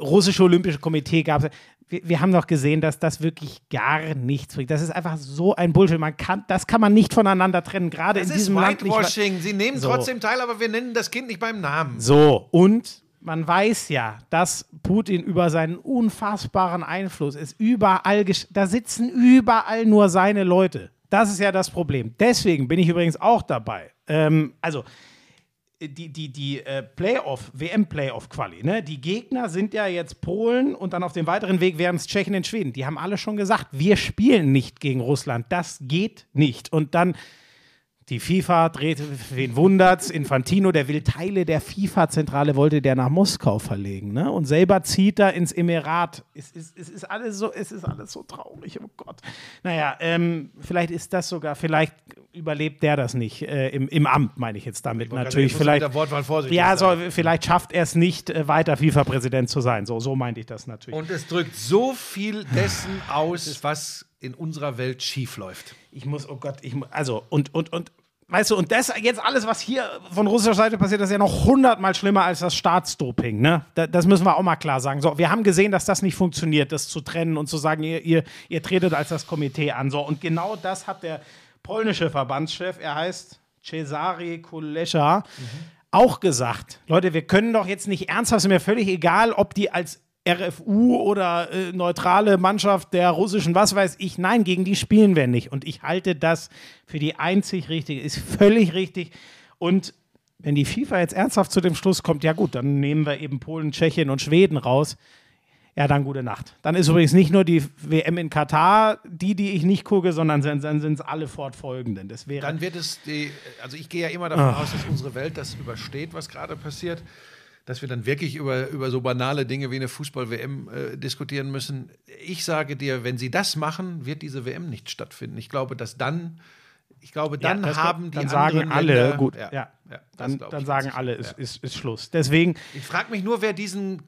russische Olympische Komitee gab es. Wir, wir haben doch gesehen, dass das wirklich gar nichts bringt. Das ist einfach so ein Bullshit. Man kann, das kann man nicht voneinander trennen, gerade in Das ist diesem Land nicht. Whitewashing. Sie nehmen So. trotzdem teil, aber wir nennen das Kind nicht beim Namen. So, und man weiß ja, dass Putin über seinen unfassbaren Einfluss ist. Überall, da sitzen überall nur seine Leute. Das ist ja das Problem. Deswegen bin ich übrigens auch dabei. Ähm, also, die, die, die äh, Playoff, WM-Playoff-Quali, ne? Die Gegner sind ja jetzt Polen und dann auf dem weiteren Weg wären es Tschechien und Schweden. Die haben alle schon gesagt, wir spielen nicht gegen Russland. Das geht nicht. Und dann die FIFA dreht, wen wundert's? Infantino, der will Teile der FIFA-Zentrale, wollte der nach Moskau verlegen, ne? Und selber zieht er ins Emirat. Es ist, es ist alles so, es ist alles so traurig, oh Gott. Naja, ähm, vielleicht ist das sogar, vielleicht überlebt der das nicht äh, im, im Amt, meine ich jetzt damit natürlich. muss mit Vielleicht, der Wortwahl vorsichtig ja, so, vielleicht schafft er es nicht, äh, weiter FIFA-Präsident zu sein. So, so meinte ich das natürlich. Und es drückt so viel dessen aus, was in unserer Welt schiefläuft. Ich muss, oh Gott, ich muss, also, und, und, und, weißt du, und das jetzt alles, was hier von russischer Seite passiert, das ist ja noch hundertmal schlimmer als das Staatsdoping, ne? Da, das müssen wir auch mal klar sagen. So, wir haben gesehen, dass das nicht funktioniert, das zu trennen und zu sagen, ihr, ihr, ihr tretet als das Komitee an. So, und genau das hat der polnische Verbandschef, er heißt Cesare Kulesza, auch gesagt. Leute, wir können doch jetzt nicht ernsthaft, ist mir völlig egal, ob die als RFU oder äh, neutrale Mannschaft der russischen, was weiß ich. Nein, gegen die spielen wir nicht. Und ich halte das für die einzig richtige, ist völlig richtig. Und wenn die FIFA jetzt ernsthaft zu dem Schluss kommt, ja gut, dann nehmen wir eben Polen, Tschechien und Schweden raus. Ja, dann gute Nacht. Dann ist übrigens nicht nur die WM in Katar die, die ich nicht gucke, sondern dann sind es alle fortfolgenden. Das wäre Dann wird es die, also ich gehe ja immer davon aus, dass unsere Welt das übersteht, was gerade passiert. Dass wir dann wirklich über, über so banale Dinge wie eine Fußball-WM äh, diskutieren müssen. Ich sage dir, wenn sie das machen, wird diese WM nicht stattfinden. Ich glaube, dass dann, ich glaube, dann Ja, haben die dann sagen anderen alle, Länder, gut, ja, ja, ja, dann, dann sagen alle, ist, ist, ist Schluss. Deswegen, Ich frage mich nur, wer diesen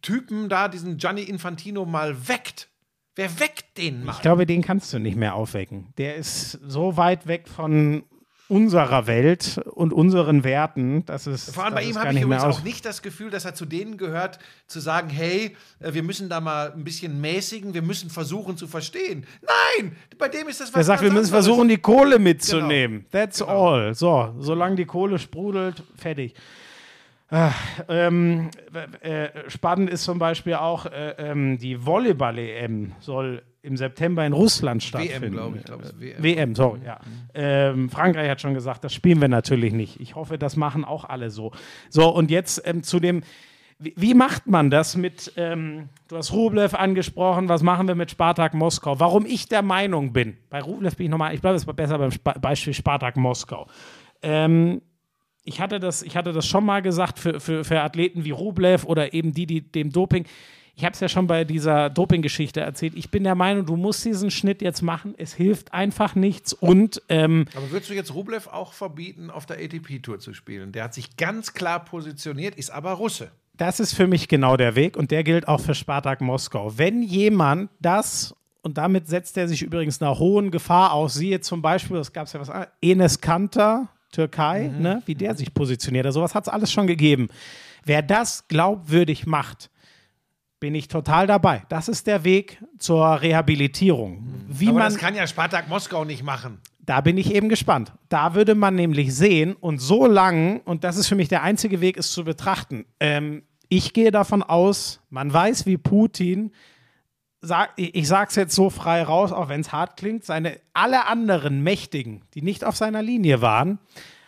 Typen da, diesen Gianni Infantino mal weckt. Wer weckt den mal? ich glaube, den kannst du nicht mehr aufwecken. Der ist so weit weg von unserer Welt und unseren Werten, dass es Vor allem bei ihm habe ich übrigens auch nicht das Gefühl, dass er zu denen gehört, zu sagen, hey, äh, wir müssen da mal ein bisschen mäßigen, wir müssen versuchen zu verstehen. Nein, bei dem ist das was Der sagt, wir müssen versuchen, die Kohle mitzunehmen. That's Genau. all. So, solange die Kohle sprudelt, fertig. Ah, ähm, äh, spannend ist zum Beispiel auch, äh, ähm, die Volleyball-EM soll im September in Russland stattfinden. WM, glaube ich. glaube, es ist WM. WM, sorry, ja. Ähm, Frankreich hat schon gesagt, das spielen wir natürlich nicht. Ich hoffe, das machen auch alle so. So, und jetzt ähm, zu dem, wie, wie macht man das mit, ähm, du hast Rublev angesprochen, was machen wir mit Spartak Moskau? Warum ich der Meinung bin, bei Rublev bin ich nochmal, ich bleibe jetzt besser beim Sp Beispiel Spartak Moskau. Ähm, ich hatte das, ich hatte das schon mal gesagt für, für, für Athleten wie Rublev oder eben die, die dem Doping. Ich habe es ja schon bei dieser Doping-Geschichte erzählt. Ich bin der Meinung, du musst diesen Schnitt jetzt machen. Es hilft einfach nichts. Und ähm, Aber würdest du jetzt Rublev auch verbieten, auf der ATP-Tour zu spielen? Der hat sich ganz klar positioniert, ist aber Russe. das ist für mich genau der Weg und der gilt auch für Spartak Moskau. Wenn jemand das, und damit setzt er sich übrigens einer hohen Gefahr aus, siehe zum Beispiel, das gab es ja was anderes, Enes Kanter, Türkei, ne, wie der sich positioniert. Also sowas hat es alles schon gegeben. Wer das glaubwürdig macht, bin ich total dabei. Das ist der Weg zur Rehabilitierung. Wie aber man, das kann ja Spartak Moskau nicht machen. da bin ich eben gespannt. Da würde man nämlich sehen und so lang, und das ist für mich der einzige Weg, es zu betrachten. Ähm, ich gehe davon aus, man weiß, wie Putin, sag, ich, es jetzt so frei raus, auch wenn es hart klingt, seine alle anderen Mächtigen, die nicht auf seiner Linie waren,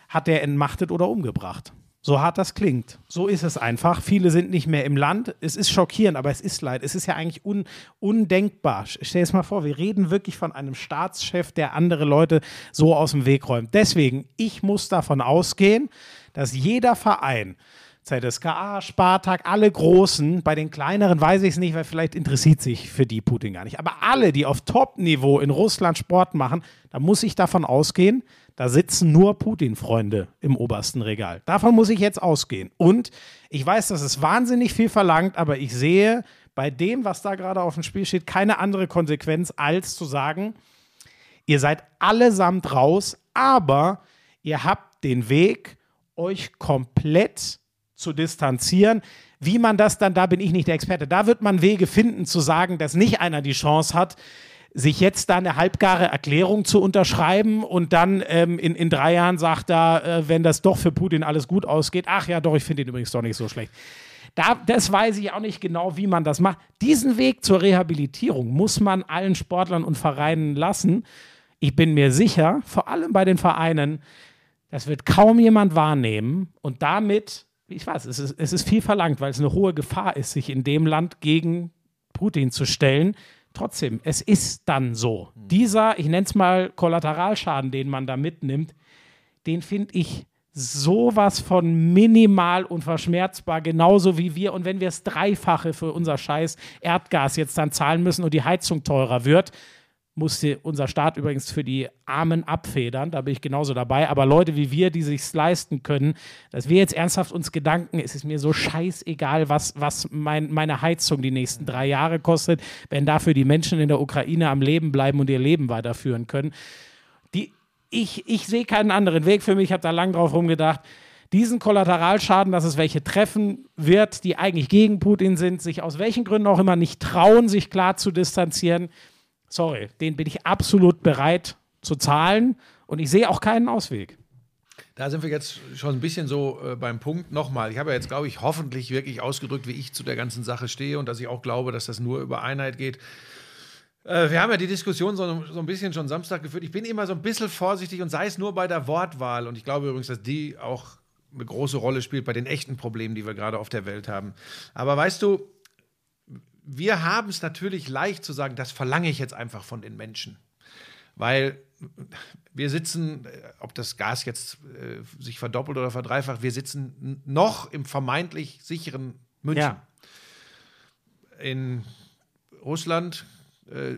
hat er entmachtet oder umgebracht. So hart das klingt. So ist es einfach. Viele sind nicht mehr im Land. Es ist schockierend, aber es ist leid. Es ist ja eigentlich un undenkbar. Stell es mal vor, wir reden wirklich von einem Staatschef, der andere Leute so aus dem Weg räumt. Deswegen, ich muss davon ausgehen, dass jeder Verein, ZSKA, Spartak, alle Großen, bei den kleineren weiß ich es nicht, weil vielleicht interessiert sich für die Putin gar nicht. Aber alle, die auf Top-Niveau in Russland Sport machen, da muss ich davon ausgehen, da sitzen nur Putin-Freunde im obersten Regal. Davon muss ich jetzt ausgehen. Und ich weiß, dass es wahnsinnig viel verlangt, aber ich sehe bei dem, was da gerade auf dem Spiel steht, keine andere Konsequenz, als zu sagen, ihr seid allesamt raus, aber ihr habt den Weg, euch komplett zu distanzieren. Wie man das dann, da bin ich nicht der Experte, da wird man Wege finden zu sagen, dass nicht einer die Chance hat, sich jetzt da eine halbgare Erklärung zu unterschreiben und dann ähm, in, in drei Jahren sagt er, äh, wenn das doch für Putin alles gut ausgeht, ach ja, doch, ich finde ihn übrigens doch nicht so schlecht. Da, das weiß ich auch nicht genau, wie man das macht. Diesen Weg zur Rehabilitierung muss man allen Sportlern und Vereinen lassen. Ich bin mir sicher, vor allem bei den Vereinen, das wird kaum jemand wahrnehmen und damit, ich weiß, es ist, es ist viel verlangt, weil es eine hohe Gefahr ist, sich in dem Land gegen Putin zu stellen. Trotzdem, es ist dann so. Dieser, ich nenne es mal Kollateralschaden, den man da mitnimmt, den finde ich sowas von minimal und verschmerzbar, genauso wie wir. Und wenn wir das Dreifache für unser scheiß Erdgas jetzt dann zahlen müssen und die Heizung teurer wird, musste unser Staat übrigens für die Armen abfedern, da bin ich genauso dabei. Aber Leute wie wir, die sich leisten können, dass wir jetzt ernsthaft uns Gedanken, es ist mir so scheißegal, was, was mein, meine Heizung die nächsten drei Jahre kostet, wenn dafür die Menschen in der Ukraine am Leben bleiben und ihr Leben weiterführen können. Die, ich, ich sehe keinen anderen Weg für mich, ich habe da lang drauf rumgedacht. Diesen Kollateralschaden, dass es welche treffen wird, die eigentlich gegen Putin sind, sich aus welchen Gründen auch immer nicht trauen, sich klar zu distanzieren, sorry, den bin ich absolut bereit zu zahlen und ich sehe auch keinen Ausweg. Da sind wir jetzt schon ein bisschen so äh, beim Punkt. Nochmal, ich habe ja jetzt, glaube ich, hoffentlich wirklich ausgedrückt, wie ich zu der ganzen Sache stehe und dass ich auch glaube, dass das nur über Einheit geht. Äh, wir haben ja die Diskussion so, so ein bisschen schon Samstag geführt. Ich bin immer so ein bisschen vorsichtig und sei es nur bei der Wortwahl. Und ich glaube übrigens, dass die auch eine große Rolle spielt bei den echten Problemen, die wir gerade auf der Welt haben. Aber weißt du, wir haben es natürlich leicht zu sagen, das verlange ich jetzt einfach von den Menschen. Weil wir sitzen, äh, ob das Gas jetzt äh, sich verdoppelt oder verdreifacht, wir sitzen noch im vermeintlich sicheren München. Ja. In Russland äh,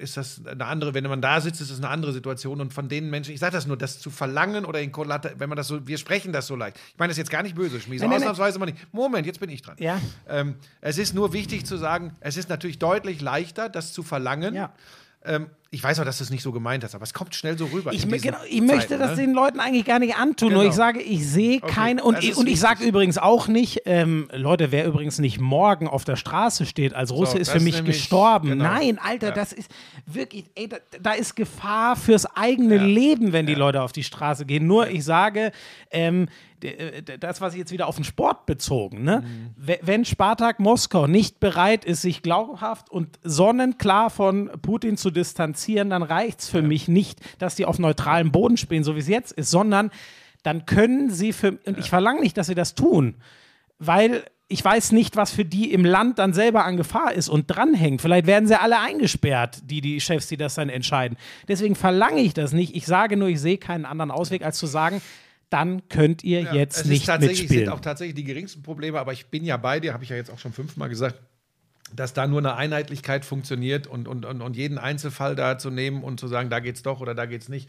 ist das eine andere, wenn man da sitzt, ist das eine andere Situation. Und von den Menschen, ich sage das nur, das zu verlangen oder in Kollater, wenn man das so, wir sprechen das so leicht. Ich meine das jetzt gar nicht böse, Schmies, Nein, nein, nein. ausnahmsweise mal nicht. Moment, jetzt bin ich dran. Ja. Ähm, es ist nur wichtig zu sagen, es ist natürlich deutlich leichter, das zu verlangen. Ja. Ähm, ich weiß auch, dass du es nicht so gemeint hast, aber es kommt schnell so rüber. Ich, genau, ich möchte Zeiten, das ne? den Leuten eigentlich gar nicht antun. Nur Genau. ich sage, ich sehe Okay, keine. Und, ich- und ich sage übrigens auch nicht, ähm, Leute, wer übrigens nicht morgen auf der Straße steht als Russe, So, ist für mich nämlich- gestorben. genau. Nein, Alter, Ja. das ist wirklich, ey, da, da ist Gefahr fürs eigene Ja. Leben, wenn die Leute auf die Straße gehen. Nur ich sage, ähm, äh, das, was ich jetzt wieder auf den Sport bezogen, ne? Mhm. We- Wenn Spartak Moskau nicht bereit ist, sich glaubhaft und sonnenklar von Putin zu distanzieren, dann reicht es für mich nicht, dass die auf neutralem Boden spielen, so wie es jetzt ist, sondern dann können sie für, und ich verlange nicht, dass sie das tun, weil ich weiß nicht, was für die im Land dann selber an Gefahr ist und dranhängt. Vielleicht werden sie alle eingesperrt, die, die Chefs, die das dann entscheiden. Deswegen verlange ich das nicht. Ich sage nur, ich sehe keinen anderen Ausweg, als zu sagen, dann könnt ihr Ja, jetzt es nicht ist tatsächlich, mitspielen. sind auch tatsächlich die geringsten Probleme, aber ich bin ja bei dir, habe ich ja jetzt auch schon fünfmal gesagt, dass da nur eine Einheitlichkeit funktioniert und, und, und, und jeden Einzelfall da zu nehmen und zu sagen, da geht's doch oder da geht's nicht,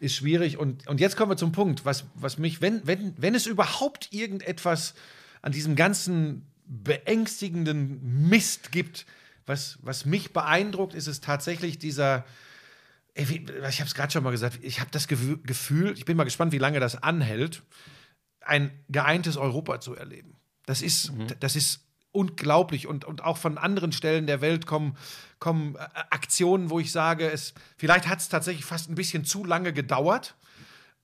ist schwierig. Und, und jetzt kommen wir zum Punkt, was, was mich, wenn, wenn, wenn es überhaupt irgendetwas an diesem ganzen beängstigenden Mist gibt, was, was mich beeindruckt, ist es tatsächlich dieser, Ey, wie, ich habe es gerade schon mal gesagt, ich habe das Gefühl, ich bin mal gespannt, wie lange das anhält, ein geeintes Europa zu erleben. Das ist, das ist unglaublich und, und auch von anderen Stellen der Welt kommen, kommen äh, Aktionen, wo ich sage, es, vielleicht hat es tatsächlich fast ein bisschen zu lange gedauert.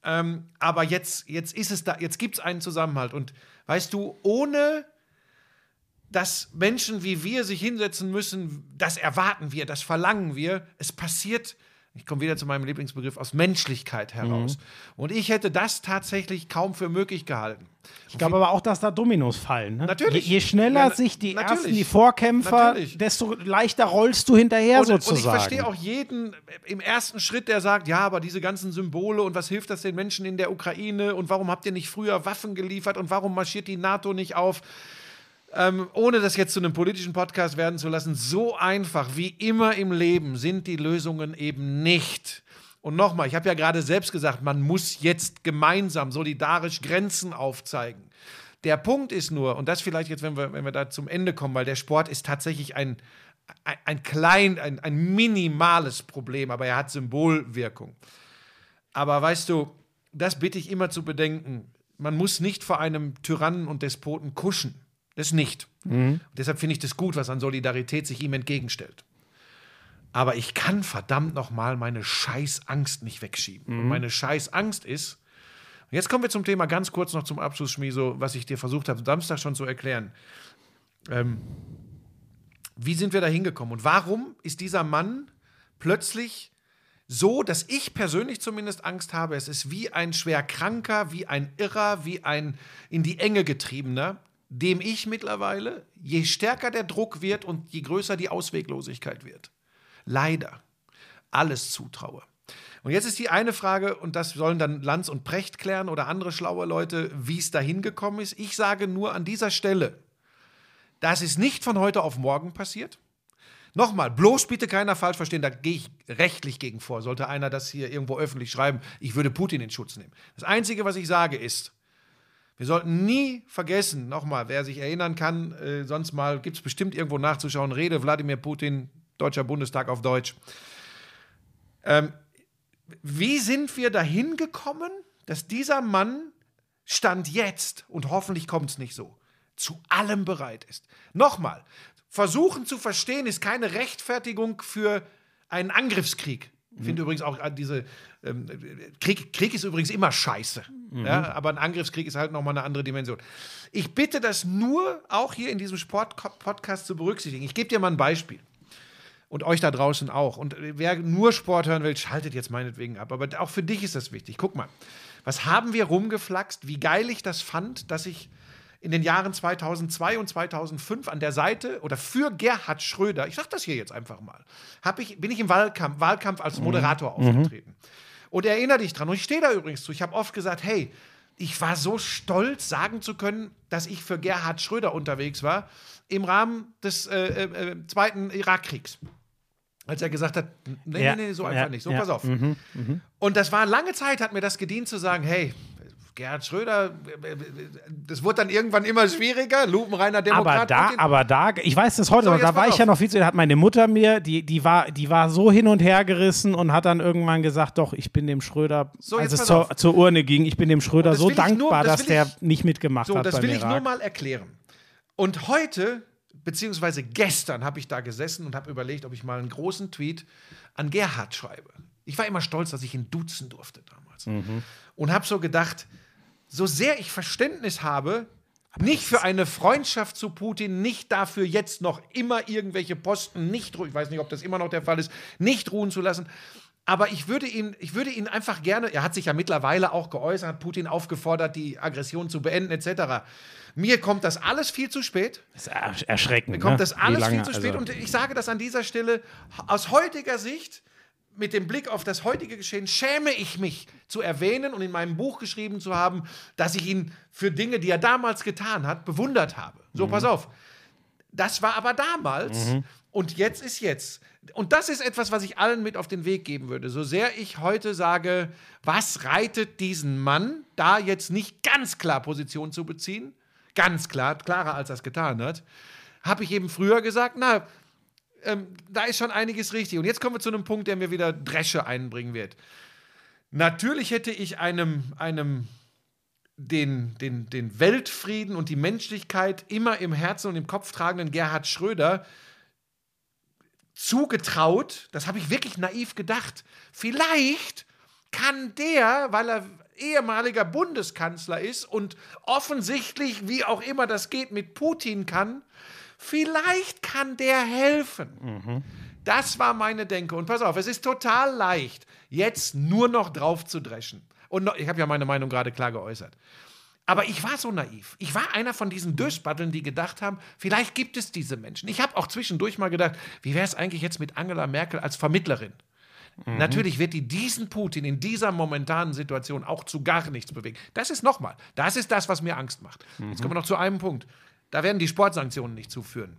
Ähm, aber jetzt, jetzt ist es da, jetzt gibt es einen Zusammenhalt. Und weißt du, ohne dass Menschen wie wir sich hinsetzen müssen, das erwarten wir, das verlangen wir. Es passiert, ich komme wieder zu meinem Lieblingsbegriff, aus Menschlichkeit heraus. Und ich hätte das tatsächlich kaum für möglich gehalten. Ich glaube aber auch, dass da Dominos fallen. Ne? Natürlich. Je, je schneller Ja, sich die natürlich. ersten, die Vorkämpfer, Natürlich. desto leichter rollst du hinterher Und, und ich sozusagen. verstehe auch jeden im ersten Schritt, der sagt, ja, aber diese ganzen Symbole und was hilft das den Menschen in der Ukraine und warum habt ihr nicht früher Waffen geliefert und warum marschiert die NATO nicht auf? Ähm, ohne das jetzt zu einem politischen Podcast werden zu lassen, so einfach wie immer im Leben sind die Lösungen eben nicht. Und nochmal, ich habe ja gerade selbst gesagt, man muss jetzt gemeinsam solidarisch Grenzen aufzeigen. Der Punkt ist nur, und das vielleicht jetzt, wenn wir, wenn wir da zum Ende kommen, weil der Sport ist tatsächlich ein, ein, ein klein, ein, ein minimales Problem, aber er hat Symbolwirkung. Aber weißt du, das bitte ich immer zu bedenken. Man muss nicht vor einem Tyrannen und Despoten kuschen. Das nicht. Und deshalb finde ich das gut, was an Solidarität sich ihm entgegenstellt. Aber ich kann verdammt nochmal meine Scheißangst nicht wegschieben. Und meine Scheißangst ist, und jetzt kommen wir zum Thema ganz kurz noch zum Abschluss, Schmieso, was ich dir versucht habe, Samstag schon zu erklären. Ähm, wie sind wir da hingekommen und warum ist dieser Mann plötzlich so, dass ich persönlich zumindest Angst habe, es ist wie ein Schwerkranker, wie ein Irrer, wie ein in die Enge getriebener, dem ich mittlerweile, je stärker der Druck wird und je größer die Ausweglosigkeit wird, leider alles zutraue. Und jetzt ist die eine Frage, und das sollen dann Lanz und Precht klären oder andere schlaue Leute, wie es dahin gekommen ist. Ich sage nur an dieser Stelle, das ist nicht von heute auf morgen passiert. Nochmal, bloß bitte keiner falsch verstehen, da gehe ich rechtlich gegen vor. Sollte einer das hier irgendwo öffentlich schreiben, ich würde Putin in Schutz nehmen. Das Einzige, was ich sage, ist, wir sollten nie vergessen, nochmal, wer sich erinnern kann, äh, sonst mal gibt es bestimmt irgendwo nachzuschauen, Rede Wladimir Putin, Deutscher Bundestag auf Deutsch. Ähm, wie sind wir dahin gekommen, dass dieser Mann Stand jetzt, und hoffentlich kommt es nicht so, zu allem bereit ist? Nochmal, versuchen zu verstehen ist keine Rechtfertigung für einen Angriffskrieg. Ich finde übrigens auch äh, diese ähm, Krieg, Krieg ist übrigens immer scheiße. Ja, aber ein Angriffskrieg ist halt nochmal eine andere Dimension. Ich bitte das nur auch hier in diesem Sport-Podcast zu berücksichtigen. Ich gebe dir mal ein Beispiel. Und euch da draußen auch. Und wer nur Sport hören will, schaltet jetzt meinetwegen ab. Aber auch für dich ist das wichtig. Guck mal, was haben wir rumgeflaxt, wie geil ich das fand, dass ich in den Jahren 2002 und 2005 an der Seite oder für Gerhard Schröder, ich sage das hier jetzt einfach mal, ich, bin ich im Wahlkampf, Wahlkampf als Moderator aufgetreten. Und erinnere dich dran, und ich stehe da übrigens zu, ich habe oft gesagt, hey, ich war so stolz, sagen zu können, dass ich für Gerhard Schröder unterwegs war im Rahmen des äh, äh, äh, Zweiten Irakkriegs. Als er gesagt hat, nee, Ja, nee, nee, so ja, einfach nicht, so ja, pass auf. Und das war lange Zeit, hat mir das gedient zu sagen, hey, Gerhard Schröder, das wurde dann irgendwann immer schwieriger, lupenreiner Demokrat. Aber da, aber da, ich weiß das heute So, noch, da war pass ich ja auf. noch viel zu, da hat meine Mutter mir, die, die, war, die war so hin und her gerissen und hat dann irgendwann gesagt, doch, ich bin dem Schröder, So, als es zur, auf. zur Urne ging, ich bin dem Schröder das so ich nur- dankbar, das dass der ich- nicht mitgemacht So, hat das beim will ich Irak. nur mal erklären. Und heute, beziehungsweise gestern, habe ich da gesessen und habe überlegt, ob ich mal einen großen Tweet an Gerhard schreibe. Ich war immer stolz, dass ich ihn duzen durfte damals. Mhm. Und habe so gedacht, so sehr ich Verständnis habe, nicht für eine Freundschaft zu Putin, nicht dafür jetzt noch immer irgendwelche Posten nicht, ich weiß nicht, ob das immer noch der Fall ist, nicht ruhen zu lassen. Aber ich würde ihn, ich würde ihn einfach gerne, er hat sich ja mittlerweile auch geäußert, hat Putin aufgefordert, die Aggression zu beenden, etc. Mir kommt das alles viel zu spät. Das ist ersch- erschreckend. Mir kommt ne? das alles lange, viel zu spät. also- und ich sage das an dieser Stelle aus heutiger Sicht, mit dem Blick auf das heutige Geschehen, schäme ich mich zu erwähnen und in meinem Buch geschrieben zu haben, dass ich ihn für Dinge, die er damals getan hat, bewundert habe. So, pass auf. Das war aber damals und jetzt ist jetzt. Und das ist etwas, was ich allen mit auf den Weg geben würde. So sehr ich heute sage, was reitet diesen Mann, da jetzt nicht ganz klar Position zu beziehen, ganz klar, klarer als er es getan hat, habe ich eben früher gesagt, na, ähm, da ist schon einiges richtig. Und jetzt kommen wir zu einem Punkt, der mir wieder Dresche einbringen wird. Natürlich hätte ich einem, einem den, den, den Weltfrieden und die Menschlichkeit immer im Herzen und im Kopf tragenden Gerhard Schröder zugetraut, das habe ich wirklich naiv gedacht, vielleicht kann der, weil er ehemaliger Bundeskanzler ist und offensichtlich, wie auch immer das geht, mit Putin kann, vielleicht kann der helfen. Das war meine Denke. Und pass auf, es ist total leicht, jetzt nur noch drauf zu dreschen. Und noch, ich habe ja meine Meinung gerade klar geäußert. Aber ich war so naiv. Ich war einer von diesen Dösbatteln, die gedacht haben, vielleicht gibt es diese Menschen. Ich habe auch zwischendurch mal gedacht, wie wäre es eigentlich jetzt mit Angela Merkel als Vermittlerin? Natürlich wird die diesen Putin in dieser momentanen Situation auch zu gar nichts bewegen. Das ist nochmal, das ist das, was mir Angst macht. Jetzt kommen wir noch zu einem Punkt. Da werden die Sportsanktionen nicht zuführen.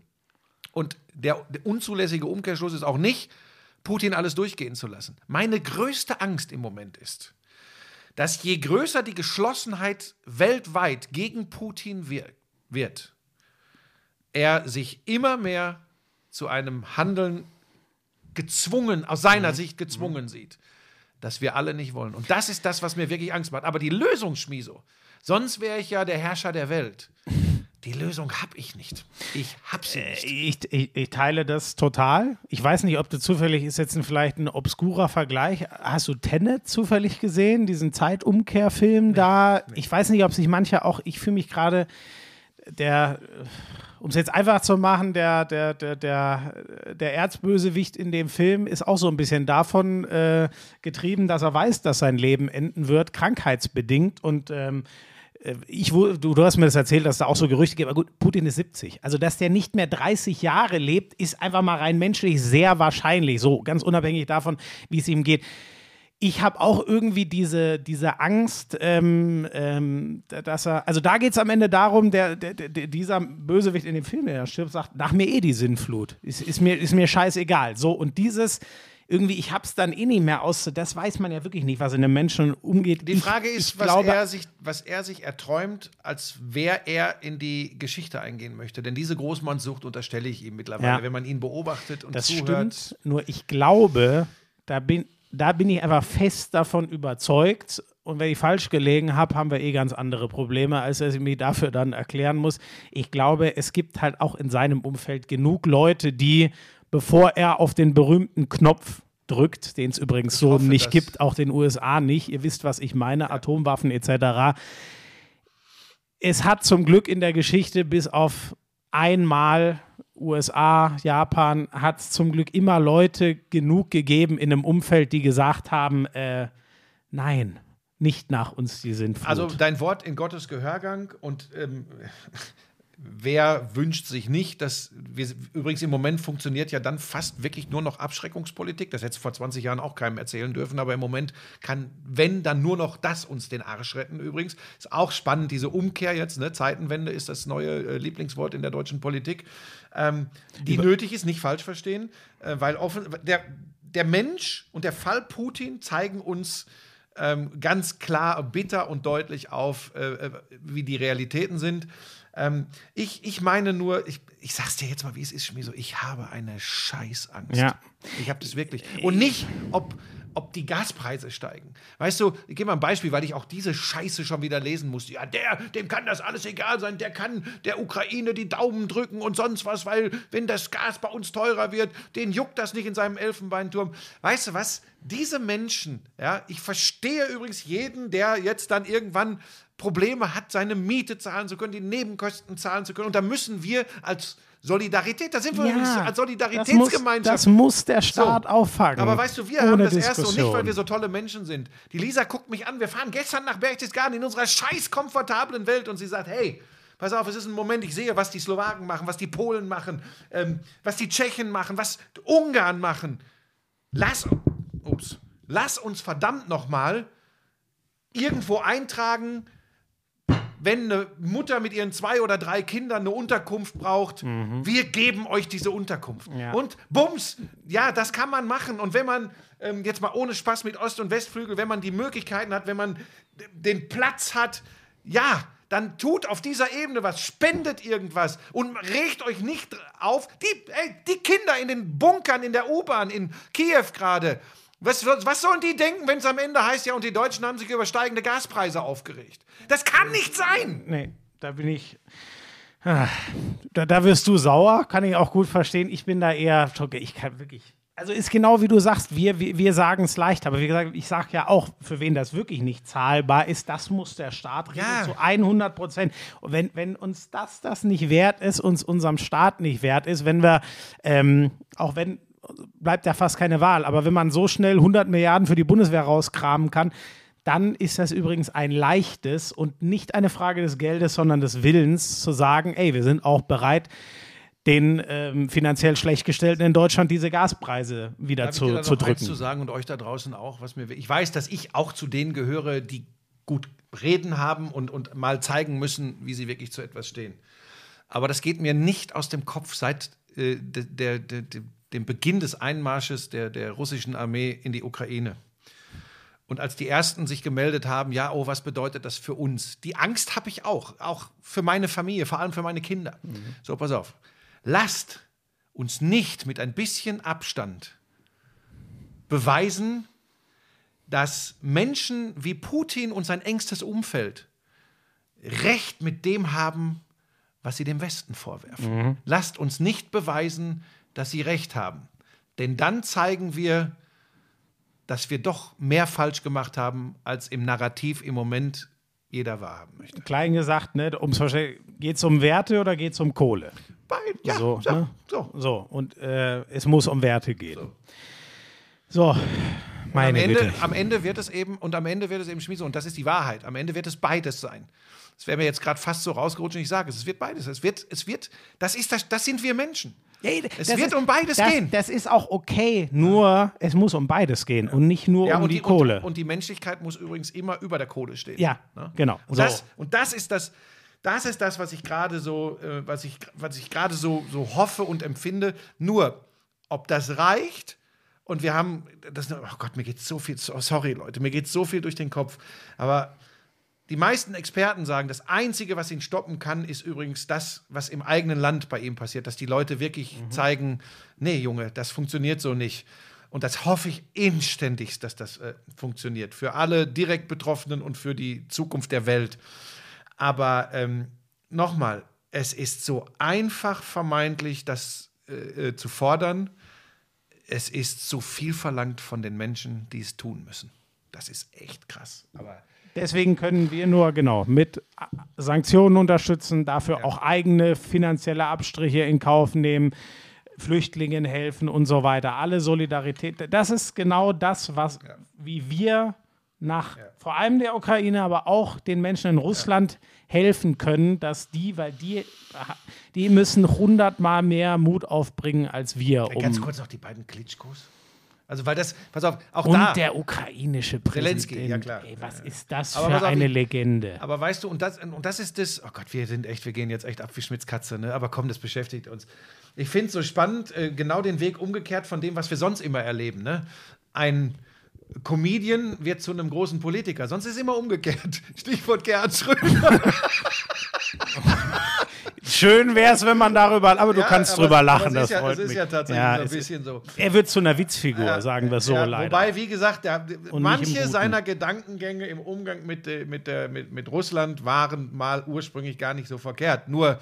Und der, der unzulässige Umkehrschluss ist auch nicht, Putin alles durchgehen zu lassen. Meine größte Angst im Moment ist, dass je größer die Geschlossenheit weltweit gegen Putin wir wird, er sich immer mehr zu einem Handeln gezwungen, aus seiner Sicht gezwungen sieht, das wir alle nicht wollen. Und das ist das, was mir wirklich Angst macht. Aber die Lösung, Schmiso, sonst wäre ich ja der Herrscher der Welt. Die Lösung habe ich nicht. Ich habe sie nicht. Ich, ich, ich teile das total. Ich weiß nicht, ob du zufällig ist jetzt ein, vielleicht ein obskurer Vergleich. Hast du Tenet zufällig gesehen, diesen Zeitumkehrfilm da? Ich weiß nicht, ob sich manche auch, ich fühle mich gerade der, um es jetzt einfach zu machen, der, der, der, der, der Erzbösewicht in dem Film ist auch so ein bisschen davon äh, getrieben, dass er weiß, dass sein Leben enden wird, krankheitsbedingt und ähm, ich, wu- du, du hast mir das erzählt, dass da auch so Gerüchte gibt. Aber gut, Putin ist 70. Also, dass der nicht mehr 30 Jahre lebt, ist einfach mal rein menschlich sehr wahrscheinlich. So, ganz unabhängig davon, wie es ihm geht. Ich habe auch irgendwie diese, diese Angst, ähm, ähm, dass er, also da geht es am Ende darum, der, der, der, dieser Bösewicht in dem Film, der stirbt, sagt, nach mir eh die Sinnflut. Ist, ist, mir, ist mir scheißegal. So, und dieses, irgendwie, ich hab's dann eh nicht mehr aus, das weiß man ja wirklich nicht, was in einem Menschen umgeht. Die Ich- Frage ist, ich was, glaube, er sich, was er sich erträumt, als wer er in die Geschichte eingehen möchte. Denn diese Großmannssucht unterstelle ich ihm mittlerweile, Ja. wenn man ihn beobachtet und Das zuhört. stimmt. Nur ich glaube, da bin, da bin ich einfach fest davon überzeugt. Und wenn ich falsch gelegen habe, haben wir eh ganz andere Probleme, als dass ich mich dafür dann erklären muss. Ich glaube, es gibt halt auch in seinem Umfeld genug Leute, die, bevor er auf den berühmten Knopf drückt, den es übrigens so hoffe, nicht gibt, auch den USA nicht, ihr wisst, was ich meine, Atomwaffen etc. Es hat zum Glück in der Geschichte bis auf einmal USA, Japan, hat es zum Glück immer Leute genug gegeben in einem Umfeld, die gesagt haben, äh, nein, nicht nach uns die Sintflut. Also dein Wort in Gottes Gehörgang und ähm, wer wünscht sich nicht, dass wir übrigens im Moment funktioniert ja dann fast wirklich nur noch Abschreckungspolitik. Das hätte es vor 20 Jahren auch keinem erzählen dürfen, aber im Moment kann, wenn, dann nur noch das uns den Arsch retten übrigens. Ist auch spannend, diese Umkehr jetzt, ne? Zeitenwende ist das neue äh, Lieblingswort in der deutschen Politik, ähm, die nötig ist, nicht falsch verstehen, äh, weil offen, der, der Mensch und der Fall Putin zeigen uns ähm, ganz klar, bitter und deutlich auf, äh, äh, wie die Realitäten sind. Ähm, ich, ich meine nur, ich, ich sag's dir jetzt mal, wie es ist, Schmieso, ich habe eine Scheißangst. Ja. Ich habe das wirklich. Und nicht, ob, ob die Gaspreise steigen. Weißt du, ich gebe mal ein Beispiel, weil ich auch diese Scheiße schon wieder lesen musste. Ja, der, dem kann das alles egal sein, der kann der Ukraine die Daumen drücken und sonst was, weil wenn das Gas bei uns teurer wird, den juckt das nicht in seinem Elfenbeinturm. Weißt du was? Diese Menschen, ja, ich verstehe übrigens jeden, der jetzt dann irgendwann Probleme hat, seine Miete zahlen zu können, die Nebenkosten zahlen zu können. Und da müssen wir als Solidarität, da sind wir übrigens als das muss, Solidaritätsgemeinschaft. das muss der Staat So. auffangen. Aber weißt du, wir haben das erste und nicht, Diskussion. weil wir so tolle Menschen sind. Die Lisa guckt mich an, wir fahren gestern nach Berchtesgaden in unserer scheiß komfortablen Welt und sie sagt, hey, pass auf, es ist ein Moment, ich sehe, was die Slowaken machen, was die Polen machen, ähm, was die Tschechen machen, was Ungarn machen. Lass, ups, lass uns verdammt nochmal irgendwo eintragen, wenn eine Mutter mit ihren zwei oder drei Kindern eine Unterkunft braucht, wir geben euch diese Unterkunft. Ja. Und bums, ja, das kann man machen. Und wenn man, ähm, jetzt mal ohne Spaß mit Ost- und Westflügel, wenn man die Möglichkeiten hat, wenn man den Platz hat, ja, dann tut auf dieser Ebene was, spendet irgendwas und regt euch nicht auf. Die, ey, die Kinder in den Bunkern in der U-Bahn in Kiew gerade, was, was sollen die denken, wenn es am Ende heißt, ja, und die Deutschen haben sich über steigende Gaspreise aufgeregt? Das kann nicht sein! Nee, da bin ich. Ah, Da, da wirst du sauer, kann ich auch gut verstehen. Ich bin da eher, ich kann wirklich. Also ist genau wie du sagst, wir, wir, wir sagen es leicht, aber wie gesagt, ich sage ja auch, für wen das wirklich nicht zahlbar ist, das muss der Staat Ja. zu 100 Prozent. Und wenn, wenn uns das das nicht wert ist, uns unserem Staat nicht wert ist, wenn wir, ähm, auch wenn, bleibt ja fast keine Wahl, aber wenn man so schnell 100 Milliarden für die Bundeswehr rauskramen kann, dann ist das übrigens ein leichtes und nicht eine Frage des Geldes, sondern des Willens zu sagen, ey, wir sind auch bereit, den ähm, finanziell Schlechtgestellten in Deutschland diese Gaspreise wieder Darf ich dir zu, zu noch eins drücken. zu sagen und euch da draußen auch, was mir. Ich weiß, dass ich auch zu denen gehöre, die gut reden haben und, und mal zeigen müssen, wie sie wirklich zu etwas stehen. Aber das geht mir nicht aus dem Kopf seit äh, de, der, der, de, dem Beginn des Einmarsches der, der russischen Armee in die Ukraine. Und als die ersten sich gemeldet haben, ja, oh, was bedeutet das für uns? Die Angst habe ich auch, auch für meine Familie, vor allem für meine Kinder. So, pass auf. Lasst uns nicht mit ein bisschen Abstand beweisen, dass Menschen wie Putin und sein engstes Umfeld Recht mit dem haben, was sie dem Westen vorwerfen. Lasst uns nicht beweisen, dass sie Recht haben. Denn dann zeigen wir, dass wir doch mehr falsch gemacht haben, als im Narrativ im Moment jeder wahrhaben möchte. Klein gesagt, ne, geht es um Werte oder geht es um Kohle? Beid, ja, So, so, ne? so. So, und äh, es muss um Werte gehen. So, Am meine Ende, Güte. am Ende wird es eben, und am Ende wird es eben Schmiede, und das ist die Wahrheit, am Ende wird es beides sein. Das wäre mir jetzt gerade fast so rausgerutscht und ich sage es, es wird beides. Es wird, es wird, das ist das, das sind wir Menschen. Es Das wird ist- um beides das, gehen. Das ist auch okay, nur es muss um beides gehen und nicht nur um und die, Kohle. Und, und die Menschlichkeit muss übrigens immer über der Kohle stehen. ja, Ne? genau. Und, So. das, und das ist das, das ist das, was ich gerade so, äh, was ich, was ich gerade so, so hoffe und empfinde. Nur, ob das reicht, und wir haben, das, oh Gott, mir geht so viel, so- sorry Leute, mir geht so viel durch den Kopf, aber die meisten Experten sagen, das Einzige, was ihn stoppen kann, ist übrigens das, was im eigenen Land bei ihm passiert, dass die Leute wirklich zeigen, nee, Junge, das funktioniert so nicht. Und das hoffe ich inständigst, dass das äh, funktioniert. Für alle direkt Betroffenen und für die Zukunft der Welt. Aber ähm, nochmal, es ist so einfach vermeintlich, das äh, äh, zu fordern. Es ist so viel verlangt von den Menschen, die es tun müssen. Das ist echt krass. Aber Deswegen können wir nur genau mit Sanktionen unterstützen, dafür auch eigene finanzielle Abstriche in Kauf nehmen, Flüchtlingen helfen und so weiter. Alle Solidarität. Das ist genau das, was wie wir nach vor allem der Ukraine, aber auch den Menschen in Russland helfen können, dass die, weil die, die müssen hundertmal mehr Mut aufbringen als wir. Um, Ganz kurz noch die beiden Klitschkos. Also, weil das, pass auf, auch und da. der ukrainische Präsident. Zelensky, ja klar. Ey, was ist das Aber für auf, eine Legende? Aber weißt du, und das, und das ist das, oh Gott, wir sind echt, wir gehen jetzt echt ab wie Schmitz Katze, ne? Aber komm, das beschäftigt uns. Ich finde es so spannend, äh, genau den Weg umgekehrt von dem, was wir sonst immer erleben, ne? Ein Comedian wird zu einem großen Politiker. Sonst ist es immer umgekehrt. Stichwort Gerhard Schröder. Schön wäre es, wenn man darüber, aber du Ja, kannst aber- drüber lachen, das ist ja, freut es ist mich. ja tatsächlich Ja, so ein bisschen so. Er wird zu einer Witzfigur, sagen wir so leider. Wobei, wie gesagt, der, manche seiner Gedankengänge im Umgang mit, mit, mit, mit Russland waren mal ursprünglich gar nicht so verkehrt. Nur,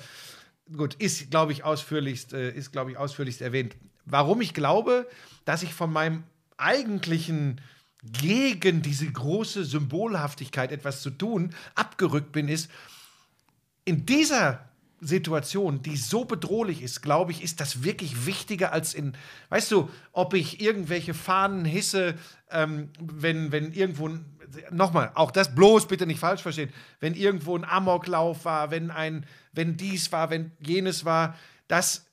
gut, ist, glaube ich, ausführlichst, äh, ist, glaube ich, ausführlichst erwähnt. Warum ich glaube, dass ich von meinem eigentlichen gegen diese große Symbolhaftigkeit etwas zu tun abgerückt bin, ist, in dieser Situation, die so bedrohlich ist, glaube ich, ist das wirklich wichtiger als in, weißt du, ob ich irgendwelche Fahnen hisse, ähm, wenn, wenn irgendwo, nochmal, auch das bloß bitte nicht falsch verstehen, wenn irgendwo ein Amoklauf war, wenn ein, wenn dies war, wenn jenes war, das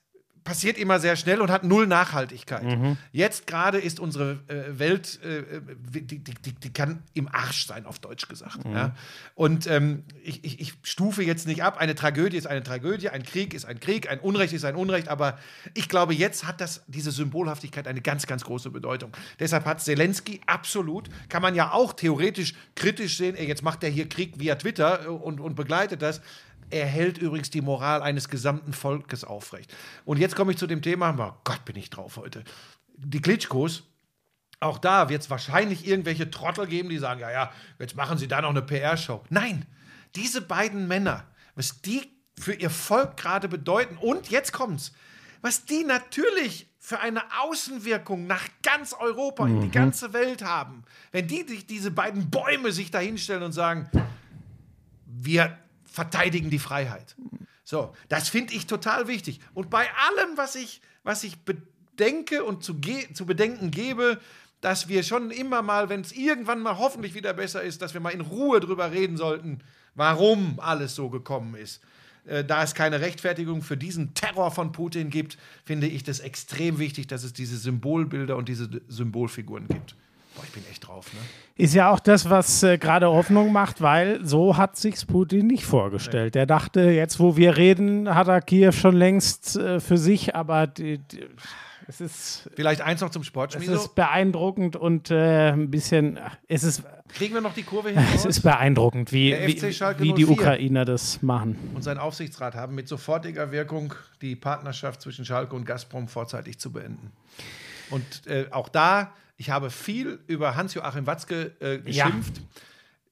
passiert immer sehr schnell und hat null Nachhaltigkeit. Jetzt gerade ist unsere äh, Welt, äh, die, die, die, die kann im Arsch sein, auf Deutsch gesagt. Ja? Und ähm, ich, ich, ich stufe jetzt nicht ab, eine Tragödie ist eine Tragödie, ein Krieg ist ein Krieg, ein Unrecht ist ein Unrecht, aber ich glaube, jetzt hat das, diese Symbolhaftigkeit eine ganz, ganz große Bedeutung. Deshalb hat Zelensky absolut, kann man ja auch theoretisch kritisch sehen, ey, jetzt macht er hier Krieg via Twitter äh, und, und begleitet das. Er hält übrigens die Moral eines gesamten Volkes aufrecht. Und jetzt komme ich zu dem Thema, oh Gott, bin ich drauf heute. Die Klitschkos, auch da wird es wahrscheinlich irgendwelche Trottel geben, die sagen, ja, ja, jetzt machen sie da noch eine PR-Show. Nein, diese beiden Männer, was die für ihr Volk gerade bedeuten, und jetzt kommt's, was die natürlich für eine Außenwirkung nach ganz Europa, in die ganze Welt haben, wenn die sich diese beiden Bäume sich da hinstellen und sagen, wir verteidigen die Freiheit. So, das finde ich total wichtig. Und bei allem, was ich, was ich bedenke und zu, zu bedenken gebe, dass wir schon immer mal, wenn es irgendwann mal hoffentlich wieder besser ist, dass wir mal in Ruhe drüber reden sollten, warum alles so gekommen ist. Äh, da es keine Rechtfertigung für diesen Terror von Putin gibt, finde ich das extrem wichtig, dass es diese Symbolbilder und diese Symbolfiguren gibt. Boah, ich bin echt drauf, ne? Ist ja auch das, was äh, gerade Hoffnung macht, weil so hat sich's Putin nicht vorgestellt. Der dachte, jetzt wo wir reden, hat er Kiew schon längst äh, für sich, aber die, die, es ist Vielleicht eins noch zum es Sportschmiede. ist beeindruckend und äh, ein bisschen, es ist, Kriegen wir noch die Kurve hin? es ist beeindruckend, wie, wie, wie die 04. Ukrainer das machen. und sein Aufsichtsrat haben mit sofortiger Wirkung die Partnerschaft zwischen Schalke und Gazprom vorzeitig zu beenden. Und äh, auch da, ich habe viel über Hans-Joachim Watzke äh, geschimpft.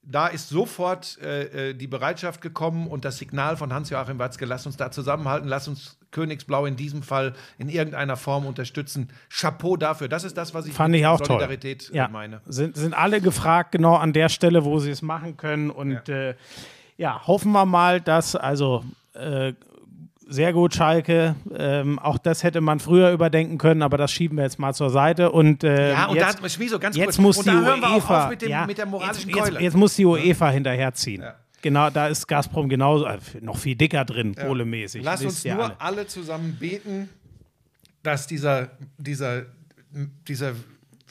Da ist sofort äh, äh, die Bereitschaft gekommen und das Signal von Hans-Joachim Watzke, lass uns da zusammenhalten, lass uns Königsblau in diesem Fall in irgendeiner Form unterstützen. Chapeau dafür. Das ist das, was ich Fand mit ich auch toll. Solidarität äh, Ja, meine. sind, sind alle gefragt, genau an der Stelle, wo sie es machen können. Und ja, äh, ja hoffen wir mal, dass also äh, sehr gut Schalke. Ähm, auch das hätte man früher überdenken können, aber das schieben wir jetzt mal zur Seite. Und, äh, Ja, und jetzt, da, Schmieso, ganz jetzt kurz. muss und die da hören wir auch UEFA auf mit, dem, ja, mit der moralischen jetzt, Keule. Jetzt, jetzt muss die UEFA hinterherziehen. Genau, da ist Gazprom genauso, äh, noch viel dicker drin, kohlemäßig. Lass uns nur alle. alle. zusammen beten, dass dieser, dieser, dieser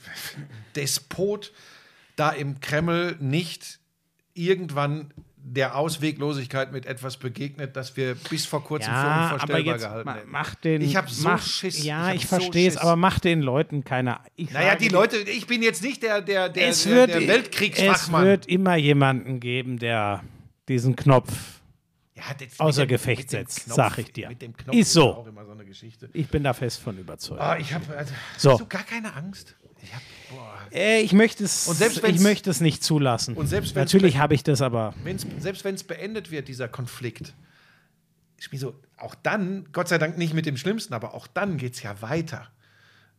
Despot da im Kreml nicht irgendwann der Ausweglosigkeit mit etwas begegnet, das wir bis vor kurzem für Ja, aber unvorstellbar jetzt gehalten hätten. mach den. Ich hab so mach, Schiss. Ja, Ich ich, hab verstehe es, aber mach den Leuten keine. Ich naja, die Leute, ich bin jetzt nicht der, der, der, es der, wird, der Es Weltkriegsfachmann. wird immer jemanden geben, der diesen Knopf. ja, außer dem- Gefecht setzt, Knopf- sag ich dir. Mit dem Knopf Ist so. auch immer so eine Geschichte. Ich bin da fest von überzeugt. Ah, ich habe also, So. hast du gar keine Angst? Ich hab, boah. Äh, ich möchte es. Ich möchte es nicht zulassen. Und selbst Natürlich habe ich das, aber wenn's, selbst wenn es beendet wird, dieser Konflikt, mir so, auch dann, Gott sei Dank nicht mit dem Schlimmsten, aber auch dann geht es ja weiter.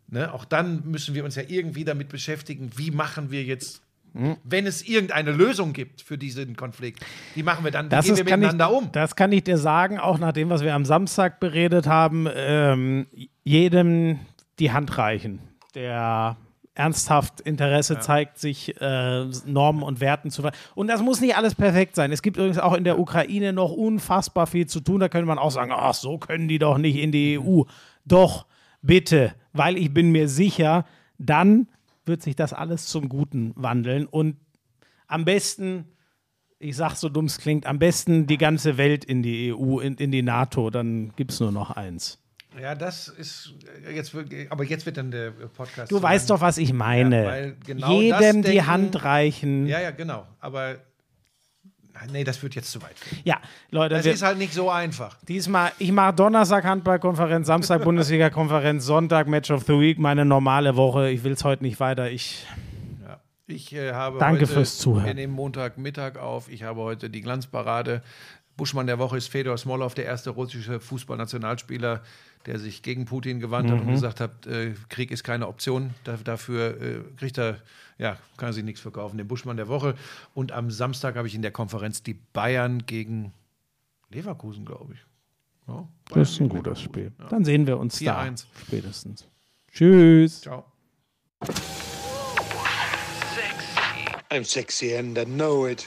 Ne? Auch dann müssen wir uns ja irgendwie damit beschäftigen, wie machen wir jetzt, Hm? wenn es irgendeine Lösung gibt für diesen Konflikt, wie machen wir dann, wie das gehen ist, wir kann ich, miteinander um? das kann ich dir sagen, auch nach dem, was wir am Samstag beredet haben, ähm, jedem die Hand reichen, der ernsthaft Interesse zeigt, sich äh, Normen und Werten zu ver Und das muss nicht alles perfekt sein. Es gibt übrigens auch in der Ukraine noch unfassbar viel zu tun. Da könnte man auch sagen, ach, so können die doch nicht in die EU. Doch, bitte, weil ich bin mir sicher, dann wird sich das alles zum Guten wandeln und am besten, ich sag so dumm es klingt, am besten die ganze Welt in die EU, in, in die NATO, dann gibt es nur noch eins. Ja, das ist äh, jetzt, wird- aber jetzt wird dann der Podcast. Du weißt doch, was ich meine. Ja, genau Jedem die denken- Hand reichen. Ja, Ja, ja, genau. Aber nee, das wird jetzt zu weit. führen. Leute, Das wir, ist halt nicht so einfach. diesmal, ich mache Donnerstag Handballkonferenz, Samstag Bundesliga-Konferenz, Sonntag Match of the Week, meine normale Woche. Ich will es heute nicht weiter. Ich, Ja. Ich äh, habe Danke heute, fürs Zuhören. Wir nehmen Montagmittag auf. Ich habe heute die Glanzparade. Buschmann der Woche ist Fedor Smolov, der erste russische Fußballnationalspieler, der sich gegen Putin gewandt hat Mhm. und gesagt hat, äh, Krieg ist keine Option. Da, dafür äh, kriegt er, ja, kann er sich nichts verkaufen. Den Buschmann der Woche. Und am Samstag habe ich in der Konferenz die Bayern gegen Leverkusen, glaube ich. Ja, das ist ein gutes. Spiel. Ja. Dann sehen wir uns da 4-1. spätestens. Tschüss. Ciao. I'm sexy and I know it.